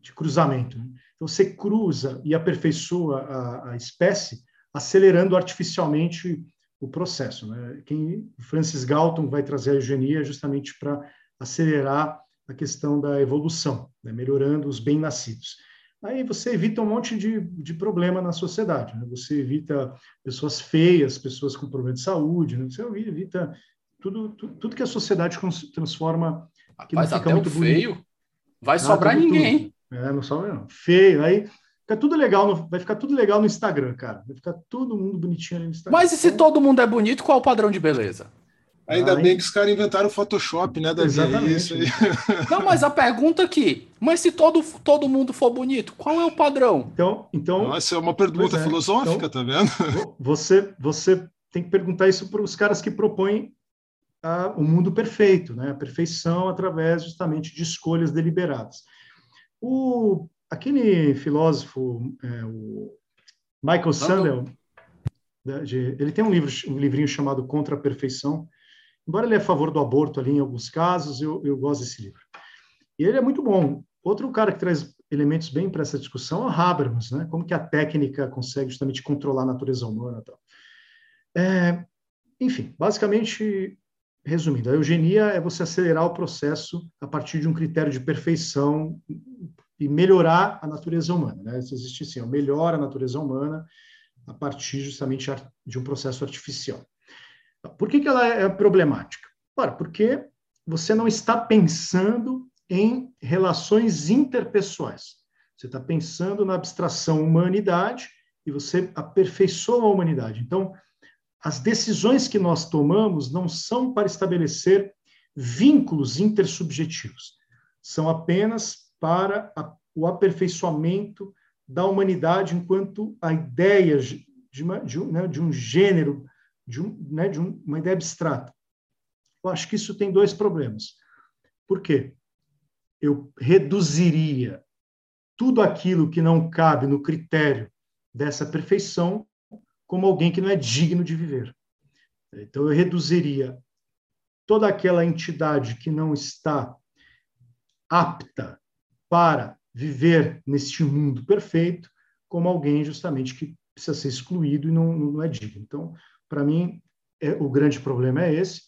de cruzamento. Né? Então, você cruza e aperfeiçoa a, a espécie, acelerando artificialmente o processo. Né? Quem Francis Galton vai trazer a eugenia justamente para acelerar a questão da evolução, né? melhorando os bem-nascidos. Aí você evita um monte de, de problema na sociedade. Né? Você evita pessoas feias, pessoas com problema de saúde. Né? Você evita tudo, tudo, tudo, que a sociedade transforma. Que Mas até o feio vai ah, sobrar ninguém. Tudo. É, não sobra não. Feio. Aí fica tudo legal, no, vai ficar tudo legal no Instagram, cara. Vai ficar todo mundo bonitinho no Instagram. Mas e se todo mundo é bonito, qual é o padrão de beleza? Ainda bem que os caras inventaram o Photoshop, né, Davi? Exatamente. Isso aí. Não, mas a pergunta aqui, mas se todo, todo mundo for bonito, qual é o padrão? Então, então Nossa, é uma pergunta é. filosófica, então, tá vendo? Você, você tem que perguntar isso para os caras que propõem a, o mundo perfeito, né? A perfeição através justamente de escolhas deliberadas. O, aquele filósofo, é, o Michael Sandel, ele tem um livro, um livrinho chamado Contra a Perfeição Embora ele é a favor do aborto ali em alguns casos, eu, eu gosto desse livro. E ele é muito bom. Outro cara que traz elementos bem para essa discussão é o Habermas, né? Como que a técnica consegue justamente controlar a natureza humana, tal. É, enfim, basicamente, resumindo, a eugenia é você acelerar o processo a partir de um critério de perfeição e melhorar a natureza humana, né? Se existe sim, melhora a natureza humana a partir justamente de um processo artificial. Por que, que ela é problemática? Ora, porque você não está pensando em relações interpessoais. Você está pensando na abstração humanidade e você aperfeiçoa a humanidade. Então, as decisões que nós tomamos não são para estabelecer vínculos intersubjetivos, são apenas para a, o aperfeiçoamento da humanidade enquanto a ideia de, uma, de, um, né, de um gênero de, um, né, de um, uma ideia abstrata. Eu acho que isso tem dois problemas. Por quê? Eu reduziria tudo aquilo que não cabe no critério dessa perfeição como alguém que não é digno de viver. Então, eu reduziria toda aquela entidade que não está apta para viver neste mundo perfeito como alguém justamente que precisa ser excluído e não, não é digno. Então, para mim, é, o grande problema é esse.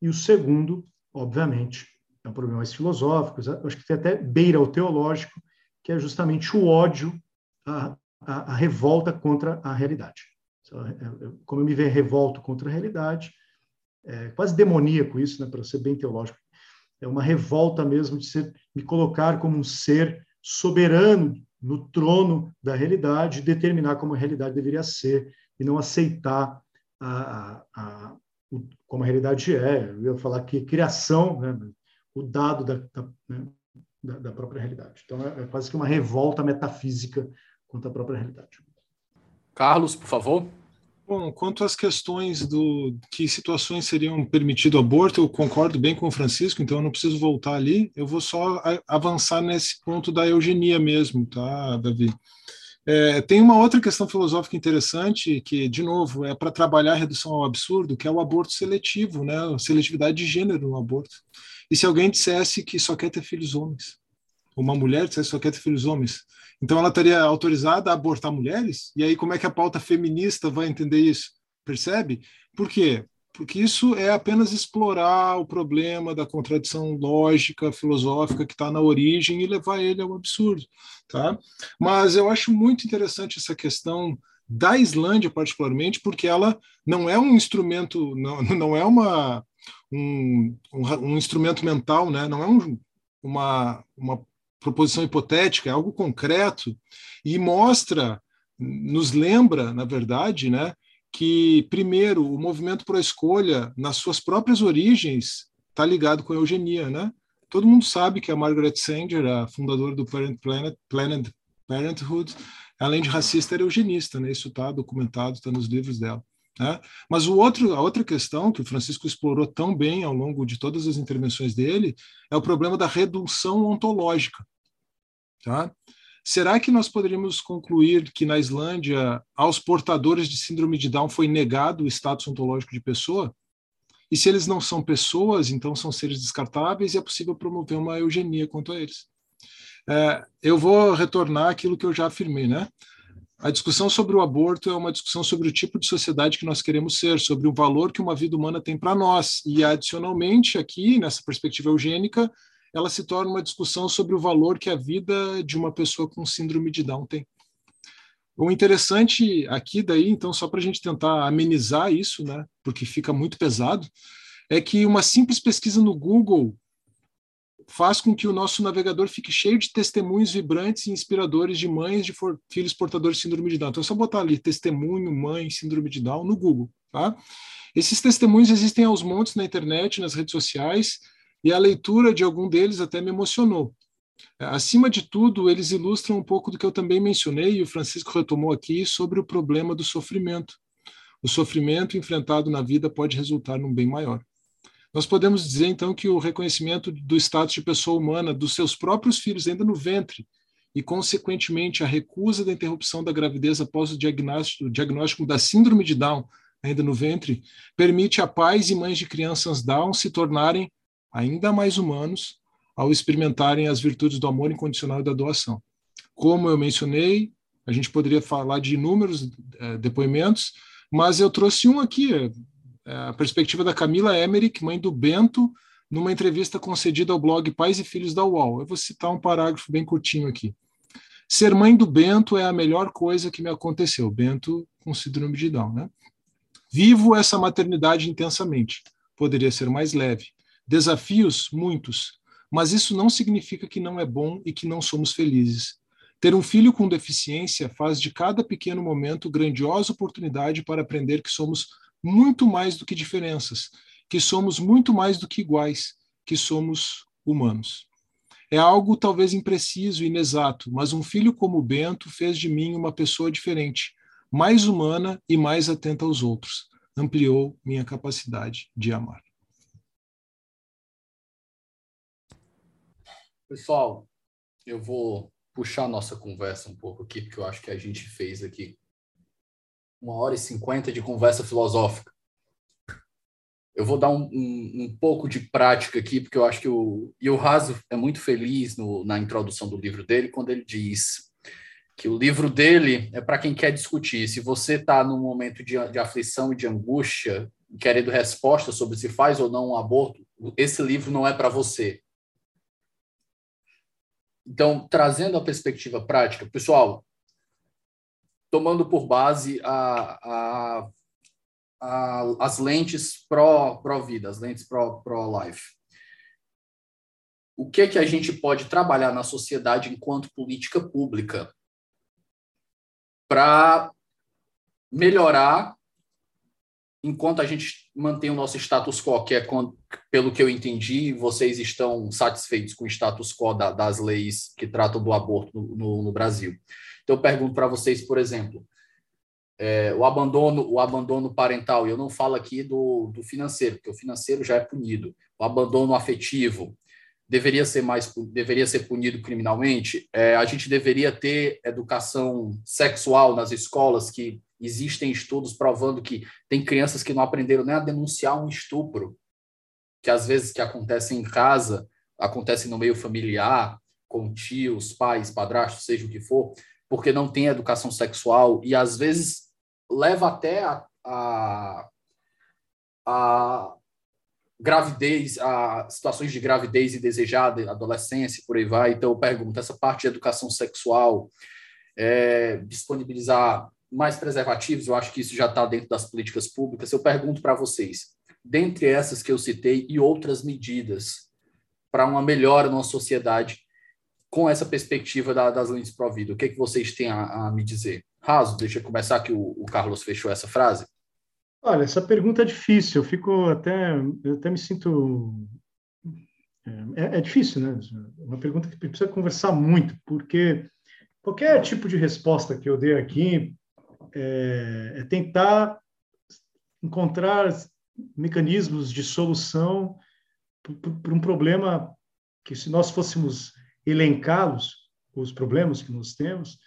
E o segundo, obviamente, é um problema mais filosófico, acho que até beira o teológico, que é justamente o ódio, a, a, a revolta contra a realidade. É, é, como eu me vejo revolto contra a realidade, é quase demoníaco isso, né, para ser bem teológico. É uma revolta mesmo de ser, me colocar como um ser soberano no trono da realidade, determinar como a realidade deveria ser e não aceitar a, a, o, como a realidade é. Eu ia falar que criação, né, o dado da, da, né, da, da própria realidade. Então, é, é quase que uma revolta metafísica contra a própria realidade. Carlos, por favor. Bom, quanto às questões do que situações seriam permitido aborto, eu concordo bem com o Francisco, então eu não preciso voltar ali. Eu vou só avançar nesse ponto da eugenia mesmo, tá, Davi? É, tem uma outra questão filosófica interessante, que, de novo, é para trabalhar a redução ao absurdo, que é o aborto seletivo, né? a seletividade de gênero no aborto. E se alguém dissesse que só quer ter filhos homens, uma mulher dissesse que só quer ter filhos homens, então ela estaria autorizada a abortar mulheres? E aí como é que a pauta feminista vai entender isso? Percebe? Por quê? Porque isso é apenas explorar o problema da contradição lógica, filosófica que está na origem e levar ele ao absurdo, tá? Mas eu acho muito interessante essa questão da Islândia particularmente, porque ela não é um instrumento, não, não é uma um, um, instrumento mental, né? Não é um, uma uma proposição hipotética, é algo concreto e mostra, nos lembra, na verdade, né? Que, primeiro, o movimento a escolha, nas suas próprias origens, está ligado com a eugenia, né? Todo mundo sabe que a Margaret Sanger, a fundadora do Parent Planet, Planet Parenthood, além de racista, era eugenista, né? Isso está documentado, está nos livros dela. Né? Mas o outro, a outra questão que o Francisco explorou tão bem ao longo de todas as intervenções dele é o problema da redução ontológica. Tá? Será que nós poderíamos concluir que na Islândia, aos portadores de síndrome de Down foi negado o status ontológico de pessoa? E se eles não são pessoas, então são seres descartáveis e é possível promover uma eugenia quanto a eles. É, eu vou retornar aquilo que eu já afirmei, né? A discussão sobre o aborto é uma discussão sobre o tipo de sociedade que nós queremos ser, sobre o valor que uma vida humana tem para nós. E, adicionalmente, aqui, nessa perspectiva eugênica, ela se torna uma discussão sobre o valor que a vida de uma pessoa com síndrome de Down tem. O interessante aqui, daí, então, só para a gente tentar amenizar isso, né, porque fica muito pesado, é que uma simples pesquisa no Google faz com que o nosso navegador fique cheio de testemunhos vibrantes e inspiradores de mães de for, filhos portadores de síndrome de Down. Então é só botar ali testemunho, mãe, síndrome de Down no Google, tá? Esses testemunhos existem aos montes na internet, nas redes sociais, e a leitura de algum deles até me emocionou. Acima de tudo, eles ilustram um pouco do que eu também mencionei, e o Francisco retomou aqui, sobre o problema do sofrimento. O sofrimento enfrentado na vida pode resultar num bem maior. Nós podemos dizer, então, que o reconhecimento do status de pessoa humana dos seus próprios filhos, ainda no ventre, e, consequentemente, a recusa da interrupção da gravidez após o diagnóstico, o diagnóstico da síndrome de Down, ainda no ventre, permite a pais e mães de crianças Down se tornarem ainda mais humanos ao experimentarem as virtudes do amor incondicional e da doação. Como eu mencionei, a gente poderia falar de inúmeros é, depoimentos, mas eu trouxe um aqui, é, a perspectiva da Camila Emmerich, mãe do Bento, numa entrevista concedida ao blog Pais e Filhos da UOL. Eu vou citar um parágrafo bem curtinho aqui. Ser mãe do Bento é a melhor coisa que me aconteceu. Bento com síndrome de Down, né? Vivo essa maternidade intensamente. Poderia ser mais leve. Desafios, muitos. Mas isso não significa que não é bom e que não somos felizes. Ter um filho com deficiência faz de cada pequeno momento grandiosa oportunidade para aprender que somos muito mais do que diferenças, que somos muito mais do que iguais, que somos humanos. É algo talvez impreciso e inexato, mas um filho como o Bento fez de mim uma pessoa diferente, mais humana e mais atenta aos outros. Ampliou minha capacidade de amar. Pessoal, eu vou puxar a nossa conversa um pouco aqui, porque eu acho que a gente fez aqui uma hora e cinquenta de conversa filosófica. Eu vou dar um, um, um, pouco de prática aqui, porque eu acho que o, e o Raso é muito feliz no, na introdução do livro dele, quando ele diz que o livro dele é para quem quer discutir. Se você está num momento de, de aflição e de angústia, querendo resposta sobre se faz ou não um aborto, esse livro não é para você. Então, trazendo a perspectiva prática, pessoal, tomando por base a, a, a, as lentes pró-vida, as lentes pró-life. o que, que a gente pode trabalhar na sociedade enquanto política pública para melhorar enquanto a gente mantém o nosso status quo, que é, pelo que eu entendi, vocês estão satisfeitos com o status quo da, das leis que tratam do aborto no, no, no Brasil. Então, eu pergunto para vocês, por exemplo, é, o abandono o abandono parental, e eu não falo aqui do, do financeiro, porque o financeiro já é punido. O abandono afetivo deveria ser mais deveria ser punido criminalmente. É, a gente deveria ter educação sexual nas escolas, que existem estudos provando que tem crianças que não aprenderam nem a denunciar um estupro, que às vezes que acontece em casa, acontece no meio familiar, com tios, pais, padrastos, seja o que for, porque não tem educação sexual e às vezes leva até a, a, a gravidez, a situações de gravidez indesejada, adolescência, por aí vai. Então, eu pergunto, essa parte de educação sexual, é, disponibilizar mais preservativos, eu acho que isso já está dentro das políticas públicas. Eu pergunto para vocês, dentre essas que eu citei e outras medidas para uma melhora na sociedade, com essa perspectiva da, das lentes pró-vida? O que, é que vocês têm a, a, me dizer? Raso, deixa eu começar que o, o, Carlos fechou essa frase. Olha, essa pergunta é difícil. Eu fico até, eu até me sinto é, é difícil, né? Uma pergunta que precisa conversar muito, porque qualquer tipo de resposta que eu dê aqui é, é tentar encontrar mecanismos de solução para um problema que, se nós fôssemos elencá-los, os problemas que nós temos,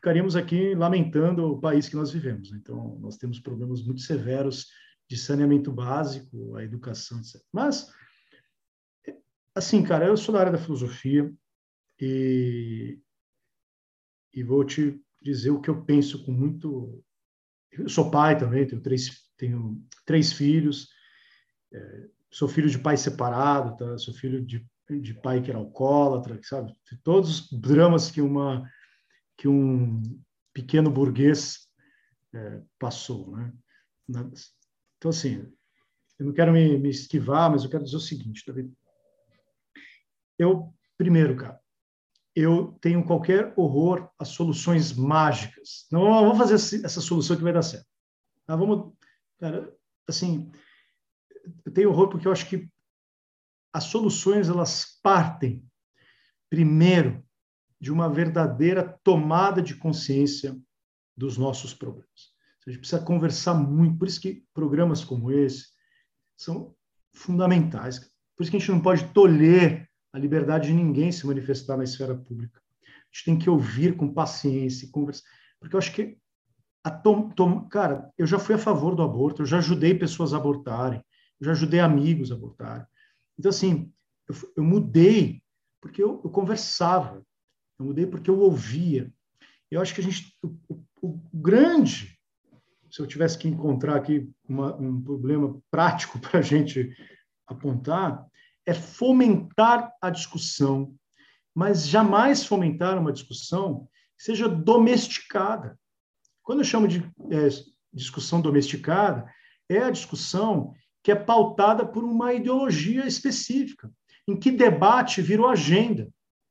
ficaríamos aqui lamentando o país que nós vivemos. Então, nós temos problemas muito severos de saneamento básico, a educação, etc. Mas, assim, cara, eu sou da área da filosofia e, e vou te dizer o que eu penso com muito. Eu sou pai também, tenho três, tenho três filhos, é, sou filho de pai separado, tá? sou filho de, de pai que era alcoólatra, sabe? Todos os dramas que uma que um pequeno burguês é, passou, né? Então assim, eu não quero me, me, esquivar, mas eu quero dizer o seguinte, vendo? Eu primeiro, cara, eu tenho qualquer horror a soluções mágicas. Não vamos fazer essa solução que vai dar certo. Tá? Vamos, cara, assim, eu tenho horror porque eu acho que as soluções elas partem primeiro de uma verdadeira tomada de consciência dos nossos problemas. A gente precisa conversar muito, por isso que programas como esse são fundamentais. Por isso que a gente não pode tolher a liberdade de ninguém se manifestar na esfera pública. A gente tem que ouvir com paciência, conversar, porque eu acho que a tom, tom, cara, eu já fui a favor do aborto, eu já ajudei pessoas a abortarem, eu já ajudei amigos a abortarem. Então assim, eu, eu mudei porque eu, eu, conversava, eu mudei porque eu ouvia. Eu acho que a gente, o, o, grande, se eu tivesse que encontrar aqui uma, um problema prático para a gente apontar, é fomentar a discussão, mas jamais fomentar uma discussão que seja domesticada. Quando eu chamo de é, discussão domesticada, é a discussão que é pautada por uma ideologia específica, em que debate virou agenda.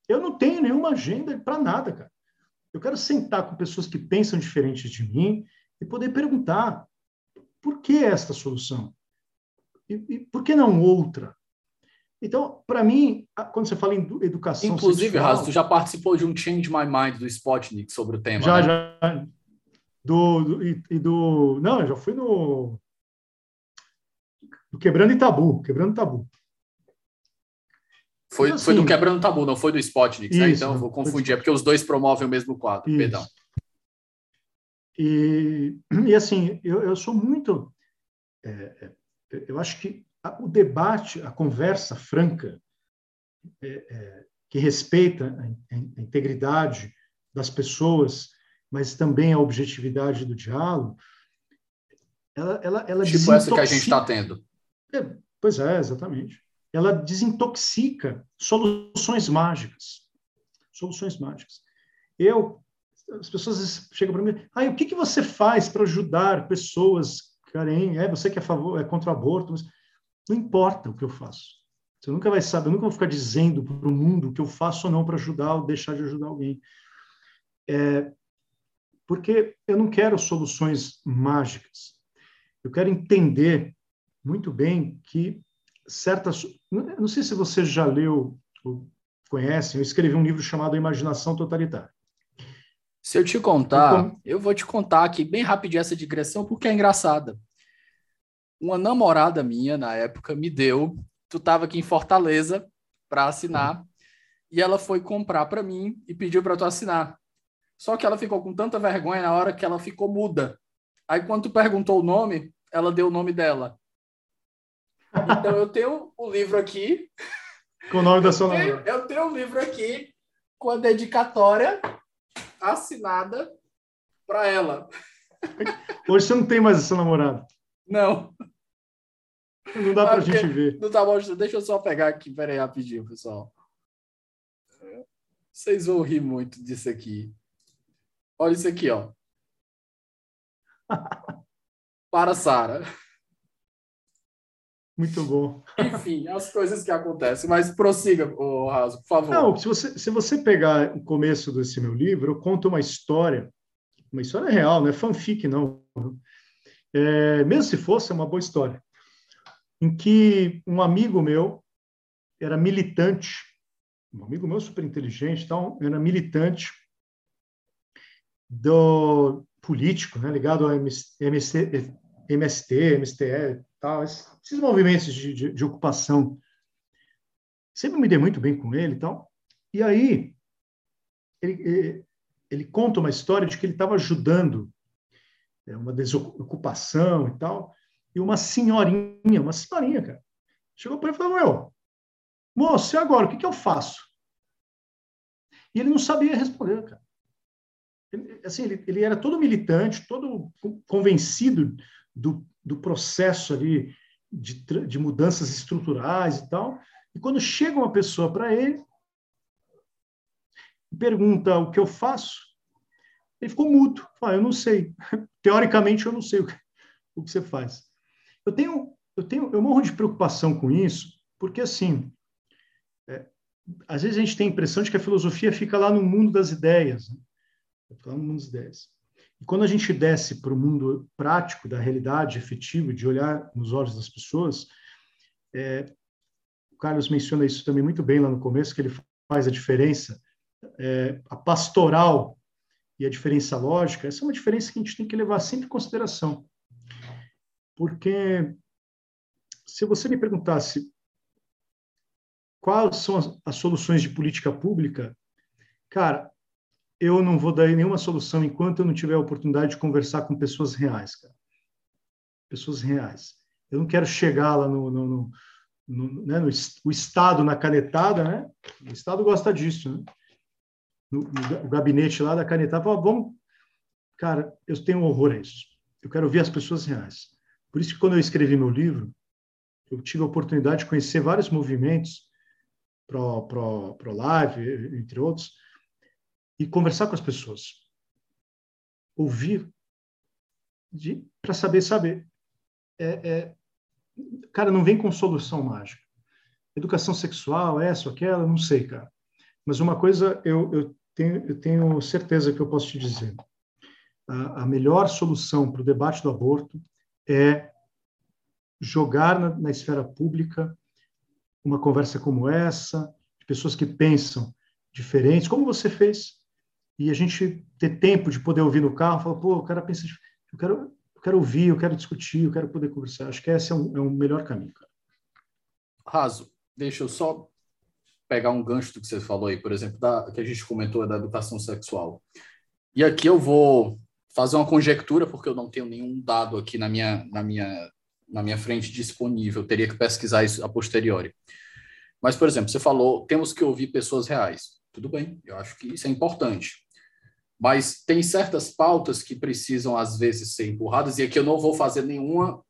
Eu não tenho nenhuma agenda para nada, cara. Eu quero sentar com pessoas que pensam diferente de mim e poder perguntar por que esta solução? E, e por que não outra? Então, para mim, quando você fala em educação Inclusive, Raso, tu já participou de um Change My Mind do Spotnik sobre o tema, Já, né? já. Do, do, e, e, do... Não, eu já fui no... Do Quebrando Tabu, Quebrando Tabu. Foi, assim, foi do Quebrando Tabu, não foi do Spotnik, né? Então, vou confundir, é porque os dois promovem o mesmo quadro, isso. perdão. E, e assim, eu, eu sou muito... É, é eu acho que o debate, a conversa franca, é, é, que respeita a, a, integridade das pessoas, mas também a objetividade do diálogo, ela, ela, ela tipo essa que a gente está tendo. É, pois é, exatamente. Ela desintoxica soluções mágicas. Soluções mágicas. Eu, as pessoas chegam para mim, ah, o que, que você faz para ajudar pessoas carentes? É, você que é, favor, é contra o aborto, mas não importa o que eu faço. Você nunca vai saber, eu nunca vou ficar dizendo para o mundo o que eu faço ou não para ajudar ou deixar de ajudar alguém. É, porque eu não quero soluções mágicas. Eu quero entender muito bem que certas. Não sei se você já leu ou conhece, eu escrevi um livro chamado Imaginação Totalitária. Se eu te contar, então, eu vou te contar aqui bem rapidinho essa digressão, porque é engraçada uma namorada minha na época me deu, tu estava aqui em Fortaleza para assinar, e ela foi comprar para mim e pediu para tu assinar. Só que ela ficou com tanta vergonha na hora que ela ficou muda. Aí quando tu perguntou o nome, ela deu o nome dela. Então eu tenho o livro aqui. Com o nome da sua namorada. Eu tenho o livro aqui com a dedicatória assinada para ela. Hoje você não tem mais essa namorada. Não. Não dá para a gente ver. Não tá bom, deixa eu só pegar aqui, peraí, rapidinho, pessoal. Vocês vão rir muito disso aqui. Olha isso aqui, ó. Para Sara. Muito bom. Enfim, as coisas que acontecem. Mas prossiga, oh, Raso, por favor. Não, se você, se você pegar o começo desse meu livro, eu conto uma história, uma história real, não é fanfic, não. É, mesmo se fosse, é uma boa história em que um amigo meu era militante, um amigo meu super inteligente, então, era militante do político, né, ligado ao MC, MST, MSTE, tal, esses movimentos de, de, de ocupação. Sempre me dei muito bem com ele e tal. E aí, ele, ele conta uma história de que ele estava ajudando é, uma desocupação e tal, e uma senhorinha, uma senhorinha, cara, chegou para ele e falou: Meu, moço, e agora? O que, que eu faço? E ele não sabia responder, cara. Ele, assim, ele, ele era todo militante, todo convencido do, do processo ali de, de mudanças estruturais e tal. E quando chega uma pessoa para ele, pergunta o que eu faço, ele ficou mudo. Fala, eu não sei. Teoricamente, eu não sei o que, o que você faz. Eu tenho, eu tenho, eu morro de preocupação com isso, porque assim, é, às vezes a gente tem a impressão de que a filosofia fica lá no mundo das ideias, né? fica lá no mundo das ideias. E quando a gente desce para o mundo prático da realidade efetiva, de olhar nos olhos das pessoas, é, o Carlos menciona isso também muito bem lá no começo, que ele faz a diferença, é, a pastoral e a diferença lógica, essa é uma diferença que a gente tem que levar sempre em consideração. Porque se você me perguntasse quais são as, as soluções de política pública, cara, eu não vou dar nenhuma solução enquanto eu não tiver a oportunidade de conversar com pessoas reais, cara. Pessoas reais. Eu não quero chegar lá no, no, no, no, né, no o Estado na canetada, né? O Estado gosta disso, né? No, no gabinete lá da canetada, fala, vamos... Cara, eu tenho horror a isso. Eu quero ver as pessoas reais. Por isso que quando eu escrevi meu livro, eu tive a oportunidade de conhecer vários movimentos pro, pro, pro live, entre outros, e conversar com as pessoas. Ouvir para saber saber. É, é, cara, não vem com solução mágica. Educação sexual, essa ou aquela, não sei, cara. Mas uma coisa eu, eu, tenho, eu tenho certeza que eu posso te dizer. A, a melhor solução para o debate do aborto é jogar na, na esfera pública uma conversa como essa, de pessoas que pensam diferentes, como você fez, e a gente ter tempo de poder ouvir no carro, falar, pô, o cara pensa, eu quero, eu quero ouvir, eu quero discutir, eu quero poder conversar. Acho que esse é um, é um melhor caminho, cara. Raso, deixa eu só pegar um gancho do que você falou aí, por exemplo, da, que a gente comentou da educação sexual. E aqui eu vou fazer uma conjectura, porque eu não tenho nenhum dado aqui na minha, na minha, na minha frente disponível, eu teria que pesquisar isso a posteriori. Mas, por exemplo, você falou, temos que ouvir pessoas reais. Tudo bem, eu acho que isso é importante. Mas tem certas pautas que precisam, às vezes, ser empurradas, e aqui eu não vou fazer nenhuma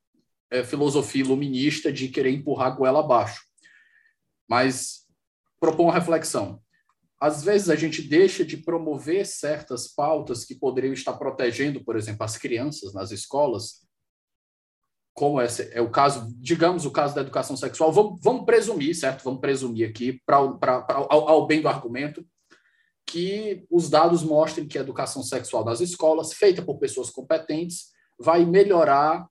é, filosofia iluminista de querer empurrar a goela abaixo. Mas propor uma reflexão. Às vezes a gente deixa de promover certas pautas que poderiam estar protegendo, por exemplo, as crianças nas escolas, como esse é o caso, digamos, o caso da educação sexual, vamos, vamos presumir, certo? Vamos presumir aqui, pra, pra, pra ao, ao bem do argumento, que os dados mostrem que a educação sexual nas escolas, feita por pessoas competentes, vai melhorar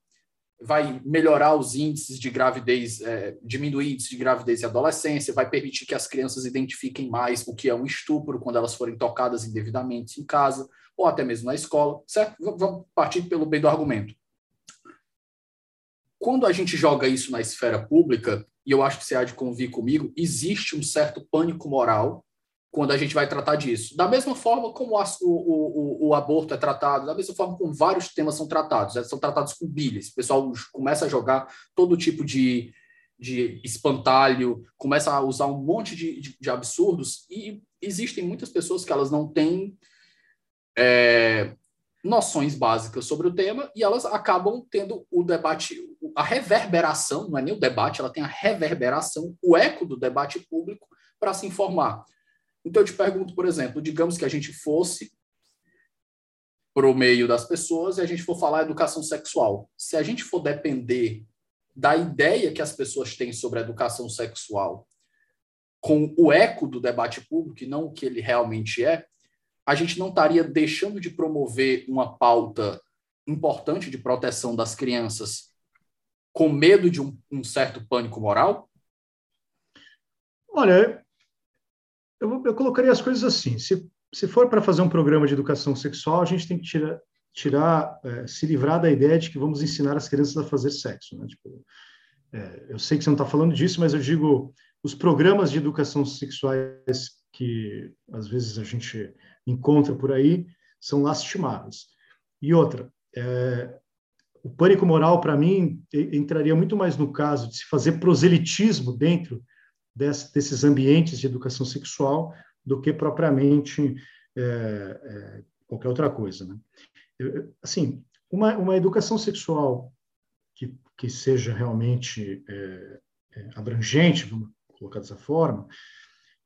vai melhorar os índices de gravidez, é, diminuir índices de gravidez e adolescência, vai permitir que as crianças identifiquem mais o que é um estupro quando elas forem tocadas indevidamente em casa ou até mesmo na escola, certo? Vamos partir pelo bem do argumento. Quando a gente joga isso na esfera pública, e eu acho que você há de convir comigo, existe um certo pânico moral quando a gente vai tratar disso. Da mesma forma como o, o, o, aborto é tratado, da mesma forma como vários temas são tratados, né? são tratados com bilhas. O pessoal começa a jogar todo tipo de, de espantalho, começa a usar um monte de, de, de absurdos, e existem muitas pessoas que elas não têm é, noções básicas sobre o tema, e elas acabam tendo o debate, a reverberação, não é nem o debate, ela tem a reverberação, o eco do debate público para se informar. Então, eu te pergunto, por exemplo, digamos que a gente fosse para o meio das pessoas e a gente for falar educação sexual. Se a gente for depender da ideia que as pessoas têm sobre a educação sexual com o eco do debate público e não o que ele realmente é, a gente não estaria deixando de promover uma pauta importante de proteção das crianças com medo de um, um certo pânico moral? Olha, eu, eu colocaria as coisas assim. Se, se for para fazer um programa de educação sexual, a gente tem que tirar, tirar, é, se livrar da ideia de que vamos ensinar as crianças a fazer sexo. Né? Tipo, é, eu sei que você não está falando disso, mas eu digo os programas de educação sexuais que às vezes a gente encontra por aí são lastimáveis. E outra, é, o pânico moral, para mim, entraria muito mais no caso de se fazer proselitismo dentro desse, desses ambientes de educação sexual do que propriamente é, é, qualquer outra coisa. Né? Assim, uma, uma educação sexual que, que seja realmente é, é, abrangente, vamos colocar dessa forma,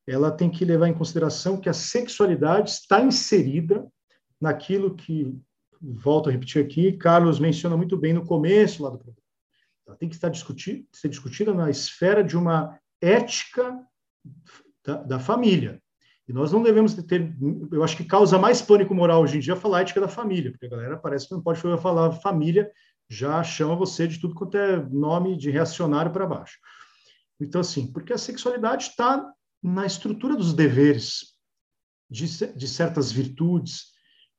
ela tem que levar em consideração que a sexualidade está inserida naquilo que, volto a repetir aqui, Carlos menciona muito bem no começo lá do programa. Ela tem que estar discutir, ser discutida na esfera de uma ética da, da família. E nós não devemos ter, eu acho que causa mais pânico moral hoje em dia falar ética da família, porque a galera parece que não pode falar família, já chama você de tudo quanto é nome de reacionário para baixo. Então, assim, porque a sexualidade está na estrutura dos deveres, de, de certas virtudes,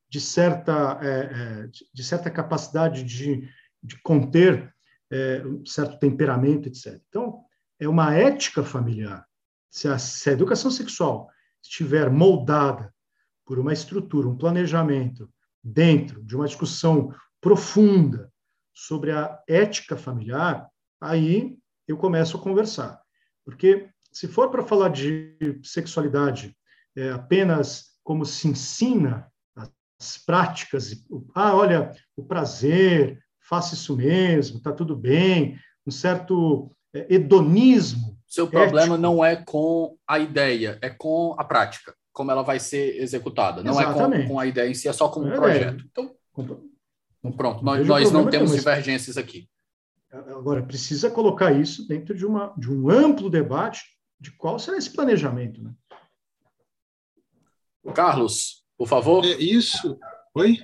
de certa, é, é, de certa capacidade de, de conter é, um certo temperamento, etc. Então, é uma ética familiar. Se a, se a educação sexual estiver moldada por uma estrutura, um planejamento dentro de uma discussão profunda sobre a ética familiar, aí eu começo a conversar. Porque se for para falar de sexualidade é, apenas como se ensina as práticas, ah, olha, o prazer, faça isso mesmo, está tudo bem, um certo hedonismo. Seu problema ético. não é com a ideia, é com a prática, como ela vai ser executada. Não Exatamente. é com, com, a ideia em si, é só como um é projeto. Então, pronto, nós, nós não temos divergências aqui. Agora, precisa colocar isso dentro de, uma, de um amplo debate de qual será esse planejamento. Né? Carlos, por favor. É isso. Oi?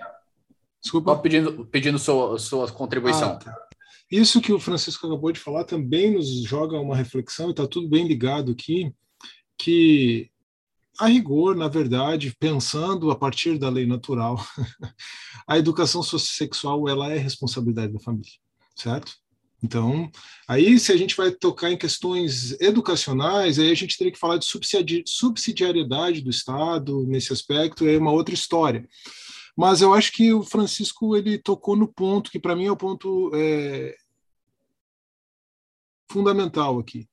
Desculpa. Estou pedindo, pedindo sua, sua contribuição. Ah, tá. Isso que o Francisco acabou de falar também nos joga uma reflexão, e está tudo bem ligado aqui, que a rigor, na verdade, pensando a partir da lei natural, a educação sexual ela é responsabilidade da família, certo? Então, aí se a gente vai tocar em questões educacionais, aí a gente teria que falar de subsidiariedade do Estado nesse aspecto, é uma outra história. Mas eu acho que o Francisco ele tocou no ponto que para mim é o ponto é, fundamental aqui,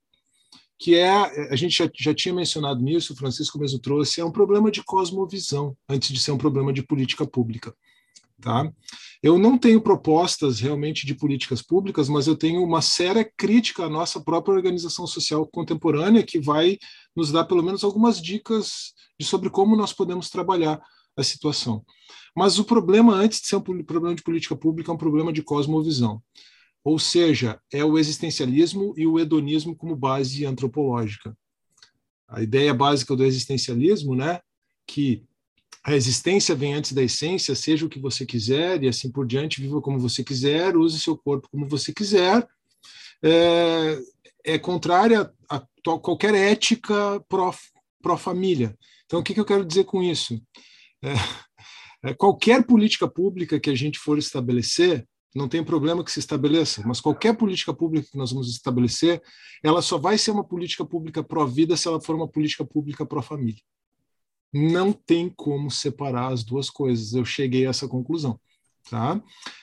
que é a gente já, já tinha mencionado nisso, o Francisco mesmo trouxe, é um problema de cosmovisão antes de ser um problema de política pública. Tá? Eu não tenho propostas realmente de políticas públicas, mas eu tenho uma séria crítica à nossa própria organização social contemporânea, que vai nos dar pelo menos algumas dicas sobre como nós podemos trabalhar a situação. Mas o problema, antes de ser um problema de política pública, é um problema de cosmovisão. Ou seja, é o existencialismo e o hedonismo como base antropológica. A ideia básica do existencialismo, né, que a existência vem antes da essência, seja o que você quiser e assim por diante, viva como você quiser, use seu corpo como você quiser, é, é contrária a, a, qualquer ética pró-família. Pró então, o que, que, eu quero dizer com isso? É, qualquer política pública que a gente for estabelecer, não tem problema que se estabeleça, mas qualquer política pública que nós vamos estabelecer, ela só vai ser uma política pública pró-vida se ela for uma política pública pró-família não tem como separar as duas coisas. Eu cheguei a essa conclusão. Tá?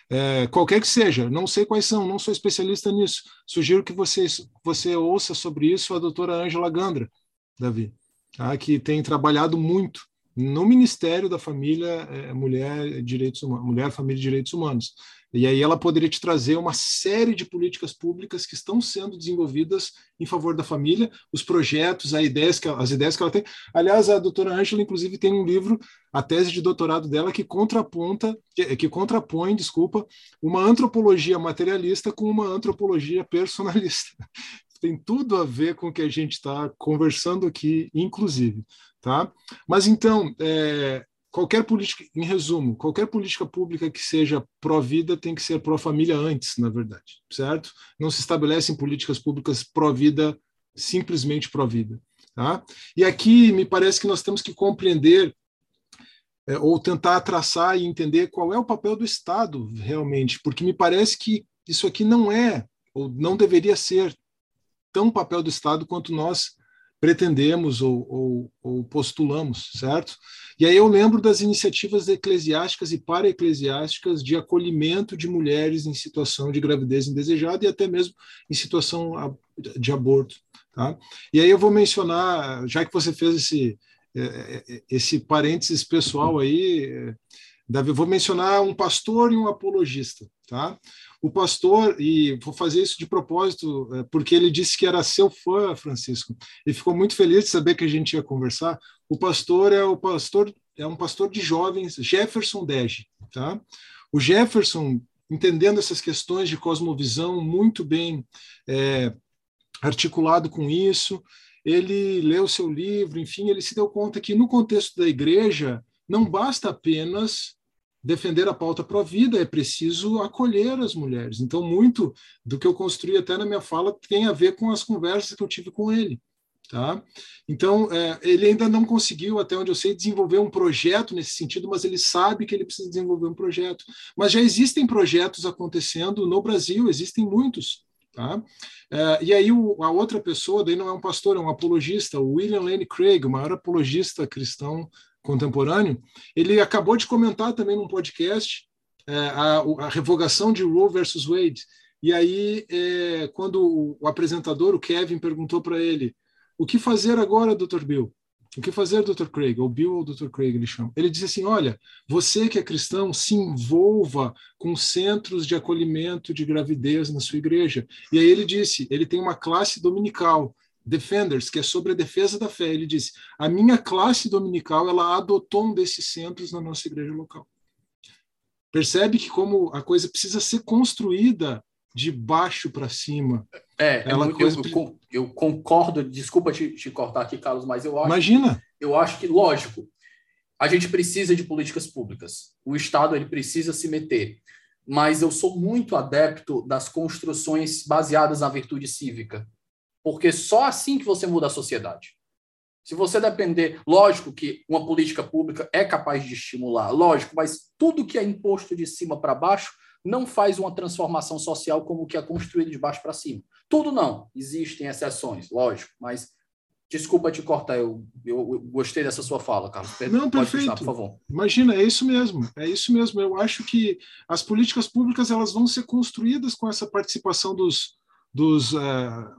É, qualquer que seja, não sei quais são, não sou especialista nisso. Sugiro que você, você ouça sobre isso a doutora Ângela Gandra, Davi, tá? que tem trabalhado muito no Ministério da Família, é, Mulher, Direitos Humanos, Mulher, Família e Direitos Humanos. E aí ela poderia te trazer uma série de políticas públicas que estão sendo desenvolvidas em favor da família, os projetos, as ideias que, as ideias que ela tem. Aliás, a doutora Angela, inclusive, tem um livro, a tese de doutorado dela, que contraponta, que, que contrapõe, desculpa, uma antropologia materialista com uma antropologia personalista. tem tudo a ver com o que a gente está conversando aqui, inclusive. Tá? Mas então, é, qualquer política, em resumo, qualquer política pública que seja pró-vida tem que ser pró-família antes, na verdade, certo? Não se estabelecem políticas públicas pró-vida simplesmente pró-vida. Tá? E aqui me parece que nós temos que compreender é, ou tentar traçar e entender qual é o papel do Estado realmente, porque me parece que isso aqui não é, ou não deveria ser, tão papel do Estado quanto nós pretendemos ou, ou, ou, postulamos, certo? E aí eu lembro das iniciativas eclesiásticas e para-eclesiásticas de acolhimento de mulheres em situação de gravidez indesejada e até mesmo em situação de aborto, tá? E aí eu vou mencionar, já que você fez esse, é, é, esse parênteses pessoal aí, Davi, vou mencionar um pastor e um apologista, tá? O pastor, e vou fazer isso de propósito, porque ele disse que era seu fã, Francisco, e ficou muito feliz de saber que a gente ia conversar. O pastor é o pastor é um pastor de jovens, Jefferson Dege, tá? O Jefferson, entendendo essas questões de cosmovisão muito bem é, articulado com isso, ele leu seu livro, enfim, ele se deu conta que no contexto da igreja não basta apenas defender a pauta pró-vida, é preciso acolher as mulheres. Então, muito do que eu construí até na minha fala tem a ver com as conversas que eu tive com ele. Tá? Então, é, ele ainda não conseguiu, até onde eu sei, desenvolver um projeto nesse sentido, mas ele sabe que ele precisa desenvolver um projeto. Mas já existem projetos acontecendo no Brasil, existem muitos. Tá? É, e aí o, a outra pessoa, daí não é um pastor, é um apologista, o William Lane Craig, o maior apologista cristão contemporâneo, ele acabou de comentar também num podcast é, a, a, revogação de Roe versus Wade. E aí, é, quando o, o apresentador, o Kevin, perguntou para ele, o que fazer agora, Dr. Bill? O que fazer, Dr. Craig? Ou Bill ou Dr. Craig, ele chama. Ele disse assim: olha, você que é cristão, se envolva com centros de acolhimento de gravidez na sua igreja. E aí ele disse: ele tem uma classe dominical, Defenders, que é sobre a defesa da fé. Ele disse: a minha classe dominical ela adotou um desses centros na nossa igreja local. Percebe que como a coisa precisa ser construída de baixo para cima. É, Ela muito, coisa... eu, eu, concordo, desculpa te, te, cortar aqui, Carlos, mas eu acho. Imagina! Eu acho que, lógico, a gente precisa de políticas públicas. O Estado ele precisa se meter. Mas eu sou muito adepto das construções baseadas na virtude cívica. Porque só assim que você muda a sociedade. Se você depender, lógico que uma política pública é capaz de estimular, lógico, mas tudo que é imposto de cima para baixo não faz uma transformação social como que é construído de baixo para cima. Tudo não. Existem exceções, lógico, mas desculpa te cortar, eu, eu, eu gostei dessa sua fala, Carlos. Não, Pode perfeito. Puxar, por favor. Imagina, é isso mesmo, é isso mesmo. Eu acho que as políticas públicas elas vão ser construídas com essa participação dos, dos uh,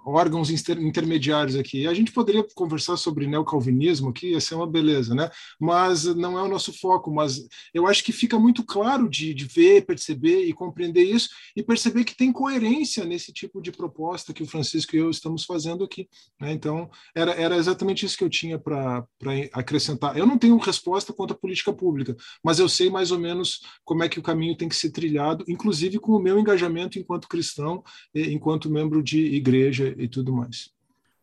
órgãos inter intermediários aqui. A gente poderia conversar sobre neocalvinismo aqui, ia ser uma beleza, né? Mas não é o nosso foco. Mas eu acho que fica muito claro de, de ver, perceber e compreender isso e perceber que tem coerência nesse tipo de proposta que o Francisco e eu estamos fazendo aqui. Né? Então, era, era exatamente isso que eu tinha para acrescentar. Eu não tenho resposta quanto à política pública, mas eu sei mais ou menos como é que o caminho tem que ser trilhado, inclusive com o meu engajamento enquanto cristão, enquanto meu membro de igreja e tudo mais.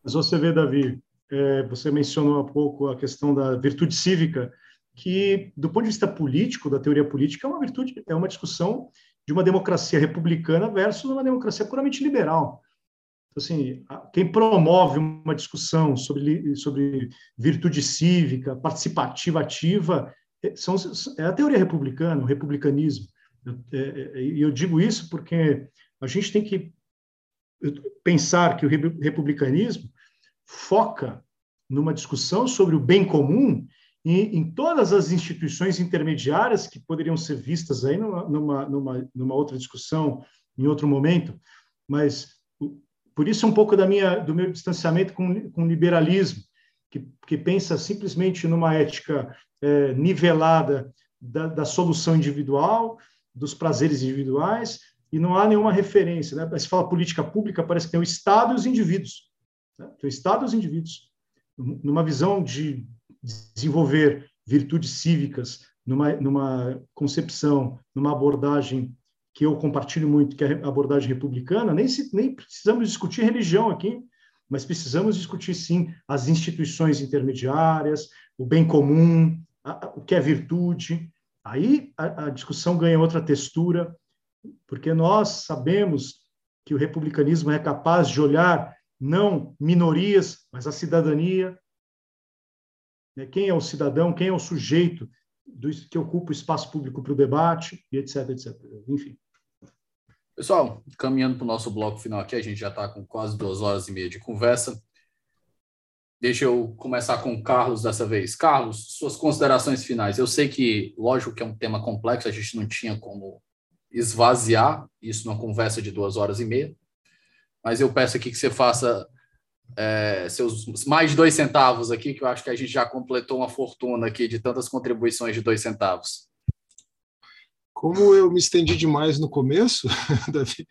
Mas você vê, Davi, é, você mencionou há pouco a questão da virtude cívica, que, do ponto de vista político, da teoria política, é uma virtude, é uma discussão de uma democracia republicana versus uma democracia puramente liberal. Então, assim, quem promove uma discussão sobre, sobre virtude cívica, participativa, ativa, é, são, é a teoria republicana, o republicanismo. E eu, é, eu digo isso porque a gente tem que pensar que o republicanismo foca numa discussão sobre o bem comum e em todas as instituições intermediárias que poderiam ser vistas aí numa, numa, numa, outra discussão em outro momento, mas por isso é um pouco da minha do meu distanciamento com, com o liberalismo que, que pensa simplesmente numa ética é, nivelada da, da solução individual, dos prazeres individuais, e não há nenhuma referência. Né? Se fala política pública, parece que tem o Estado e os indivíduos. Né? Tem o Estado e os indivíduos. Numa visão de desenvolver virtudes cívicas, numa, numa concepção, numa abordagem que eu compartilho muito, que é a abordagem republicana, nem, se, nem precisamos discutir religião aqui, mas precisamos discutir, sim, as instituições intermediárias, o bem comum, a, a, o que é virtude. Aí a, a discussão ganha outra textura, porque nós sabemos que o republicanismo é capaz de olhar não minorias, mas a cidadania. Né? Quem é o cidadão, quem é o sujeito do, que ocupa o espaço público para o debate, e etc, etc. Enfim. Pessoal, caminhando para o nosso bloco final aqui, a gente já está com quase duas horas e meia de conversa. Deixa eu começar com o Carlos dessa vez. Carlos, suas considerações finais. Eu sei que, lógico que é um tema complexo, a gente não tinha como esvaziar isso numa conversa de duas horas e meia, mas eu peço aqui que você faça é, seus mais de dois centavos aqui, que eu acho que a gente já completou uma fortuna aqui de tantas contribuições de dois centavos. Como eu me estendi demais no começo, Davi,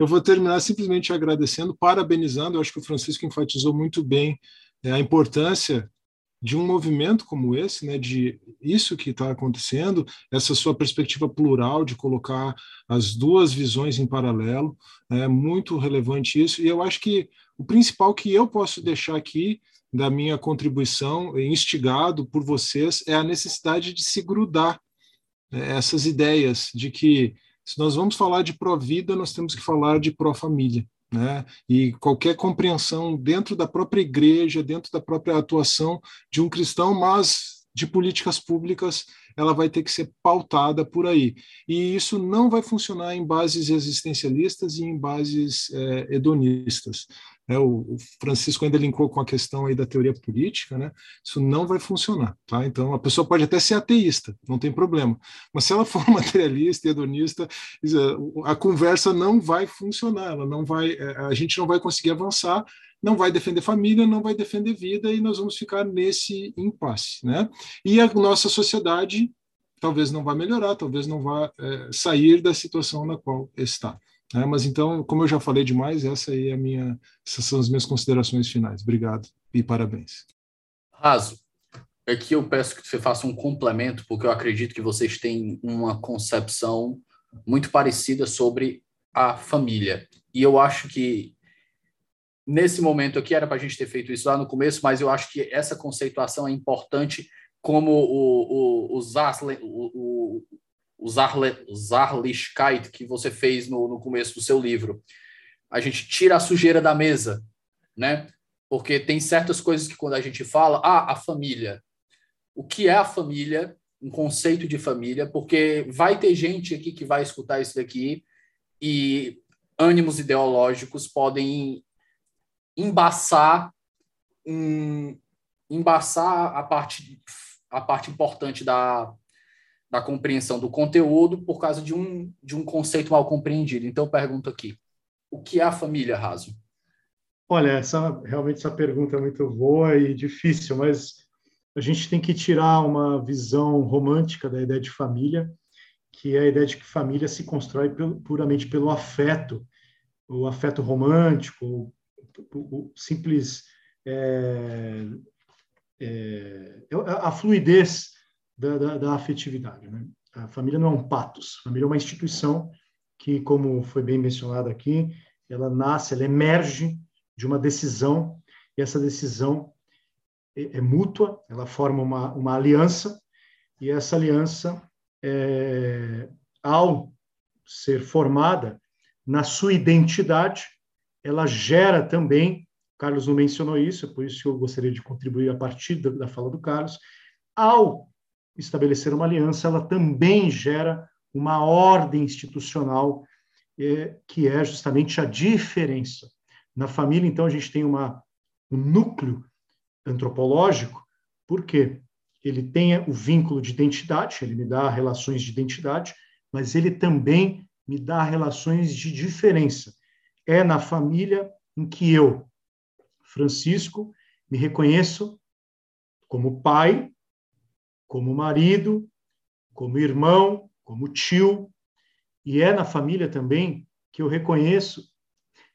eu vou terminar simplesmente agradecendo, parabenizando. Eu acho que o Francisco enfatizou muito bem é, a importância de um movimento como esse, né, de isso que está acontecendo, essa sua perspectiva plural de colocar as duas visões em paralelo, é muito relevante isso. E eu acho que o principal que eu posso deixar aqui da minha contribuição, instigado por vocês, é a necessidade de se grudar né, essas ideias de que se nós vamos falar de pró-vida, nós temos que falar de pró-família. Né? E qualquer compreensão dentro da própria igreja, dentro da própria atuação de um cristão, mas de políticas públicas, ela vai ter que ser pautada por aí. E isso não vai funcionar em bases existencialistas e em bases é, hedonistas. É, o, Francisco ainda linkou com a questão aí da teoria política, né? Isso não vai funcionar, tá? Então a pessoa pode até ser ateísta, não tem problema. Mas se ela for materialista hedonista, a conversa não vai funcionar, ela não vai, é, a gente não vai conseguir avançar, não vai defender família, não vai defender vida e nós vamos ficar nesse impasse, né? E a nossa sociedade talvez não vá melhorar, talvez não vá é, sair da situação na qual está. É, mas então, como eu já falei demais, essa aí é a minha, essas são as minhas considerações finais. Obrigado e parabéns. Raso, aqui eu peço que você faça um complemento, porque eu acredito que vocês têm uma concepção muito parecida sobre a família. E eu acho que nesse momento aqui era para a gente ter feito isso lá no começo, mas eu acho que essa conceituação é importante, como o, o, o, Zasle, o, o o Zarlichkeit que você fez no, no começo do seu livro. A gente tira a sujeira da mesa, né? Porque tem certas coisas que quando a gente fala, ah, a família. O que é a família? Um conceito de família, porque vai ter gente aqui que vai escutar isso daqui e ânimos ideológicos podem embaçar um, embaçar a parte a parte importante da, da compreensão do conteúdo por causa de um, de um conceito mal compreendido. Então, eu pergunto aqui, o que é a família, Raso? Olha, essa, realmente essa pergunta é muito boa e difícil, mas a gente tem que tirar uma visão romântica da ideia de família, que é a ideia de que família se constrói puramente pelo afeto, o afeto romântico, o simples é, é, a fluidez da, da, da afetividade. Né? A família não é um patos, a família é uma instituição que, como foi bem mencionado aqui, ela nasce, ela emerge de uma decisão, e essa decisão é, é mútua, ela forma uma, uma aliança, e essa aliança, é, ao ser formada na sua identidade, ela gera também, Carlos não mencionou isso, é por isso que eu gostaria de contribuir a partir da, da fala do Carlos, ao estabelecer uma aliança, ela também gera uma ordem institucional é, que é justamente a diferença. Na família, então, a gente tem uma, um núcleo antropológico, porque ele tem o vínculo de identidade, ele me dá relações de identidade, mas ele também me dá relações de diferença. É na família em que eu, Francisco, me reconheço como pai, como marido, como irmão, como tio, e é na família também que eu reconheço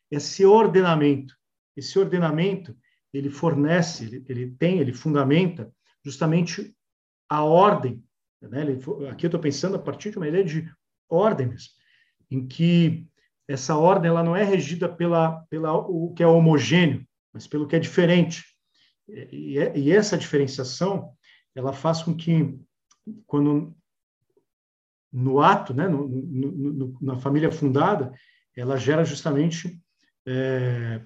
esse ordenamento. Esse ordenamento, ele fornece, ele, ele tem, ele fundamenta justamente a ordem. Né? Ele, aqui eu estou pensando a partir de uma ideia de ordens, em que essa ordem ela não é regida pela, pela o que é homogêneo, mas pelo que é diferente. E, e, e essa diferenciação ela faz com que, quando no ato, né, no, no, no, na família fundada, ela gera justamente é,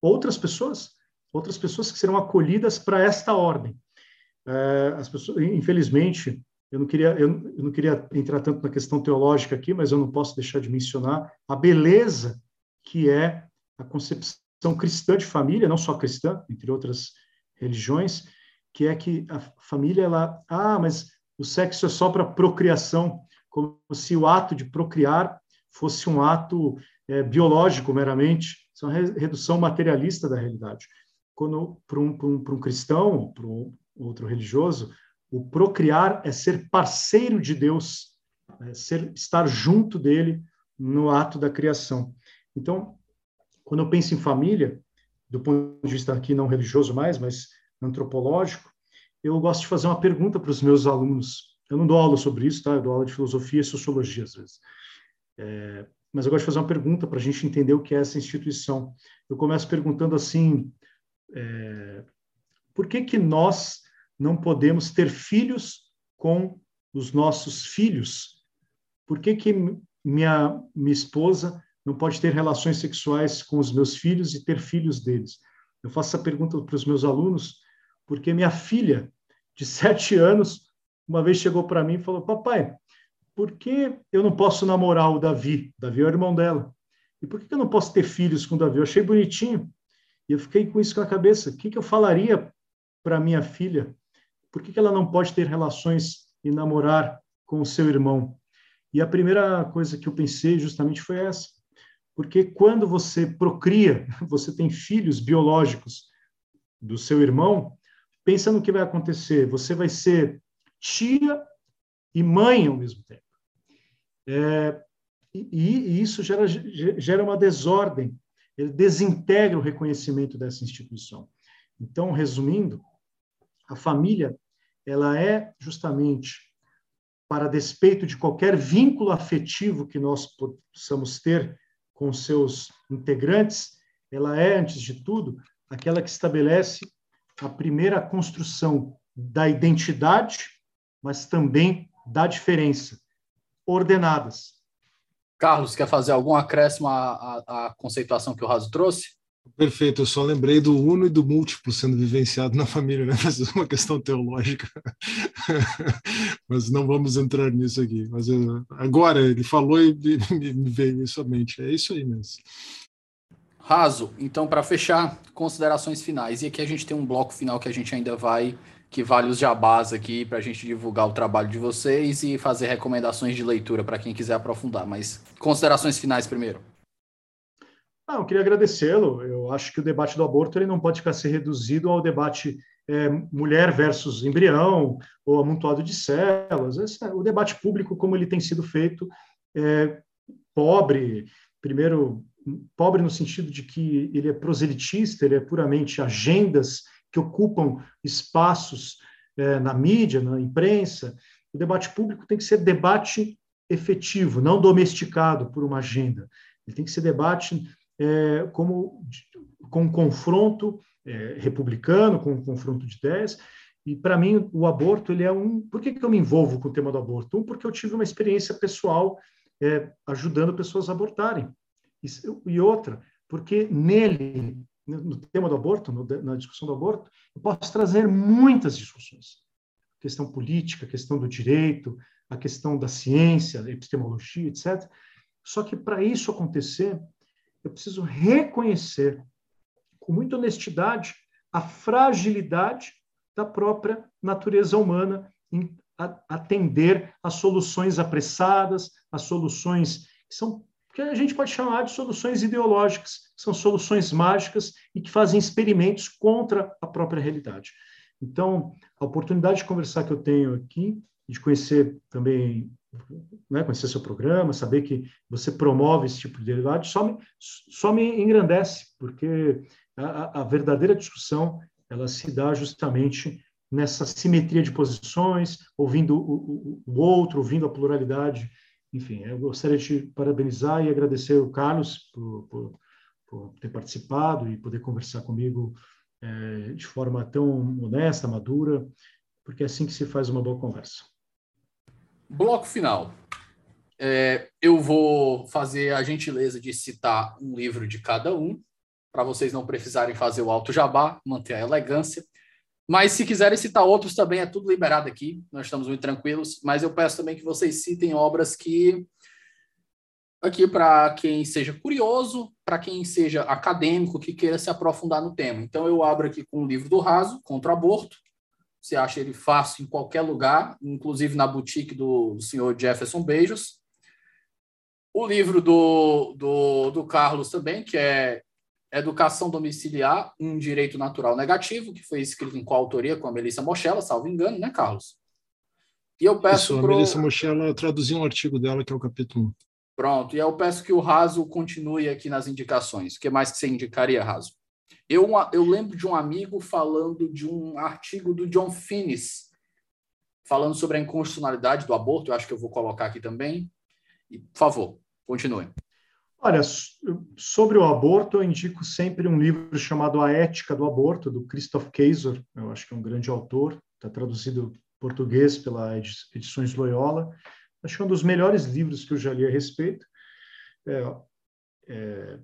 outras pessoas, outras pessoas que serão acolhidas para esta ordem. É, as pessoas, infelizmente, eu não queria eu, eu não queria entrar tanto na questão teológica aqui, mas eu não posso deixar de mencionar a beleza que é a concepção cristã de família, não só cristã, entre outras religiões, que é que a família ela ah, mas o sexo é só para procriação, como se o ato de procriar fosse um ato é, biológico meramente, isso é uma redução materialista da realidade. Quando para um, um, um cristão, para um outro religioso, o procriar é ser parceiro de Deus, é ser, estar junto dele no ato da criação. Então, quando eu penso em família, do ponto de vista aqui não religioso mais, mas antropológico, eu gosto de fazer uma pergunta para os meus alunos. Eu não dou aula sobre isso, tá? Eu dou aula de filosofia e sociologia às vezes. É, mas eu gosto de fazer uma pergunta para a gente entender o que é essa instituição. Eu começo perguntando assim: é, por que que nós não podemos ter filhos com os nossos filhos? Por que, que minha, minha esposa não pode ter relações sexuais com os meus filhos e ter filhos deles? Eu faço essa pergunta para os meus alunos porque minha filha, de sete anos, uma vez chegou para mim e falou: Papai, por que eu não posso namorar o Davi? Davi é o irmão dela. E por que eu não posso ter filhos com o Davi? Eu achei bonitinho. E eu fiquei com isso na cabeça. O que, eu falaria para minha filha por que ela não pode ter relações e namorar com o seu irmão? E a primeira coisa que eu pensei justamente foi essa. Porque quando você procria, você tem filhos biológicos do seu irmão, pensa no que vai acontecer. Você vai ser tia e mãe ao mesmo tempo. É, e, e, isso gera, gera uma desordem, ele desintegra o reconhecimento dessa instituição. Então, resumindo, a família ela é justamente para despeito de qualquer vínculo afetivo que nós possamos ter com seus integrantes, ela é, antes de tudo, aquela que estabelece a primeira construção da identidade, mas também da diferença, ordenadas. Carlos, quer fazer algum acréscimo à, à, à conceituação que o Raso trouxe? Perfeito, eu só lembrei do uno e do múltiplo sendo vivenciado na família, né? Mas é uma questão teológica. Mas não vamos entrar nisso aqui. Mas eu, agora ele falou e me, me veio isso à mente. É isso aí mesmo. Raso, então para fechar, considerações finais. E aqui a gente tem um bloco final que a gente ainda vai, que vale os jabás aqui para a gente divulgar o trabalho de vocês e fazer recomendações de leitura para quem quiser aprofundar. Mas considerações finais primeiro. Ah, eu queria agradecê-lo. Eu acho que o debate do aborto ele não pode ficar ser reduzido ao debate é, mulher versus embrião ou amontoado de células. Esse é o debate público, como ele tem sido feito, é pobre, primeiro, pobre no sentido de que ele é proselitista, ele é puramente agendas que ocupam espaços é, na mídia, na imprensa. O debate público tem que ser debate efetivo, não domesticado por uma agenda. Ele tem que ser debate é, como com um confronto é, republicano, com um confronto de ideias. E para mim o aborto ele é um. Por que, que eu me envolvo com o tema do aborto? Um, porque eu tive uma experiência pessoal ajudando pessoas a abortarem. E, outra, porque nele, no tema do aborto, no, na discussão do aborto, eu posso trazer muitas discussões. Questão política, questão do direito, a questão da ciência, epistemologia, etc. Só que para isso acontecer, eu preciso reconhecer com muita honestidade a fragilidade da própria natureza humana em atender às soluções apressadas, às soluções que são que a gente pode chamar de soluções ideológicas, são soluções mágicas e que fazem experimentos contra a própria realidade. Então, a oportunidade de conversar que eu tenho aqui, de conhecer também né, conhecer seu programa, saber que você promove esse tipo de debate, só me, só me engrandece, porque a, a verdadeira discussão ela se dá justamente nessa simetria de posições, ouvindo o, o, o, outro, ouvindo a pluralidade. Enfim, eu gostaria de parabenizar e agradecer o Carlos por, por, por ter participado e poder conversar comigo é, de forma tão honesta, madura, porque é assim que se faz uma boa conversa. Bloco final. É, eu vou fazer a gentileza de citar um livro de cada um, para vocês não precisarem fazer o alto jabá, manter a elegância. Mas se quiserem citar outros também, é tudo liberado aqui. Nós estamos muito tranquilos. Mas eu peço também que vocês citem obras que aqui para quem seja curioso, para quem seja acadêmico, que queira se aprofundar no tema. Então eu abro aqui com o livro do Raso, Contra o Aborto. Você acha ele fácil em qualquer lugar, inclusive na boutique do, do senhor Jefferson Beijos. O livro do, do, do Carlos também, que é Educação Domiciliar, um Direito Natural Negativo, que foi escrito em coautoria com a Melissa Mochella, salvo engano, né, Carlos? E eu peço Isso, pro... a Melissa Mochella traduziu um artigo dela, que é o capítulo 1. Pronto, e eu peço que o Raso continue aqui nas indicações. O que mais que você indicaria, Raso? Eu, eu lembro de um amigo falando de um artigo do John Finnis, falando sobre a inconstitucionalidade do aborto, eu acho que eu vou colocar aqui também. E, por favor, continue. Olha, sobre o aborto, eu indico sempre um livro chamado A Ética do Aborto, do Christoph Kaiser, eu acho que é um grande autor, está traduzido em português pela Edições Loyola. Acho que é um dos melhores livros que eu já li a respeito. É, é,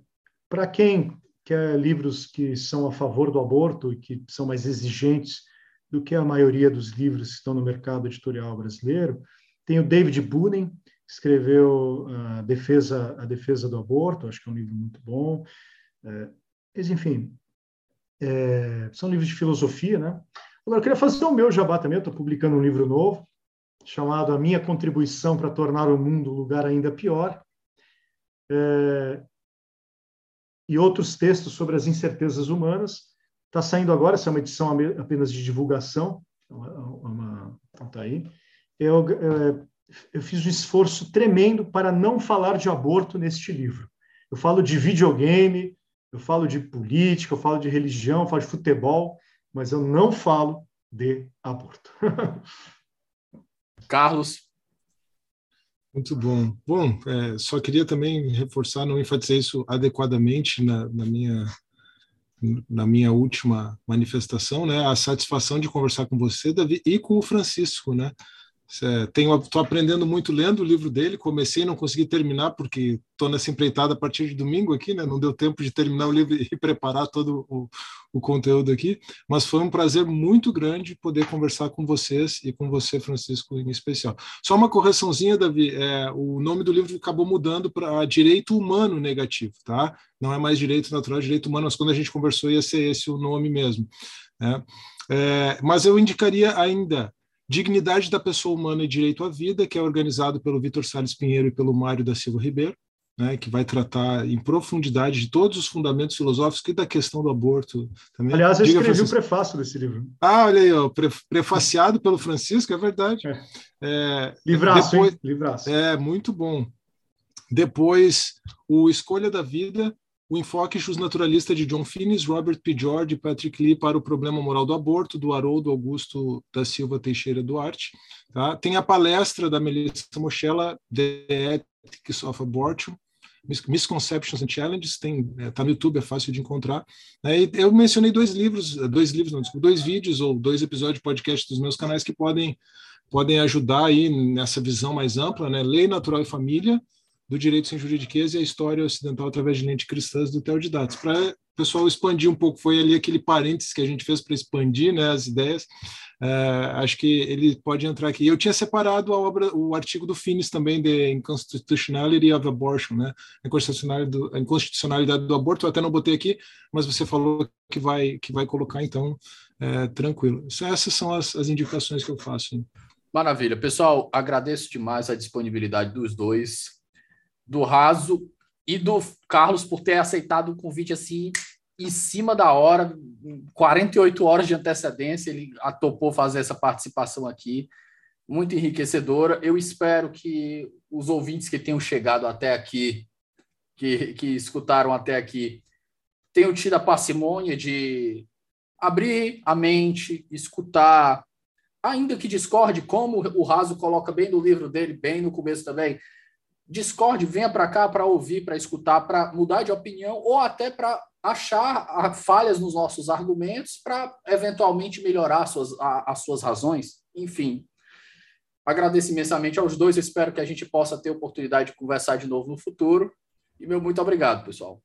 Para quem quer livros que são a favor do aborto e que são mais exigentes do que a maioria dos livros que estão no mercado editorial brasileiro, tem o David Bunin, escreveu a defesa, a defesa do aborto, acho que é um livro muito bom. É, mas, enfim, é, são livros de filosofia, né? Agora, eu queria fazer o meu jabá também, estou publicando um livro novo, chamado A Minha Contribuição para Tornar o Mundo um Lugar Ainda Pior, é, e outros textos sobre as incertezas humanas. Está saindo agora, essa é uma edição apenas de divulgação, está aí. Eu, é, eu fiz um esforço tremendo para não falar de aborto neste livro. Eu falo de videogame, eu falo de política, eu falo de religião, eu falo de futebol, mas eu não falo de aborto. Carlos. Muito bom. Bom, é, só queria também reforçar, não enfatizei isso adequadamente na, na minha na minha última manifestação, né, a satisfação de conversar com você, Davi, e com o Francisco, né, Estou aprendendo muito lendo o livro dele. Comecei, não consegui terminar porque estou nessa empreitada a partir de domingo aqui, né? Não deu tempo de terminar o livro e preparar todo o, o conteúdo aqui. Mas foi um prazer muito grande poder conversar com vocês e com você, Francisco, em especial. Só uma correçãozinha, Davi. É, o nome do livro acabou mudando para Direito Humano Negativo, tá? Não é mais Direito Natural, é Direito Humano. Mas quando a gente conversou ia ser esse o nome mesmo. Né? É, mas eu indicaria ainda Dignidade da Pessoa Humana e Direito à Vida, que é organizado pelo Vitor Salles Pinheiro e pelo Mário da Silva Ribeiro, né, que vai tratar em profundidade de todos os fundamentos filosóficos e da questão do aborto também. Aliás, eu Diga, escrevi Francisco. o prefácio desse livro. Ah, olha aí, ó, pre prefaciado pelo Francisco, é verdade. É. É, livraço, depois, Livraço. É, muito bom. Depois, o Escolha da Vida, o enfoque justnaturalista de John Finnis, Robert P. George e Patrick Lee para o problema moral do aborto, do Haroldo Augusto da Silva Teixeira Duarte. Tá? Tem a palestra da Melissa Mochella, The Ethics of Abortion, Misconceptions and Challenges, tem é, no YouTube, é fácil de encontrar. Né? eu mencionei dois livros, dois livros, não, desculpa, dois vídeos ou dois episódios de podcast dos meus canais que podem podem ajudar aí nessa visão mais ampla, né? Lei Natural e Família, do direito sem juridiqueza e a história ocidental através de lentes cristãs do Teodidates. Para o pessoal expandir um pouco, foi ali aquele parênteses que a gente fez para expandir né, as ideias. Uh, acho que ele pode entrar aqui. Eu tinha separado a obra, o artigo do Finis também de Inconstitutionality of Abortion, né? A inconstitucionalidade do, a inconstitucionalidade do aborto. Eu até não botei aqui, mas você falou que vai que vai colocar, então é, tranquilo. Essas são as, as indicações que eu faço. Maravilha, pessoal. Agradeço demais a disponibilidade dos dois do Raso e do Carlos por ter aceitado o convite assim em cima da hora, 48 horas de antecedência, ele topou fazer essa participação aqui, muito enriquecedora. Eu espero que os ouvintes que tenham chegado até aqui, que, que escutaram até aqui, tenham tido a parcimônia de abrir a mente, escutar, ainda que discorde, como o Raso coloca bem no livro dele, bem no começo também, discorde, venha para cá para ouvir, para escutar, para mudar de opinião ou até para achar falhas nos nossos argumentos para eventualmente melhorar as suas, as suas razões. Enfim, agradeço imensamente aos dois. espero que a gente possa ter oportunidade de conversar de novo no futuro. E meu muito obrigado, pessoal.